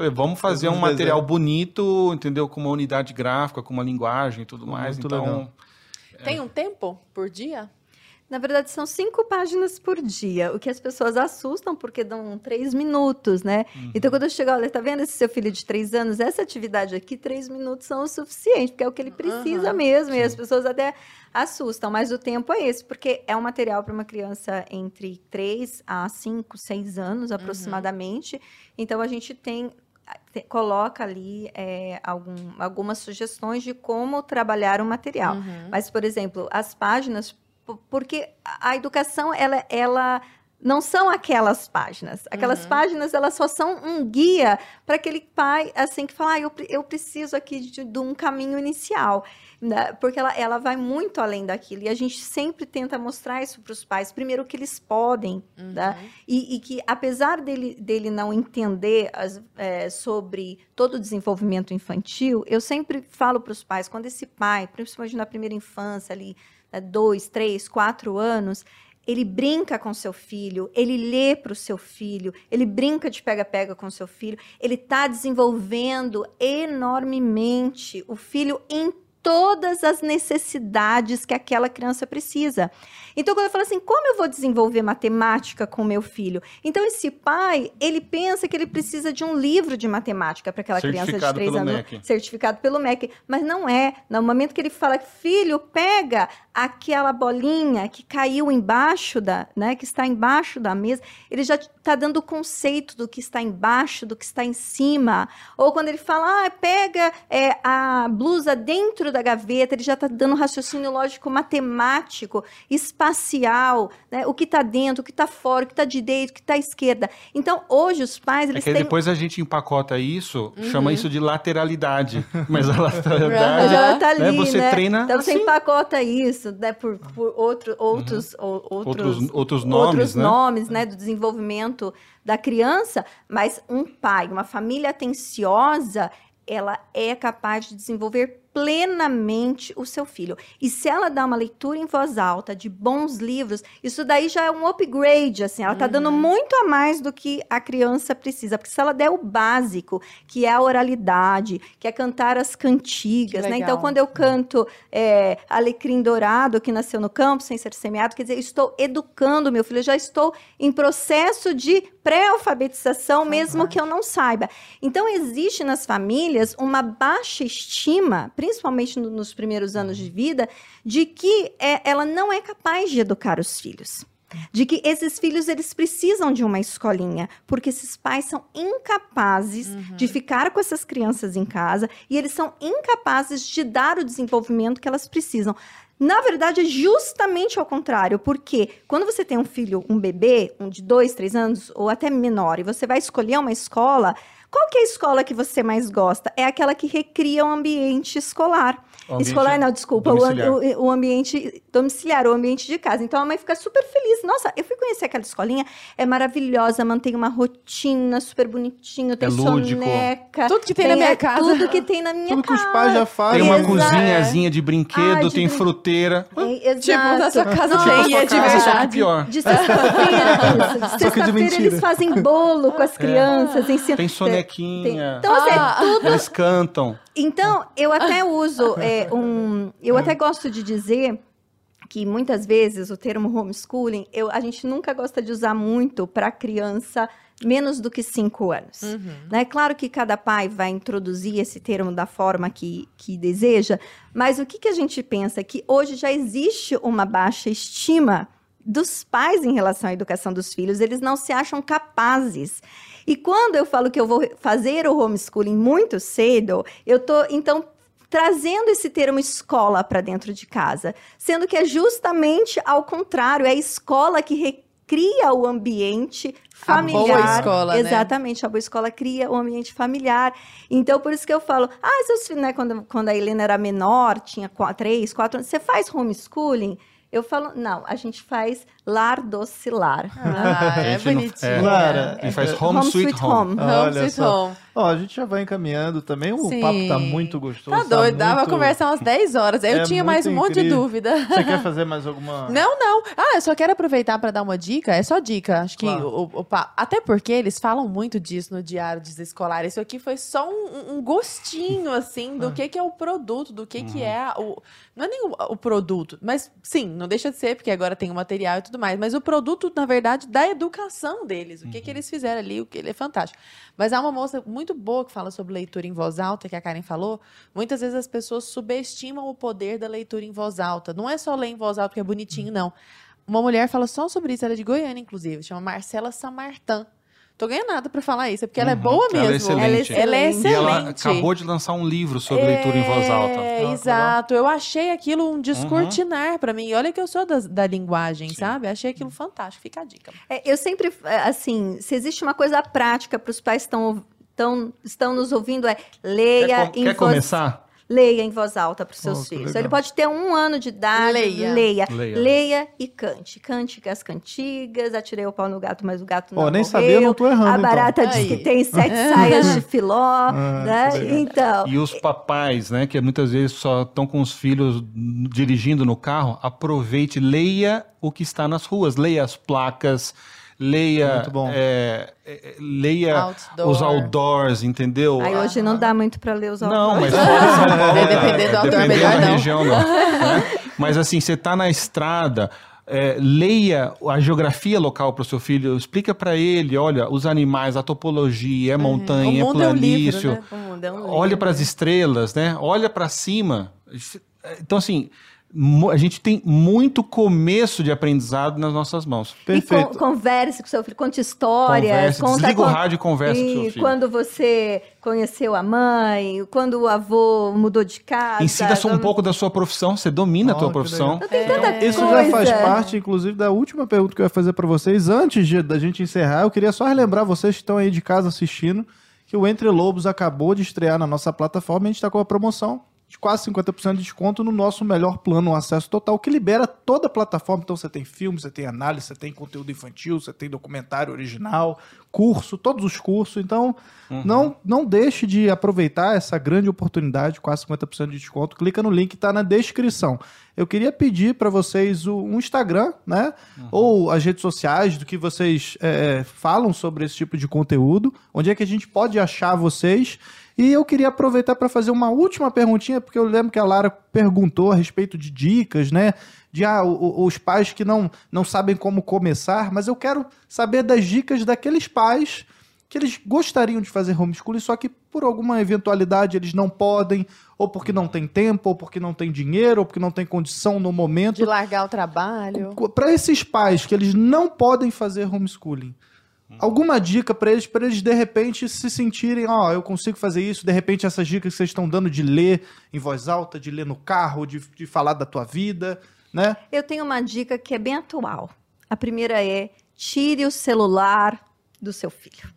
D: é, Vamos fazer um material
B: desenhos.
D: bonito, entendeu? Com uma unidade gráfica, com uma linguagem e tudo mais.
B: muito
D: Então,
B: legal.
A: Tem um tempo por dia?
C: Na verdade, são cinco páginas por dia, o que as pessoas assustam porque dão três minutos, né?
D: Uhum.
C: Então, quando eu chego, olha, tá vendo esse seu filho de três anos? Essa atividade aqui, três minutos são o suficiente, porque é o que ele precisa
A: Aham,
C: mesmo, e as pessoas até assustam, mas o tempo é esse, porque é um material para uma criança entre três a cinco, seis anos aproximadamente. Então, a gente tem te- coloca ali é, algum- algumas sugestões de como trabalhar o material.
A: Uhum.
C: Mas, por exemplo, as páginas, porque a a educação, ela, ela não são aquelas páginas. Aquelas
A: Uhum.
C: páginas, elas só são um guia para aquele pai, assim, que fala, ah, eu, eu preciso aqui de, de um caminho inicial. né? Porque ela, ela vai muito além daquilo. E a gente sempre tenta mostrar isso para os pais. Primeiro, que eles podem, né?
A: Uhum.
C: E, e que, apesar dele, dele não entender as- é, sobre todo o desenvolvimento infantil, eu sempre falo para os pais, quando esse pai, principalmente na primeira infância, ali, né, dois, três, quatro anos, ele brinca com seu filho, ele lê para o seu filho, ele brinca de pega-pega com seu filho, ele está desenvolvendo enormemente o filho em todas as necessidades que aquela criança precisa. Então, quando eu falo assim, como eu vou desenvolver matemática com meu filho? Então, esse pai, ele pensa que ele precisa de um livro de matemática para aquela criança de três anos.
D: MEC.
C: Certificado pelo MEC. Mas não é. No momento que ele fala, filho, pega aquela bolinha que caiu embaixo da, né, que está embaixo da mesa, ele já está dando o conceito do que está embaixo, do que está em cima. Ou quando ele fala, ah, pega é, a blusa dentro da gaveta, ele já está dando raciocínio lógico matemático, espacial, né? o que está dentro, o que está fora, o que está direito, o que está esquerda. Então, hoje os pais,
D: É
C: eles
D: que aí
C: têm...
D: depois a gente empacota isso,
C: Uhum.
D: chama isso de lateralidade. <laughs> Mas a
C: Mas
D: lateralidade.
C: ela tá ali,
D: né, você
C: né?
D: treina
C: Então você
D: assim.
C: empacota isso, né, por, por outro, outros, ou- outros,
D: Outros- outros nomes,
C: outros
D: né?
C: nomes, né, do desenvolvimento da criança, mas um pai, uma família atenciosa, ela é capaz de desenvolver plenamente o seu filho. E se ela dá uma leitura em voz alta de bons livros, isso daí já é um upgrade, assim, ela tá dando muito a mais do que a criança precisa, porque se ela der o básico, que é a oralidade, que é cantar as cantigas, né? Então, quando eu canto é, Alecrim Dourado, que nasceu no campo, sem ser semeado, quer dizer, eu estou educando meu filho, eu já estou em processo de pré-alfabetização, mesmo que eu não saiba. Então, existe nas famílias uma baixa estima, principalmente no- nos primeiros anos de vida, de que é, ela não é capaz de educar os filhos. De que esses filhos eles precisam de uma escolinha, porque esses pais são incapazes de ficar com essas crianças em casa e eles são incapazes de dar o desenvolvimento que elas precisam. Na verdade, é justamente ao contrário, porque quando você tem um filho, um bebê, um de dois, três anos ou até menor, e você vai escolher uma escola, qual que é a escola que você mais gosta? É aquela que recria o ambiente escolar. Escolar, não, desculpa, o,
D: domiciliar.
C: o- o ambiente domiciliar, o ambiente de casa. Então a mãe fica super feliz. Nossa, eu fui conhecer aquela escolinha, é maravilhosa, mantém uma rotina super bonitinho, tem
D: É lúdico.
C: soneca.
A: Tudo que tem na minha
C: é
A: casa.
C: Tudo que tem na minha
B: Tudo que
C: casa.
B: os pais já fazem.
D: Tem uma
C: Exato.
D: cozinhazinha de brinquedo,
C: Ah, de
D: tem
C: brin-
D: fruteira.
C: É, exato.
A: Tipo, na sua casa
C: Não,
A: tem, e
C: sua
A: é de
D: que
A: verdade.
D: pior.
C: De sexta-feira, <laughs>
B: que mentira.
C: eles fazem bolo com as crianças. ensinam-
D: Tem
C: Tem-
D: sonequinha.
C: Então, assim, é
A: Ah.
C: tudo
D: Eles cantam.
C: Então, eu até <laughs> uso é, um. Eu até gosto de dizer que muitas vezes o termo homeschooling, eu, a gente nunca gosta de usar muito para criança menos do que cinco anos. Né? Claro que cada pai vai introduzir esse termo da forma que, que deseja, mas o que, que a gente pensa? Que hoje já existe uma baixa estima dos pais em relação à educação dos filhos, eles não se acham capazes. E quando eu falo que eu vou fazer o homeschooling muito cedo, eu tô então trazendo esse termo escola para dentro de casa, sendo que é justamente ao contrário, é a escola que recria o ambiente
A: A boa
C: familiar.
A: escola, né?
C: Exatamente, a boa escola cria o ambiente familiar. Então, por isso que eu falo, ah, seus filhos, né, quando, quando a Helena era menor, tinha quatro, três, quatro anos, você faz homeschooling? Eu falo, não, a gente faz lar doce lar.
A: Ah, <laughs> é bonitinho.
D: é.
B: Lara,
D: Ele faz home, sweet home.
A: Home
B: Olha
A: sweet
B: só.
A: home.
B: Ó, a gente já vai encaminhando também. O
A: Sim.
B: papo tá muito gostoso.
A: Tá doido, dava pra
B: muito-
A: conversar umas 10 horas. Eu
B: É
A: tinha mais um
B: muito
A: monte de
B: incrível.
A: dúvida.
B: Você quer fazer mais alguma. <laughs>
A: Não, não. Ah, eu só quero aproveitar para dar uma dica. É só dica. Acho que
B: Claro.
A: o, o pa- até porque eles falam muito disso no diário desescolar. Isso aqui foi só um, um gostinho assim do <laughs> que que é o produto, do que que é o não é nem o, o produto, mas sim, não deixa de ser porque agora tem o material e tudo mais, mas o produto na verdade da educação deles, o que que eles fizeram ali, o que ele é fantástico. Mas há uma moça muito boa que fala sobre leitura em voz alta, que a Karen falou. Muitas vezes as pessoas subestimam o poder da leitura em voz alta. Não é só ler em voz alta porque é bonitinho, não. Uma mulher fala só sobre isso, ela é de Goiânia, inclusive, chama Marcela Samartan. Tô ganhando nada pra falar isso, é porque ela é
D: Uhum,
A: boa
D: ela é
A: mesmo.
D: excelente.
A: Ela é
C: excelente.
D: E ela acabou de lançar um livro sobre leitura em voz alta.
A: É,
B: legal.
A: exato. Eu achei aquilo um descortinar pra mim. E olha que eu sou da, da linguagem, sabe? Achei aquilo fantástico. Fica a dica.
C: É, eu sempre, é, assim, se existe uma coisa prática para os pais que estão, estão, estão nos ouvindo, é leia
D: Quer, com-
C: em
D: quer
C: voz
D: começar?
C: Leia em voz alta para os seus
B: Oh,
C: filhos.
B: legal.
C: Ele pode ter um ano de idade.
A: Leia.
C: Leia.
D: Leia.
C: Leia e cante. Cante as cantigas. Atirei o pau no gato, mas o gato não
B: Ó, nem
C: morreu.
B: sabia, não tô errando.
C: A
B: então.
C: barata diz
A: Aí.
C: que tem sete <laughs> saias de filó. né?
B: que legal.
C: Então,
D: E os papais, né, que muitas vezes só estão com os filhos dirigindo no carro, aproveite, leia o que está nas ruas, leia as placas, leia,
B: Muito bom.
D: é, é, leia
A: Outdoor.
D: os outdoors, entendeu?
C: aí hoje não dá muito para ler os
D: Não,
C: autores.
D: mas fora de São Paulo,
A: É, dependendo do outdoor,
D: dependendo
A: melhor
D: da
A: não.
D: região, não. né? <laughs> Mas assim, você está na estrada, é, leia a geografia local para o seu filho, explica para ele, olha, os animais, a topologia, é montanha,
A: o
D: é
A: mundo é um livro, né?
C: É um
D: Olha para as estrelas, né? Olha para cima. Então, assim, a gente tem muito começo de aprendizado nas nossas mãos.
C: E
B: Perfeito.
C: con- converse com seu filho, conte histórias.
D: Converse,
C: conta
D: desliga o rádio e conversa com
C: e
D: seu filho.
C: quando você conheceu a mãe, quando o avô mudou de casa.
D: Ensina só um pouco da sua profissão, você domina a
B: Ó,
D: tua
B: que
D: profissão.
B: legal.
C: Tem tanta
B: Isso
C: coisa.
B: já faz parte, inclusive, da última pergunta que eu ia fazer pra vocês. Antes de- da gente encerrar, eu queria só relembrar vocês que estão aí de casa assistindo que o Entre Lobos acabou de estrear na nossa plataforma e a gente está com uma promoção de quase 50% de desconto no nosso melhor plano, o acesso total, que libera toda a plataforma. Então você tem filme, você tem análise, você tem conteúdo infantil, você tem documentário original, curso, todos os cursos. Então, não, não deixe de aproveitar essa grande oportunidade, quase 50% de desconto. Clica no link, está na descrição. Eu queria pedir para vocês o- um Instagram, né? Ou as redes sociais do que vocês é, falam sobre esse tipo de conteúdo. Onde é que a gente pode achar vocês? E eu queria aproveitar para fazer uma última perguntinha, porque eu lembro que a Lara perguntou a respeito de dicas, né? De ah, os pais que não, não sabem como começar, mas eu quero saber das dicas daqueles pais que eles gostariam de fazer homeschooling, só que por alguma eventualidade eles não podem, ou porque não tem tempo, ou porque não tem dinheiro, ou porque não tem condição no momento.
A: De largar o trabalho.
B: Para esses pais que eles não podem fazer homeschooling, alguma dica para eles, para eles de repente se sentirem, ó, eu consigo fazer isso, de repente essas dicas que vocês estão dando de ler em voz alta, de ler no carro, de, de falar da tua vida, né?
C: Eu tenho uma dica que é bem atual. A primeira é: tire o celular do seu filho.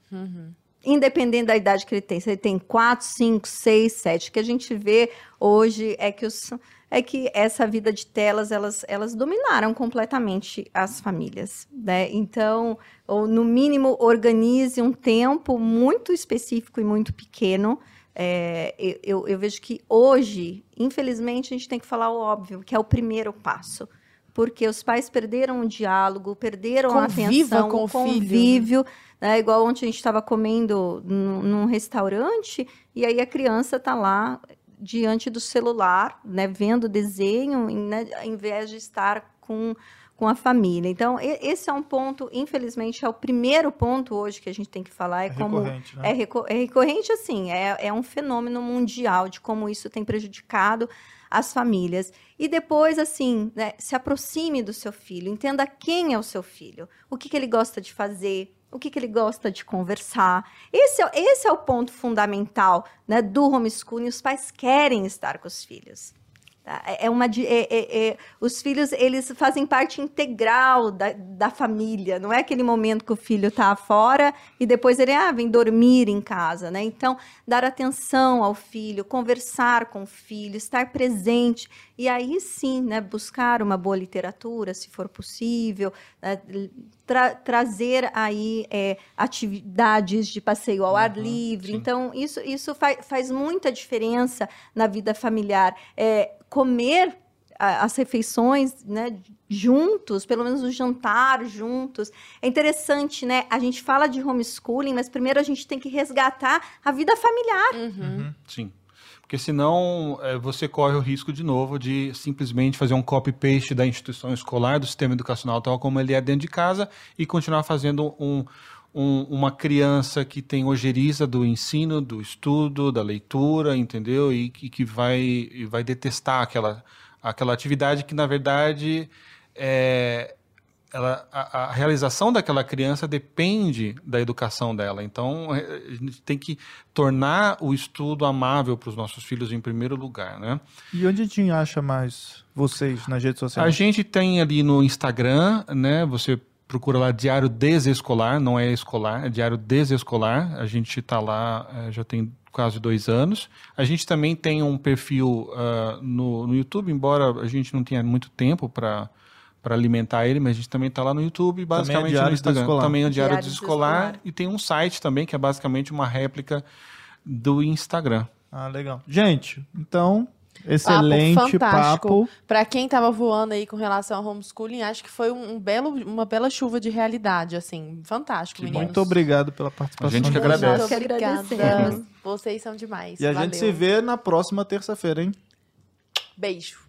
C: Independente da idade que ele tem. Se ele tem 4, 5, 6, 7. O que a gente vê hoje é que, os, é que essa vida de telas, elas, elas dominaram completamente as famílias. Né? Então, ou no mínimo, organize um tempo muito específico e muito pequeno. É, eu, eu- vejo que hoje, infelizmente, a gente tem que falar o óbvio, que é o primeiro passo. Porque os pais perderam o diálogo, perderam
A: Conviva
C: a atenção,
A: com o filho, né?
C: convívio. né? Igual ontem a gente estava comendo num, num restaurante e aí a criança está lá diante do celular, né, vendo desenho, né, ao invés de estar com, com a família. Então, esse é um ponto, infelizmente, é o primeiro ponto hoje que a gente tem que falar, é, como
B: recorrente, né?
C: é, reco- é recorrente, assim, é, é um fenômeno mundial de como isso tem prejudicado as famílias. E depois, assim, né, se aproxime do seu filho, entenda quem é o seu filho, o que, que ele gosta de fazer, o que, que ele gosta de conversar. Esse é, esse é o ponto fundamental né, do homeschooling. Os pais querem estar com os filhos. É é uma, é- é- é- os filhos eles fazem parte integral da, da família. Não é aquele momento que o filho está fora e depois ele ah, vem dormir em casa, né? Então dar atenção ao filho, conversar com o filho, estar presente e aí sim, né? Buscar uma boa literatura, se for possível, né, tra- trazer aí é, atividades de passeio ao ar livre.
D: sim.
C: Então isso isso fa- faz muita diferença na vida familiar. É, comer as refeições, né, juntos, pelo menos o jantar juntos. É interessante, né? A gente fala de homeschooling, mas primeiro a gente tem que resgatar a vida familiar.
A: Uhum.
D: Sim. Porque senão eh, você corre o risco de novo de simplesmente fazer um copy-paste da instituição escolar, do sistema educacional tal como ele é dentro de casa e continuar fazendo um, um- uma criança que tem ojeriza do ensino, do estudo, da leitura, entendeu? E que, que vai, e vai detestar aquela, aquela atividade que, na verdade, é, ela, a, a realização daquela criança depende da educação dela. Então, eh, a gente tem que tornar o estudo amável para os nossos filhos em primeiro lugar, né?
B: E onde a gente acha mais vocês nas redes
D: A
B: sociais?
D: gente tem ali no Instagram, né? Você procura lá Diário Desescolar, não é escolar, é Diário Desescolar. A gente está lá eh, já tem quase dois anos. A gente também tem um perfil ah, no, no YouTube, embora a gente não tenha muito tempo para para alimentar ele, mas a gente também está lá no YouTube, basicamente
B: Diário
D: no Instagram.
B: Desescolar.
D: Também é o Diário,
C: Diário
D: Desescolar.
C: Desescolar.
D: E tem um site também, que é basicamente uma réplica do Instagram.
B: Ah, legal. Gente, então, excelente
A: fantástico.
B: papo.
A: Pra quem tava voando aí com relação ao homeschooling, acho que foi um, um belo, uma bela chuva de realidade, assim. Fantástico, meninos.
B: Muito obrigado pela participação.
D: A gente
B: de
D: que
B: vocês.
D: agradece.
C: Que
A: Obrigada. Vocês são demais.
B: E a
A: Valeu.
B: gente se vê na próxima terça-feira, hein?
A: Beijo.